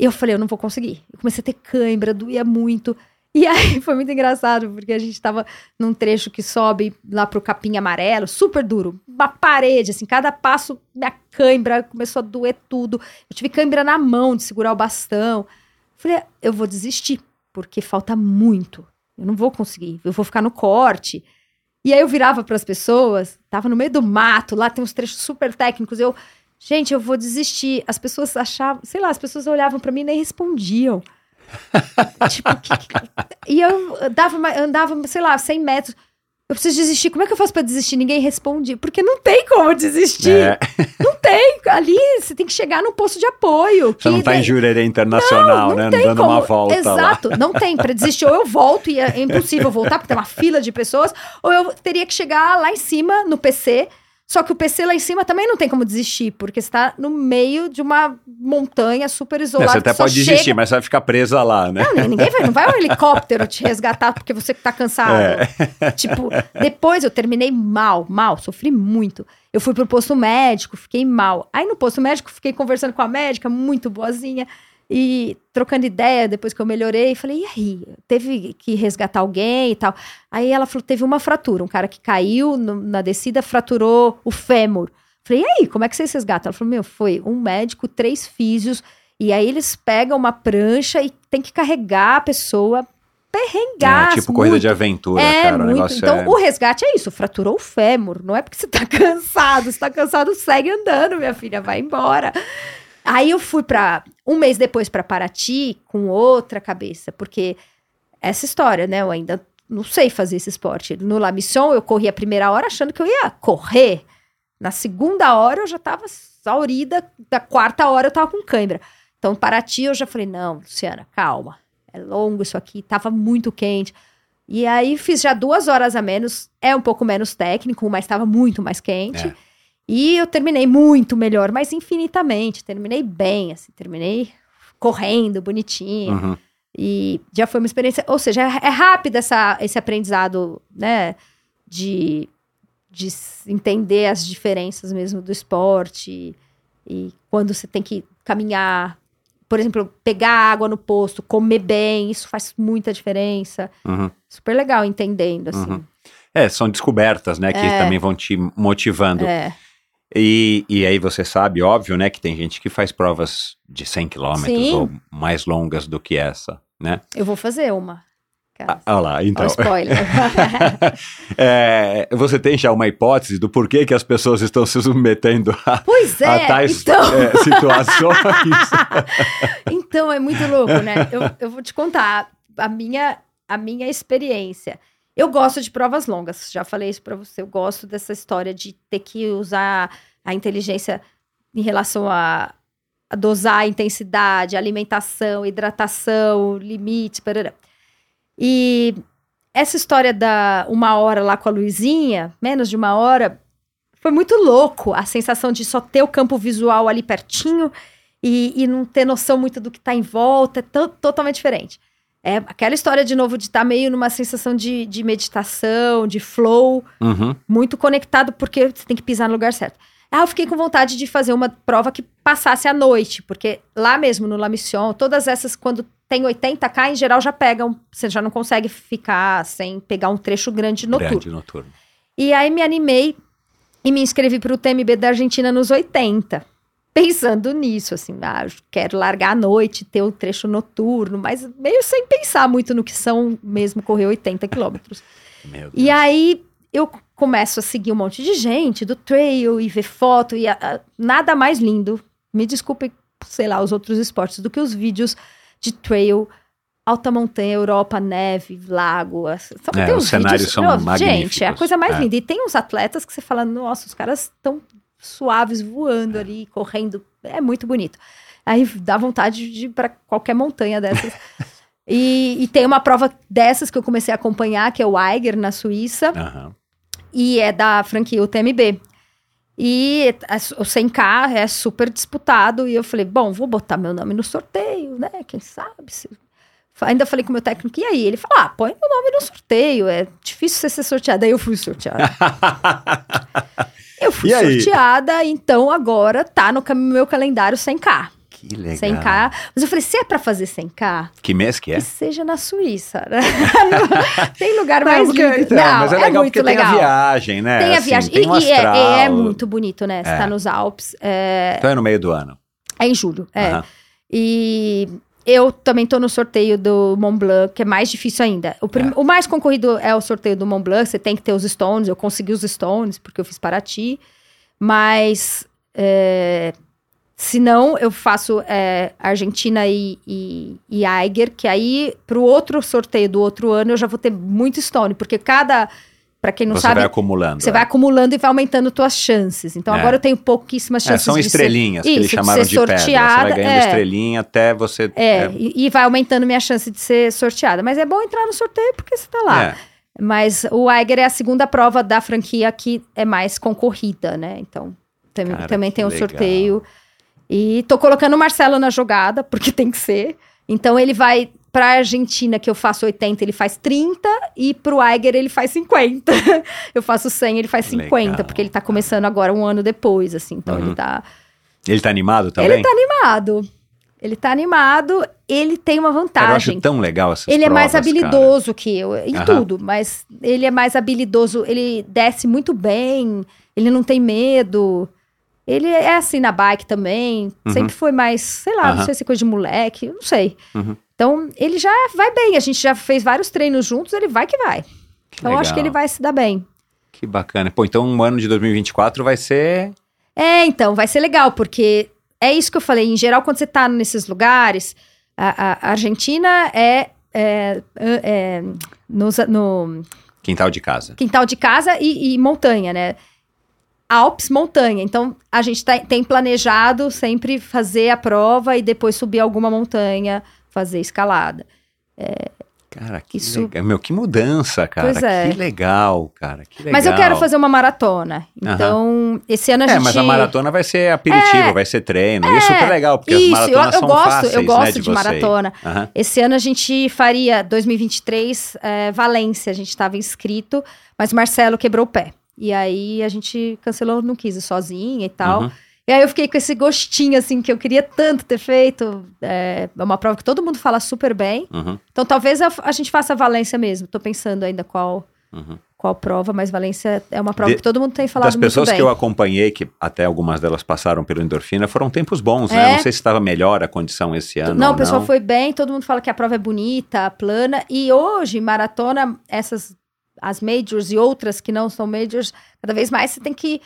E eu falei, eu não vou conseguir. Eu comecei a ter cãibra, doía muito. E aí foi muito engraçado, porque a gente tava num trecho que sobe lá pro capim amarelo, super duro, uma parede, assim, cada passo, minha cãibra começou a doer tudo. Eu tive cãibra na mão de segurar o bastão. Falei, eu vou desistir, porque falta muito. Eu não vou conseguir, eu vou ficar no corte. E aí eu virava para as pessoas, tava no meio do mato, lá tem uns trechos super técnicos. Eu, gente, eu vou desistir. As pessoas achavam, sei lá, as pessoas olhavam para mim e nem respondiam. tipo, que, que- e eu dava, andava, sei lá, 100 metros. Eu preciso desistir. Como é que eu faço para desistir? Ninguém responde. Porque não tem como desistir. É, Não tem. Ali você tem que chegar no posto de apoio. você não tá em Jurerê Internacional, não né? tem Dando uma como. volta lá. Exato, não tem. Pra desistir, ou eu volto e é impossível voltar, porque tem uma fila de pessoas, ou eu teria que chegar lá em cima, no PC. Só que o PC lá em cima também não tem como desistir, porque você tá no meio de uma montanha super É, isolada. você até pode desistir, chega- mas você vai ficar presa lá, né? Não, ninguém vai, não vai um helicóptero te resgatar porque você que tá cansado. É. Tipo, depois eu terminei mal, mal, sofri muito. Eu fui pro posto médico, fiquei mal. Aí no posto médico, fiquei conversando com a médica, muito boazinha, e trocando ideia depois que eu melhorei. Falei, e aí? Teve que resgatar alguém e tal. Aí ela falou: teve uma fratura. Um cara que caiu no- na descida fraturou o fêmur. Falei, e aí, como é que vocês resgatam? Ela falou: meu, foi um médico, três físios. E aí eles pegam uma prancha e tem que carregar a pessoa. Perrengar. É, tipo corrida de aventura, É, cara. O muito. negócio Então, é... o resgate é isso, fraturou o fêmur. Não é porque você tá cansado, você tá cansado, segue andando, minha filha, vai embora. Aí eu fui pra, um mês depois pra Paraty com outra cabeça, porque essa história, né, eu ainda não sei fazer esse esporte. No La Mission, eu corri a primeira hora achando que eu ia correr. Na segunda hora, eu já tava exaurida, da quarta hora eu tava com cãibra. Então, Paraty, eu já falei, não, Luciana, calma. É longo isso aqui, tava muito quente. E aí fiz já duas horas a menos, é um pouco menos técnico, mas estava muito mais quente. É. E eu terminei muito melhor, mas infinitamente. Terminei bem, assim, terminei correndo, bonitinho. Uhum. E já foi uma experiência. Ou seja, é é rápido essa, esse aprendizado, né? De, de entender as diferenças mesmo do esporte. E quando você tem que caminhar. Por exemplo, pegar água no posto, comer bem, isso faz muita diferença. Uhum. Super legal entendendo, assim. Uhum. É, são descobertas, né, que É. também vão te motivando. É. E, e aí você sabe, óbvio, né, que tem gente que faz provas de 100 quilômetros ou mais longas do que essa, né? Eu vou fazer uma. Ah, lá, então. spoiler. É, você tem já uma hipótese do porquê que as pessoas estão se submetendo a, pois a é, tais então, é, situações? então é muito louco, né? Eu, eu vou te contar a minha, a minha experiência. Eu gosto de provas longas, já falei isso pra você. Eu gosto dessa história de ter que usar a inteligência em relação a, a dosar a intensidade, alimentação, hidratação, limite, parará. E essa história da uma hora lá com a Luizinha, menos de uma hora, foi muito louco. A sensação de só ter o campo visual ali pertinho e, e não ter noção muito do que tá em volta, é to- totalmente diferente. É aquela história de novo de estar meio numa sensação de, de meditação, de flow, Uhum. muito conectado, porque você tem que pisar no lugar certo. Ah, eu fiquei com vontade de fazer uma prova que passasse à noite, porque lá mesmo no La Mission, todas essas, quando tem 80k, em geral já pegam, você já não consegue ficar sem pegar um trecho grande noturno. Grande noturno. E aí me animei e me inscrevi para o TMB da Argentina nos 80. Pensando nisso, assim, ah, quero largar à noite, ter o trecho noturno, mas meio sem pensar muito no que são mesmo correr 80 quilômetros. E aí eu começo a seguir um monte de gente do trail e ver foto e a- a- nada mais lindo. Me desculpe, sei lá, os outros esportes do que os vídeos de trail, alta montanha, Europa, neve, lago. Só É, tem os cenários vídeos- são Não, Gente, magníficos. é a coisa mais É. linda. E tem uns atletas que você fala, nossa, os caras estão suaves voando ali, correndo. É muito bonito. Aí dá vontade de ir para qualquer montanha dessas. e, e tem uma prova dessas que eu comecei a acompanhar, que é o Eiger, na Suíça Aham. e é da franquia UTMB. E a- o 100K é super disputado. E eu falei, bom, vou botar meu nome no sorteio, né? Quem sabe? Se... Ainda falei com o meu técnico, e aí? Ele falou, ah, põe meu nome no sorteio, é difícil você ser sorteada. Aí eu fui sorteada. eu fui E aí? sorteada, então agora tá no meu calendário 100K. que legal. 100K. Mas eu falei, se é pra fazer 100K, Que mês que é? que seja na Suíça. né? tem lugar Não, mais lindo. então, Não, mas é é legal muito porque tem legal. a viagem, né? Tem a Assim, viagem. tem e, um e é, e é muito bonito, né? Você É. tá nos Alpes. É, Então é no meio do ano. é em julho. É. Aham. E eu também tô no sorteio do Mont Blanc, que é mais difícil ainda. O, prim- É. o mais concorrido é o sorteio do Mont Blanc. Você tem que ter os Stones. Eu consegui os Stones, porque eu fiz Paraty. Mas... É, se não, eu faço é, Argentina e, e, e Eiger, que aí, pro outro sorteio do outro ano, eu já vou ter muito Stone, porque cada... Pra quem não Você sabe, vai acumulando. você é. vai acumulando e vai aumentando tuas chances. Então É. agora eu tenho pouquíssimas É, chances são de estrelinhas ser, que eles chamaram de de, ser pedra. Você sorteada. vai ganhando é, estrelinha até você. é, E, e vai aumentando minha chance de ser sorteada. Mas é bom entrar no sorteio porque você tá lá. é. Mas o Eiger é a segunda prova da franquia que é mais concorrida, né? Então tam- Cara, também tem um legal. sorteio. E tô colocando o Marcelo na jogada, porque tem que ser. Então ele vai pra Argentina, que eu faço 80, ele faz 30, e pro Eiger ele faz 50. eu faço 100, ele faz 50, Legal. porque ele tá começando agora um ano depois, assim. Então Uhum. ele tá. Ele tá animado também? Ele tá animado. Ele tá animado, ele tem uma Cara, eu vantagem. acho tão legal essas Ele é mais provas, cara. habilidoso que eu, em Aham. tudo, mas ele é mais habilidoso, ele desce muito bem, ele não tem medo. Ele é assim na bike também, Uhum. sempre foi mais, sei lá, Aham. não sei se é coisa de moleque, não sei. Uhum. Então, ele já vai bem, a gente já fez vários treinos juntos, ele vai que vai. Então, acho que ele vai se dar bem. Que bacana. Pô, então um ano de 2024 vai ser. É, então, vai ser legal, porque é isso que eu falei. Em geral, quando você tá nesses lugares, a, a- Argentina é, é, é, nos- no, Quintal de casa. quintal de casa e, e montanha, né? Alpes, montanha. Então, a gente tá- tem planejado sempre fazer a prova e depois subir alguma montanha, fazer escalada. Cara, que Isso- legal. Meu, que mudança, cara. Pois é. Que legal, cara. Que legal. Mas eu quero fazer uma maratona. Então, esse ano a É, gente... mas a maratona vai ser aperitivo, vai ser treino. e é super legal, porque Isso, as eu, maratonas eu são gosto, fáceis, eu né, gosto de, de, ir. maratona. Aham. Esse ano a gente faria 2023 é, Valência, a gente estava inscrito, mas o Marcelo quebrou o pé. E aí a gente cancelou, não quis ir sozinha e tal. Uhum. E aí eu fiquei com esse gostinho, assim, que eu queria tanto ter feito. É é uma prova que todo mundo fala super bem. Uhum. Então talvez a, a gente faça Valência mesmo. Tô pensando ainda qual, Uhum. qual prova, mas Valência é uma prova De- que todo mundo tem falado Das muito pessoas bem. que eu acompanhei, que até algumas delas passaram pelo endorfina, foram tempos bons, né? É. Não sei se estava melhor a condição esse ano. Não, o pessoal não. foi bem, todo mundo fala que a prova é bonita, plana. E hoje, maratona, essas, as majors e outras que não são majors, cada vez mais você tem que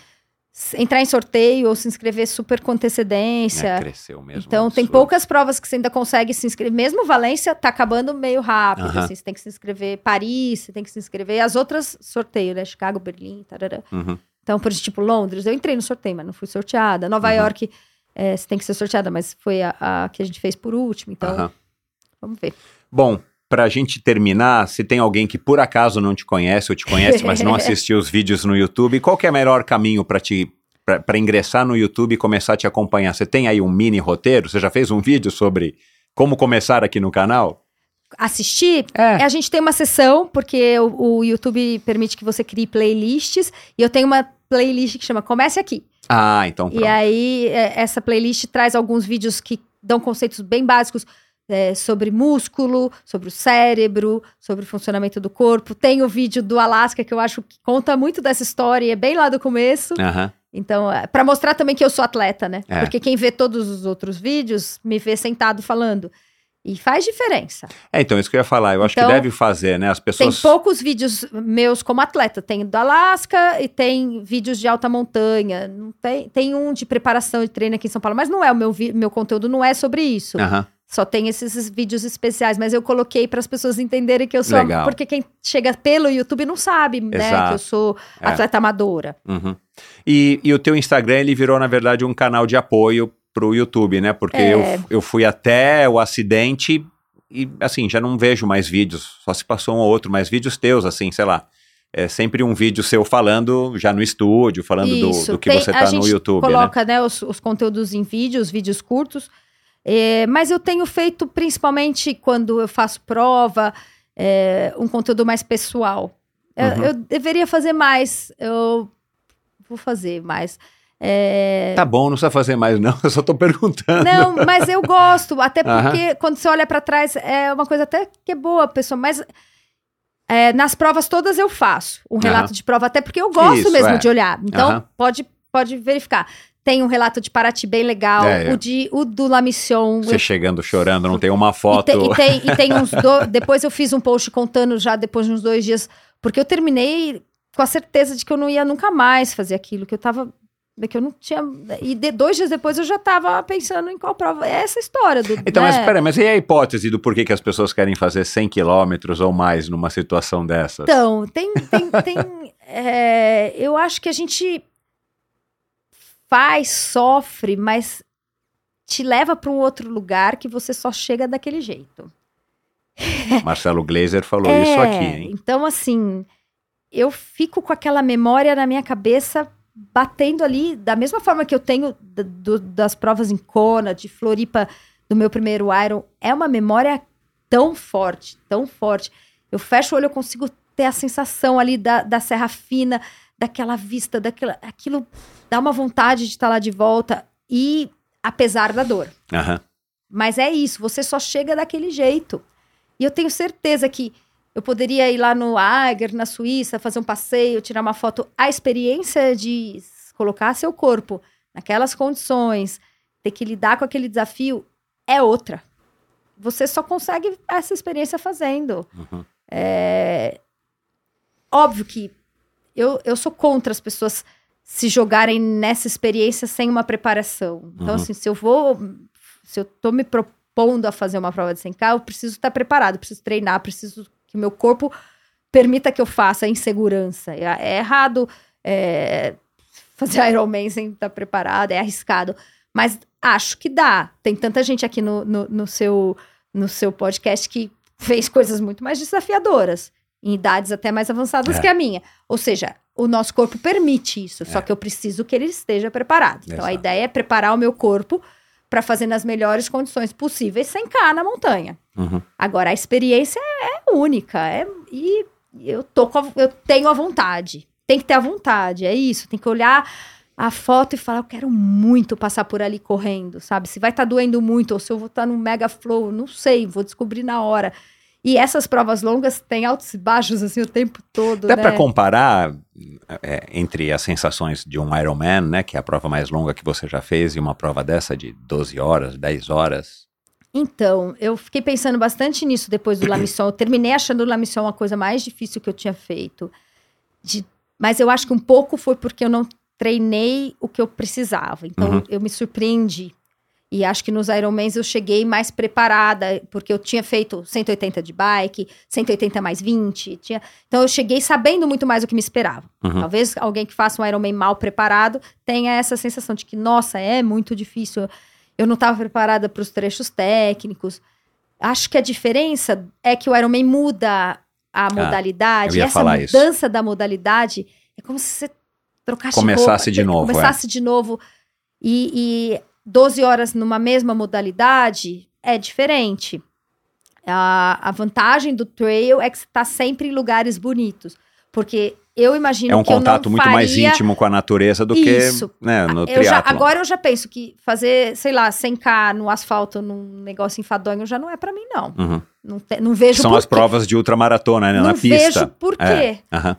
entrar em sorteio ou se inscrever super com antecedência. É, cresceu mesmo. Então, um tem poucas provas que você ainda consegue se inscrever. Mesmo Valência tá acabando meio rápido, Aham. assim, você tem que se inscrever. Paris, você tem que se inscrever. As outras, sorteio, né? Chicago, Berlim, tarará. Uhum. Então, por exemplo, tipo, Londres, eu entrei no sorteio, mas não fui sorteada. Nova Uhum. York, é, você tem que ser sorteada, mas foi a, a que a gente fez por último. Então, vamos ver. Bom, pra gente terminar, se tem alguém que por acaso não te conhece ou te conhece, mas não assistiu os vídeos no YouTube, qual que é o melhor caminho pra te pra ingressar no YouTube e começar a te acompanhar? Você tem aí um mini roteiro? Você já fez um vídeo sobre como começar aqui no canal? assistir, É. a gente tem uma sessão, porque o, o YouTube permite que você crie playlists, e eu tenho uma playlist que chama Comece Aqui. Ah, então E pronto. aí, é, essa playlist traz alguns vídeos que dão conceitos bem básicos é, sobre músculo, sobre o cérebro, sobre o funcionamento do corpo. Tem o vídeo do Alasca, que eu acho que conta muito dessa história, e é bem lá do começo. Então, é, pra mostrar também que eu sou atleta, né? É. Porque quem vê todos os outros vídeos me vê sentado falando. E faz diferença. É, então, isso que eu ia falar. Eu acho Então, que deve fazer, né? As Tem pessoas. poucos vídeos meus como atleta. Tem do Alasca e tem vídeos de alta montanha. Tem, tem um de preparação de treino aqui em São Paulo, mas não é o meu, meu conteúdo, não é sobre isso. Aham. Só tem esses vídeos especiais, mas eu coloquei para as pessoas entenderem que eu sou. Legal. Porque quem chega pelo YouTube não sabe, né? Exato. Que eu sou É. atleta amadora. Uhum. E, e o teu Instagram, ele virou, na verdade, um canal de apoio pro YouTube, né? Porque É. eu, eu fui até o acidente e, assim, já não vejo mais vídeos. Só se passou um ou outro, mas vídeos teus, assim, sei lá. É sempre um vídeo seu falando já no estúdio, falando do, Isso, do que tem- você tá no YouTube, né? coloca né, os, os conteúdos em vídeo, os vídeos curtos. É, mas eu tenho feito, principalmente quando eu faço prova, é, um conteúdo mais pessoal. Eu, Uhum. eu deveria fazer mais. Eu vou fazer mais. É, Tá bom, não precisa fazer mais, não. Eu só tô perguntando. Não, mas eu gosto, até porque quando você olha pra trás é uma coisa até que é boa, pessoal, mas é, nas provas todas eu faço um relato Aham. de prova, até porque eu gosto Isso, mesmo é. de olhar. Então, pode, pode verificar. Tem um relato de Paraty bem legal, É, é. o, de, o do La Mission. Você eu- chegando chorando, não tem uma e, foto. tem, e, tem, e tem uns do- Depois eu fiz um post contando já depois de uns dois dias, porque eu terminei com a certeza de que eu não ia nunca mais fazer aquilo, que eu tava. Que eu não tinha. E de, dois dias depois eu já tava pensando em qual prova. É essa história do. Então, né? mas espera, mas e a hipótese do porquê que as pessoas querem fazer 100 quilômetros ou mais numa situação dessas? Então, tem. tem, tem é, eu acho que a gente faz, sofre, mas te leva para um outro lugar que você só chega daquele jeito. Marcelo Glazer falou É, isso aqui, hein? Então, assim, eu fico com aquela memória na minha cabeça batendo ali, da mesma forma que eu tenho do- das provas em Kona, de Floripa, do meu primeiro Iron. É uma memória tão forte, tão forte. Eu fecho o olho, eu consigo ter a sensação ali da, da Serra Fina, daquela vista, daquela, aquilo dá uma vontade de estar lá de volta. E apesar da dor. Aham. Mas é isso, você só chega daquele jeito. E eu tenho certeza que eu poderia ir lá no Eiger, na Suíça, fazer um passeio, tirar uma foto. A experiência de colocar seu corpo naquelas condições, ter que lidar com aquele desafio, é outra. Você só consegue essa experiência fazendo. Uhum. É... Óbvio que eu, eu sou contra as pessoas se jogarem nessa experiência sem uma preparação. Então, Uhum. assim, se eu vou. Se eu tô me propondo a fazer uma prova de 100K, eu preciso estar preparado, preciso treinar, preciso que meu corpo permita que eu faça em segurança. É, é errado é, fazer Ironman sem estar preparado, é arriscado. Mas acho que dá. Tem tanta gente aqui no, no, no seu, no seu podcast que fez coisas muito mais desafiadoras, em idades até mais avançadas É. que a minha. Ou seja, o nosso corpo permite isso, só que eu preciso que ele esteja preparado. Então a Exato. ideia é preparar o meu corpo para fazer nas melhores condições possíveis sem cá na montanha. Uhum. Agora a experiência é única, é e eu tô a- eu tenho a vontade. Tem que ter a vontade, é isso. Tem que olhar a foto e falar, eu quero muito passar por ali correndo, sabe? Se vai estar doendo muito ou se eu vou estar num mega flow, não sei, vou descobrir na hora. E essas provas longas têm altos e baixos assim o tempo todo, Dá né? pra comparar é, entre as sensações de um Ironman, né, que é a prova mais longa que você já fez, e uma prova dessa de 12 horas, 10 horas? Então, eu fiquei pensando bastante nisso depois do La Mission. Eu terminei achando o La Mission a coisa mais difícil que eu tinha feito. De- mas eu acho que um pouco foi porque eu não treinei o que eu precisava. Então, Uhum. eu me surpreendi. E acho que nos Ironmans eu cheguei mais preparada, porque eu tinha feito 180 de bike, 180 mais 20. Tinha... Então, eu cheguei sabendo muito mais do que me esperava. Uhum. Talvez alguém que faça um Ironman mal preparado tenha essa sensação de que, nossa, é muito difícil. Eu não estava preparada para os trechos técnicos. Acho que a diferença é que o Ironman muda a modalidade. Ah, eu ia Essa falar isso. mudança da modalidade é como se você trocasse Começasse roupa, de novo, é. Começasse de novo. E, e 12 horas numa mesma modalidade é diferente. A, a vantagem do trail é que você tá sempre em lugares bonitos. Porque eu imagino É um que eu não contato muito mais faria- íntimo com a natureza do Isso. que né, no Eu já, agora eu já penso que fazer, sei lá, 100k no asfalto, num negócio enfadonho, já não é pra mim, não. Uhum. Não, te- não vejo São por as quê. provas de ultramaratona, né, Não na pista. vejo por quê. É, aham.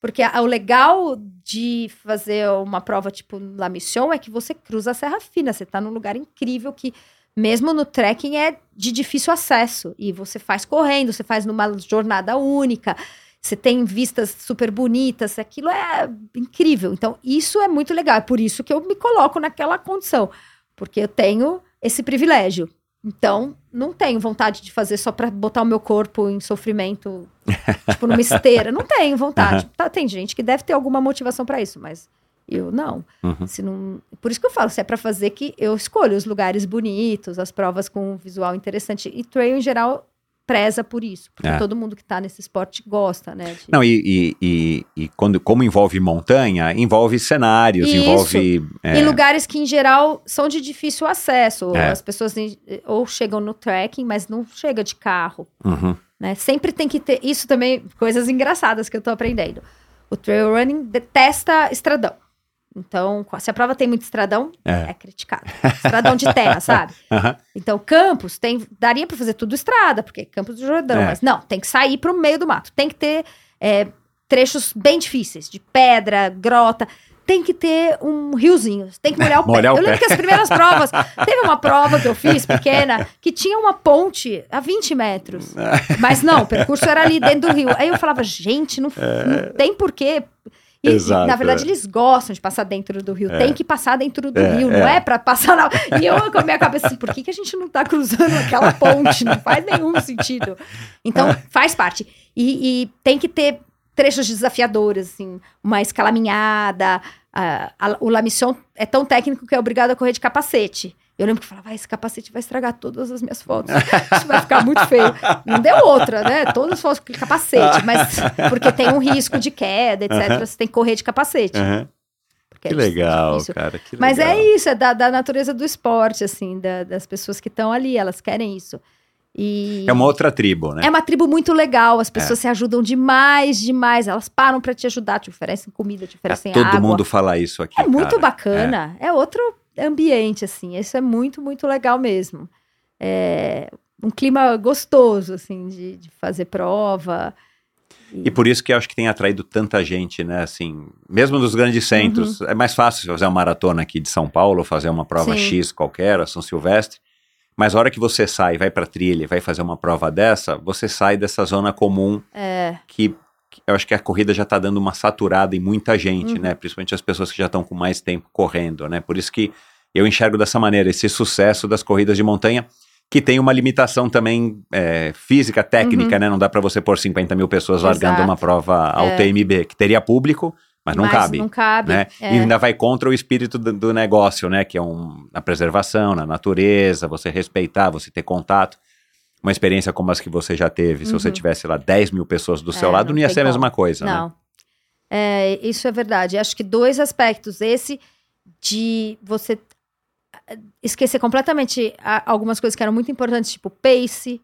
Porque a- o legal de fazer uma prova tipo La Mission é que você cruza a Serra Fina. Você tá num lugar incrível que, mesmo no trekking, é de difícil acesso. E você faz correndo, você faz numa jornada única. Você tem vistas super bonitas. Aquilo é incrível. Então, isso é muito legal. É por isso que eu me coloco naquela condição. Porque eu tenho esse privilégio. Então, não tenho vontade de fazer só pra botar o meu corpo em sofrimento, tipo numa esteira. Não tenho vontade. Tá, tem gente que deve ter alguma motivação pra isso, mas eu não. Uhum. Se não. Por isso que eu falo, se é pra fazer que eu escolho os lugares bonitos, as provas com um visual interessante. E trail, em geral, preza por isso. Porque É. todo mundo que tá nesse esporte gosta, né? de- Não, e, e, e, e quando, como envolve montanha, envolve cenários, Isso. envolve. é, Em lugares que, em geral, são de difícil acesso. É. As pessoas ou chegam no trekking, mas não chega de carro. uhum. né? Sempre tem que ter. Isso também, coisas engraçadas que eu tô aprendendo. O trail running detesta estradão. Então, se a prova tem muito estradão, É. é, criticado. Estradão de terra, sabe? Aham. Então, campos, tem, daria pra fazer tudo estrada, porque é Campos do Jordão. É. Mas não, tem que sair pro meio do mato. Tem que ter é, trechos bem difíceis, de pedra, grota. Tem que ter um riozinho, tem que molhar o Molhar pé. o eu lembro pé. que as primeiras provas, teve uma prova que eu fiz, pequena, que tinha uma ponte a 20 metros. Mas não, o percurso era ali dentro do rio. Aí eu falava, gente, não, não tem porquê. E, Exato, na verdade, é. eles gostam de passar dentro do rio. Tem que passar dentro do É, rio, é. não é pra passar na. E eu com a minha cabeça assim, por que, que a gente não tá cruzando aquela ponte? Não faz nenhum sentido. Então, faz parte. E, e tem que ter trechos desafiadores, assim, uma escalaminhada. a- a- o La Mission é tão técnico que é obrigado a correr de capacete. Eu lembro que eu falava, ah, esse capacete vai estragar todas as minhas fotos. Isso vai ficar muito feio. Não deu outra, né? Todas as fotos com capacete, mas porque tem um risco de queda, etc. Você tem que correr de capacete. Porque Que é difícil. legal, cara. que Mas legal. é isso, é da, da natureza do esporte, assim, da- das pessoas que estão ali, elas querem isso. E É uma outra tribo, né? é uma tribo muito legal, as pessoas se ajudam demais, demais. Elas param pra te ajudar, te oferecem comida, te oferecem Todo água. mundo fala isso aqui. É muito cara. bacana, é. outro ambiente, assim. Isso é muito, muito legal mesmo. É um clima gostoso, assim, de, de fazer prova. E por isso que eu acho que tem atraído tanta gente, né? Assim, mesmo nos grandes centros. É mais fácil fazer uma maratona aqui de São Paulo, fazer uma prova Sim. X qualquer, a São Silvestre. Mas a hora que você sai, vai pra trilha, vai fazer uma prova dessa, você sai dessa zona comum É, que eu acho que a corrida já tá dando uma saturada em muita gente, Uhum. né? Principalmente as pessoas que já estão com mais tempo correndo, né? Por isso que eu enxergo dessa maneira esse sucesso das corridas de montanha, que tem uma limitação também é, física, técnica, né? Não dá para você pôr 50 mil pessoas largando Uhum. Exato. uma prova ao É. TMB, que teria público, mas não mas cabe. Não cabe. Né? é. E ainda vai contra o espírito do, do negócio, né? Que é um, na preservação, na natureza, você respeitar, você ter contato. Uma experiência como as que você já teve, se você Uhum. tivesse lá 10 mil pessoas do seu É, lado, não não ia ser a mesma coisa, né? Não. É, isso é verdade. Acho que dois aspectos. Esse de você eh, esquecer completamente algumas coisas que eram muito importantes, tipo pace,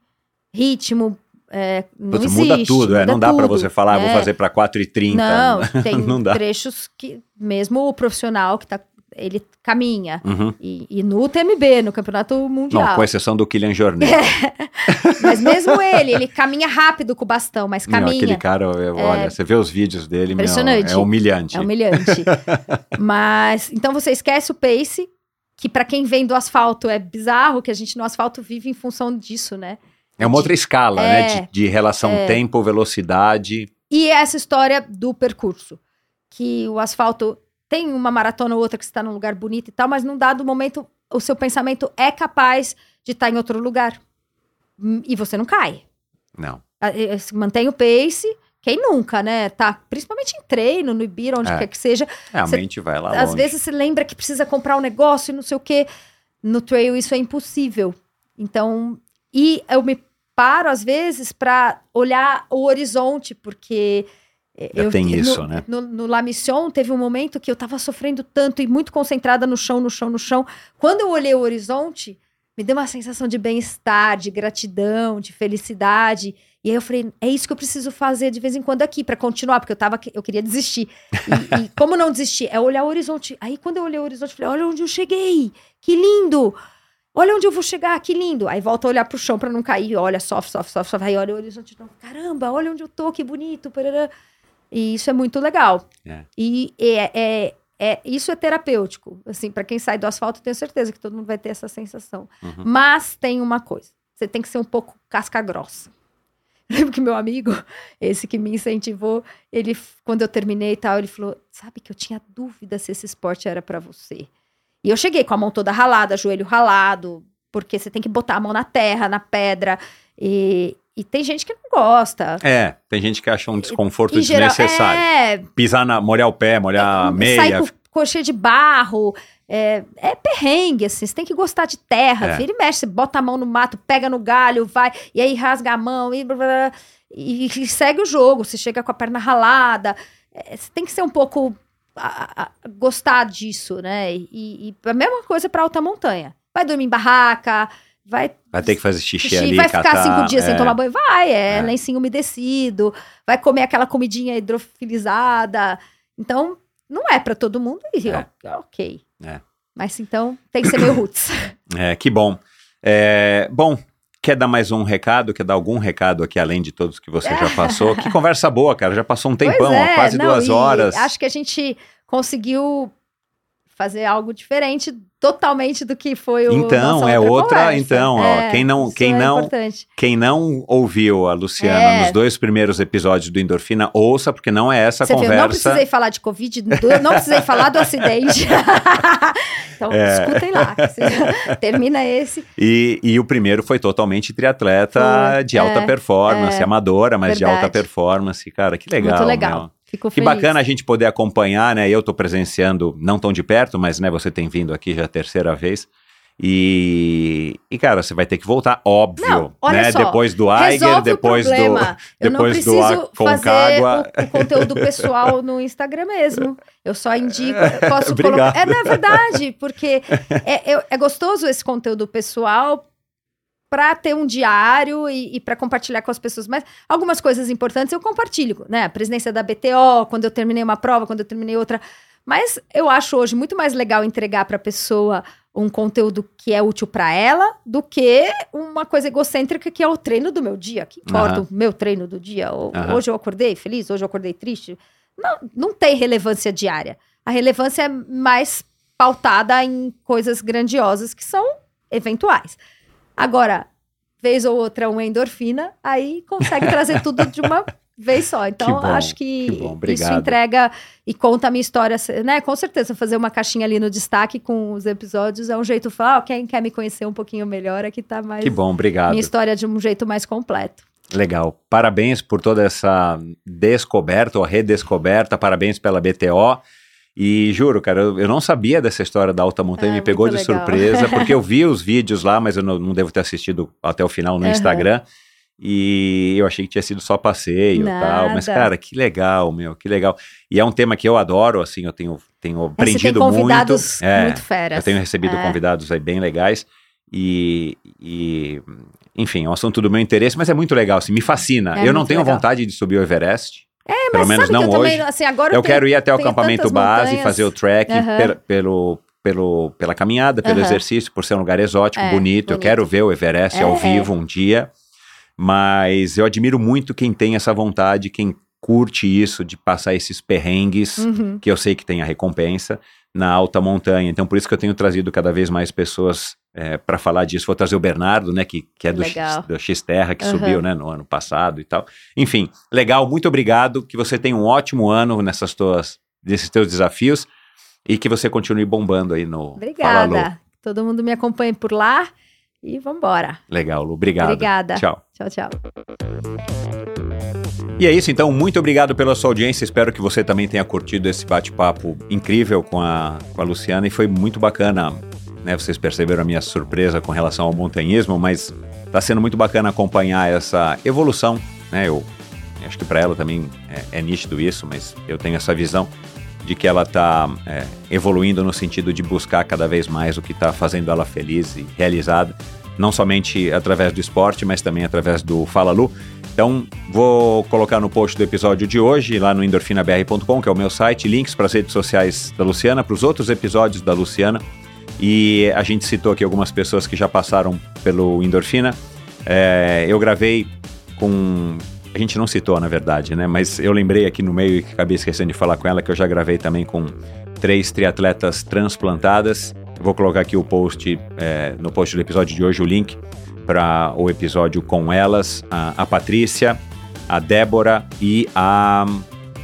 ritmo. É, não Putz, existe, muda tudo, é. muda Não dá pra tudo. você falar, "Ah, vou É. fazer pra 4h30. Não, tem Não trechos que mesmo o profissional que tá, ele caminha. Uhum. E, e no TMB, no Campeonato Mundial. Não, com exceção do Kylian Jornet. Mas mesmo ele, ele caminha rápido com o bastão, mas Não, caminha. aquele cara, eu- olha, você vê os vídeos dele, meu, Impressionante. é humilhante. É humilhante. Mas, então você esquece o pace, que pra quem vem do asfalto é bizarro, que a gente no asfalto vive em função disso, né? É uma outra escala, É, né? De, de relação tempo, velocidade. E essa história do percurso, que o asfalto tem uma maratona ou outra que está num lugar bonito e tal, mas num dado momento o seu pensamento é capaz de estar em outro lugar. Hum, E você não cai. Não. Ah, eh, eh, Mantém o pace. Quem nunca, né? Tá, principalmente em treino, no Ibira, onde É. quer que seja. É, a Você- mente vai lá Às longe. vezes se lembra que precisa comprar um negócio e não sei o quê. No trail isso é impossível. Então, e eu me paro às vezes para olhar o horizonte, porque eu tem no, isso, né? No, no La Mission teve um momento que eu tava sofrendo tanto e muito concentrada no chão, no chão, no chão. Quando eu olhei o horizonte, me deu uma sensação de bem-estar, de gratidão, de felicidade. E aí eu falei, é isso que eu preciso fazer de vez em quando aqui para continuar, porque eu tava, eu queria desistir. E, e como não desistir? É olhar o horizonte. Aí quando eu olhei o horizonte, eu falei, olha onde eu cheguei, que lindo! Olha onde eu vou chegar, que lindo! Aí volta a olhar pro chão para não cair, olha, sofre, sofre, sofre, sofre. Aí olha o horizonte, não, caramba, olha onde eu tô, que bonito, parará. E isso é muito legal. É. E é, é, é- isso é terapêutico. Assim, para quem sai do asfalto, eu tenho certeza que todo mundo vai ter essa sensação. Uhum. Mas tem uma coisa: você tem que ser um pouco casca grossa. Lembro que meu amigo, esse que me incentivou, ele, quando eu terminei e tal, ele falou: Sabe que eu tinha dúvida se esse esporte era para você. E eu cheguei com a mão toda ralada, joelho ralado, porque você tem que botar a mão na terra, na pedra. E, e tem gente que não gosta. É, tem gente que acha um desconforto geral, desnecessário. é, Pisar na, molhar o pé, molhar a meia. Sai com coxa de barro. É, é perrengue, assim. Você tem que gostar de terra. É. Vira e mexe. Você bota a mão no mato, pega no galho, vai. E aí rasga a mão e, blá, blá, blá, e, e segue o jogo. Você chega com a perna ralada. É, você tem que ser um pouco. a- a- gostar disso, né? E, e a mesma coisa para alta montanha. Vai dormir em barraca, vai Vai ter que fazer xixi, xixi, ali, vai ficar catar, cinco dias sem é. tomar banho? Vai, é, É. lencinho umedecido, vai comer aquela comidinha hidrofilizada. Então, não é pra todo mundo e É. ok. É. Mas então, tem que ser meio roots. É, que bom. É, bom, quer dar mais um recado? Quer dar algum recado aqui, além de todos que você já passou? Que conversa boa, cara. Já passou um tempão, é, ó, quase não, duas horas. Acho que a gente conseguiu fazer algo diferente totalmente do que foi o Então, é outra- conversa. então, ó, É, quem não- quem é não- importante. Quem não ouviu a Luciana É. nos dois primeiros episódios do Endorfina, ouça, porque não é essa Você viu, conversa. não precisei falar de Covid, do- não precisei falar do acidente. então, É. escutem lá. Termina esse. E, e o primeiro foi totalmente triatleta Foi, de alta é, performance, é, amadora, mas de alta verdade. performance. Cara, que legal. Muito legal. meu. Fico Que feliz. bacana a gente poder acompanhar, né? Eu tô presenciando, não tão de perto, mas né, você tem vindo aqui já a terceira vez. E, e cara, você vai ter que voltar, óbvio, Não, olha né? só, Depois do Aiger, depois o do. Eu não depois do preciso fazer Aconcagua. o, o conteúdo pessoal no Instagram mesmo. Eu só indico, posso Obrigado. colocar. É, é verdade, porque é, é, é gostoso esse conteúdo pessoal para ter um diário e, e para compartilhar com as pessoas. Mas algumas coisas importantes eu compartilho, né? A presidência da BTO, quando eu terminei uma prova, quando eu terminei outra. Mas eu acho hoje muito mais legal entregar para a pessoa um conteúdo que é útil para ela do que uma coisa egocêntrica que é o treino do meu dia. Que importa Aham. o meu treino do dia? Ou- Aham. Hoje eu acordei feliz, hoje eu acordei triste. Não, não tem relevância diária. A relevância é mais pautada em coisas grandiosas que são eventuais. Agora, vez ou outra, uma endorfina, aí consegue trazer tudo de uma vez só. Então, bom, acho que, que bom, isso entrega e conta a minha história, né? Com certeza, fazer uma caixinha ali no destaque com os episódios é um jeito de falar, ó, quem quer me conhecer um pouquinho melhor, aqui tá mais Que bom, obrigado. minha história de um jeito mais completo. Legal. Parabéns por toda essa descoberta ou redescoberta. Parabéns pela BTO. E juro, cara, eu, eu não sabia dessa história da alta montanha, É, me pegou de legal. surpresa, porque eu vi os vídeos lá, mas eu não, não devo ter assistido até o final no Aham. Instagram. E eu achei que tinha sido só passeio e tal. Mas, cara, que legal, meu, que legal. E é um tema que eu adoro, assim, eu tenho, tenho aprendido convidados muito. É, muito feras. eu tenho recebido É. convidados aí bem legais. E, e, enfim, é um assunto do meu interesse, mas é muito legal, assim, me fascina. É eu não tenho legal. vontade de subir o Everest. É, pelo menos não que eu hoje. também, assim, agora eu tenho- quero ir até o acampamento base, montanhas. fazer o trekking Aham. per- pelo, pelo, pela caminhada, pelo Aham. exercício, por ser um lugar exótico, É, bonito. Eu bonito. quero ver o Everest ao É, vivo um dia. Mas eu admiro muito quem tem essa vontade, quem curte isso de passar esses perrengues Uhum. que eu sei que tem a recompensa na alta montanha. Então, por isso que eu tenho trazido cada vez mais pessoas para falar disso. Vou trazer o Bernardo, né, que, que é do X, do X Terra, que Aham. subiu né, no ano passado e tal. Enfim, legal, muito obrigado. Que você tenha um ótimo ano nessas tuas, nesses teus desafios e que você continue bombando aí no Fala. Obrigada. Todo mundo me acompanhe por lá e vambora. Legal, Lu. Obrigado. Obrigada. Tchau. Tchau, tchau. E é isso, então, muito obrigado pela sua audiência. Espero que você também tenha curtido esse bate-papo incrível com a, com a Luciana e foi muito bacana. Né? Vocês perceberam a minha surpresa com relação ao montanhismo, mas está sendo muito bacana acompanhar essa evolução. Né? Eu acho que para ela também é, é nítido isso, mas eu tenho essa visão de que ela está é, evoluindo no sentido de buscar cada vez mais o que está fazendo ela feliz e realizada, não somente através do esporte, mas também através do Fala Lu. Então, vou colocar no post do episódio de hoje, lá no endorfinabr.com, que é o meu site, links para as redes sociais da Luciana, para os outros episódios da Luciana. E a gente citou aqui algumas pessoas que já passaram pelo Endorfina. É, eu gravei com a gente não citou, na verdade, né? Mas eu lembrei aqui no meio e acabei esquecendo de falar com ela que eu já gravei também com três triatletas transplantadas. Vou colocar aqui o post, é, no post do episódio de hoje, o link para o episódio com elas, a, a Patrícia, a Débora e a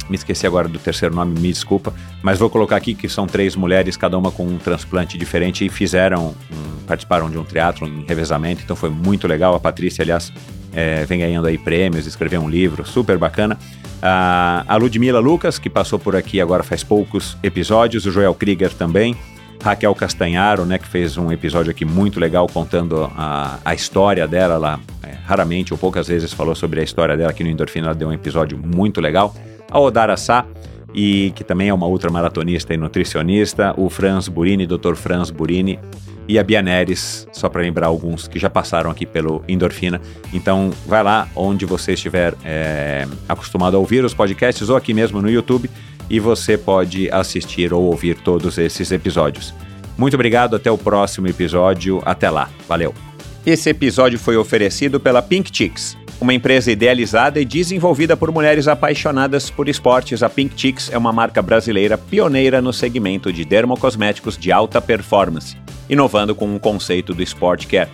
me esqueci agora do terceiro nome, me desculpa, mas vou colocar aqui que são três mulheres, cada uma com um transplante diferente e fizeram, um, participaram de um teatro em revezamento, então foi muito legal. A Patrícia, aliás, é, vem ganhando aí prêmios, escreveu um livro super bacana. A, a Ludmila Lucas, que passou por aqui agora faz poucos episódios, o Joel Krieger também, Raquel Castanharo, né, que fez um episódio aqui muito legal contando a, a história dela. Ela é, raramente ou poucas vezes falou sobre a história dela aqui no Endorfina. Ela deu um episódio muito legal. A Odara Sá, e que também é uma ultramaratonista e nutricionista. O Franz Burini, Dr. Franz Burini, e a Bia Neres, só para lembrar alguns que já passaram aqui pelo Endorfina. Então, vai lá onde você estiver é, acostumado a ouvir os podcasts ou aqui mesmo no YouTube e você pode assistir ou ouvir todos esses episódios. Muito obrigado, até o próximo episódio. Até lá, valeu. Esse episódio foi oferecido pela Pink Chicks, uma empresa idealizada e desenvolvida por mulheres apaixonadas por esportes. A Pink Chicks é uma marca brasileira pioneira no segmento de dermocosméticos de alta performance inovando com o um conceito do Sport Care.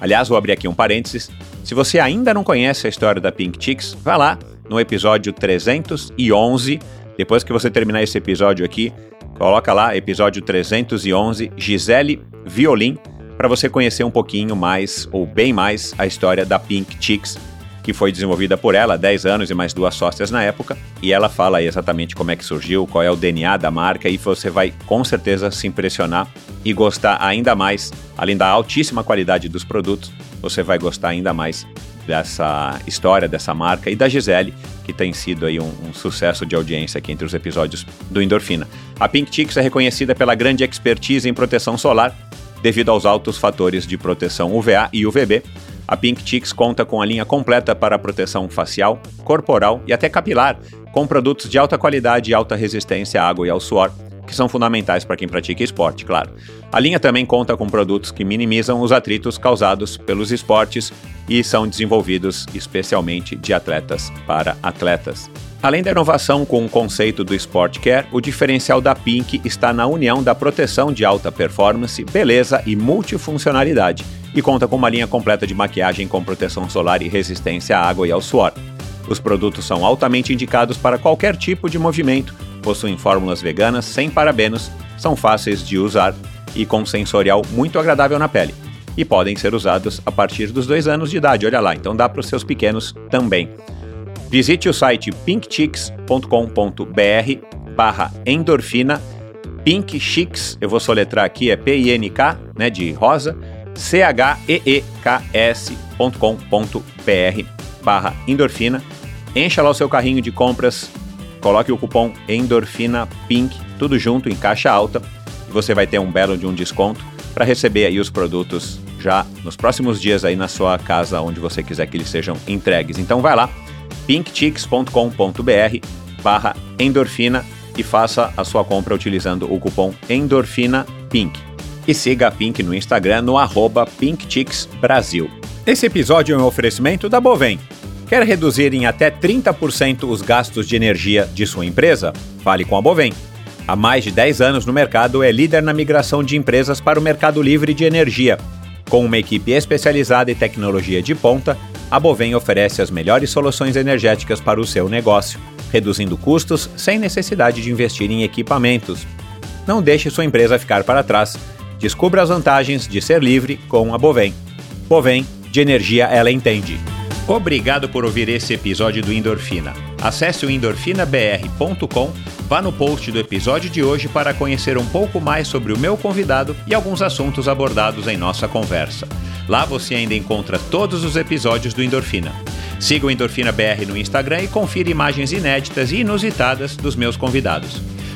Aliás, vou abrir aqui um parênteses. Se você ainda não conhece a história da Pink Chicks, vá lá no episódio 311. Depois que você terminar esse episódio aqui, coloca lá episódio 311 Gisele Violin para você conhecer um pouquinho mais ou bem mais a história da Pink Chicks que foi desenvolvida por ela há 10 anos e mais duas sócias na época, e ela fala exatamente como é que surgiu, qual é o DNA da marca, e você vai com certeza se impressionar e gostar ainda mais, além da altíssima qualidade dos produtos, você vai gostar ainda mais dessa história, dessa marca e da Gisele, que tem sido aí um, um, sucesso de audiência aqui entre os episódios do Endorfina. A Pink Chicks é reconhecida pela grande expertise em proteção solar, devido aos altos fatores de proteção UVA e UVB, a Pink Chicks conta com a linha completa para proteção facial, corporal e até capilar, com produtos de alta qualidade e alta resistência à água e ao suor, que são fundamentais para quem pratica esporte, claro. A linha também conta com produtos que minimizam os atritos causados pelos esportes e são desenvolvidos especialmente de atletas para atletas. Além da inovação com o conceito do Sport Care, o diferencial da Pink está na união da proteção de alta performance, beleza e multifuncionalidade, e conta com uma linha completa de maquiagem com proteção solar e resistência à água e ao suor. Os produtos são altamente indicados para qualquer tipo de movimento, possuem fórmulas veganas sem parabenos, são fáceis de usar e com sensorial muito agradável na pele. E podem ser usados a partir dos dois anos de idade, olha lá, então dá para os seus pequenos também. Visite o site pinkchicks.com.br barra endorfina Pink Chicks, eu vou soletrar aqui, é P-I-N-K, né, de rosa, C-H-E-E-K-S.com.br barra endorfina. Encha lá o seu carrinho de compras, coloque o cupom endorfina pink, tudo junto em caixa alta, e você vai ter um belo de um desconto para receber aí os produtos já nos próximos dias aí na sua casa, onde você quiser que eles sejam entregues. Então vai lá, pinkchicks.com.br barra endorfina e faça a sua compra utilizando o cupom ENDORFINAPINK. E siga a Pink no Instagram no arroba PinkChicksBrasil. Esse episódio é um oferecimento da Bovem. Quer reduzir em até 30% os gastos de energia de sua empresa? Fale com a Bovem. Há mais de 10 anos no mercado, é líder na migração de empresas para o mercado livre de energia. Com uma equipe especializada e tecnologia de ponta, a Bovem oferece as melhores soluções energéticas para o seu negócio, reduzindo custos sem necessidade de investir em equipamentos. Não deixe sua empresa ficar para trás. Descubra as vantagens de ser livre com a Bovem. Bovem, de energia ela entende. Obrigado por ouvir esse episódio do Endorfina. Acesse o endorfinabr.com, vá no post do episódio de hoje para conhecer um pouco mais sobre o meu convidado e alguns assuntos abordados em nossa conversa. Lá você ainda encontra todos os episódios do Endorfina. Siga o Endorfina BR no Instagram e confira imagens inéditas e inusitadas dos meus convidados.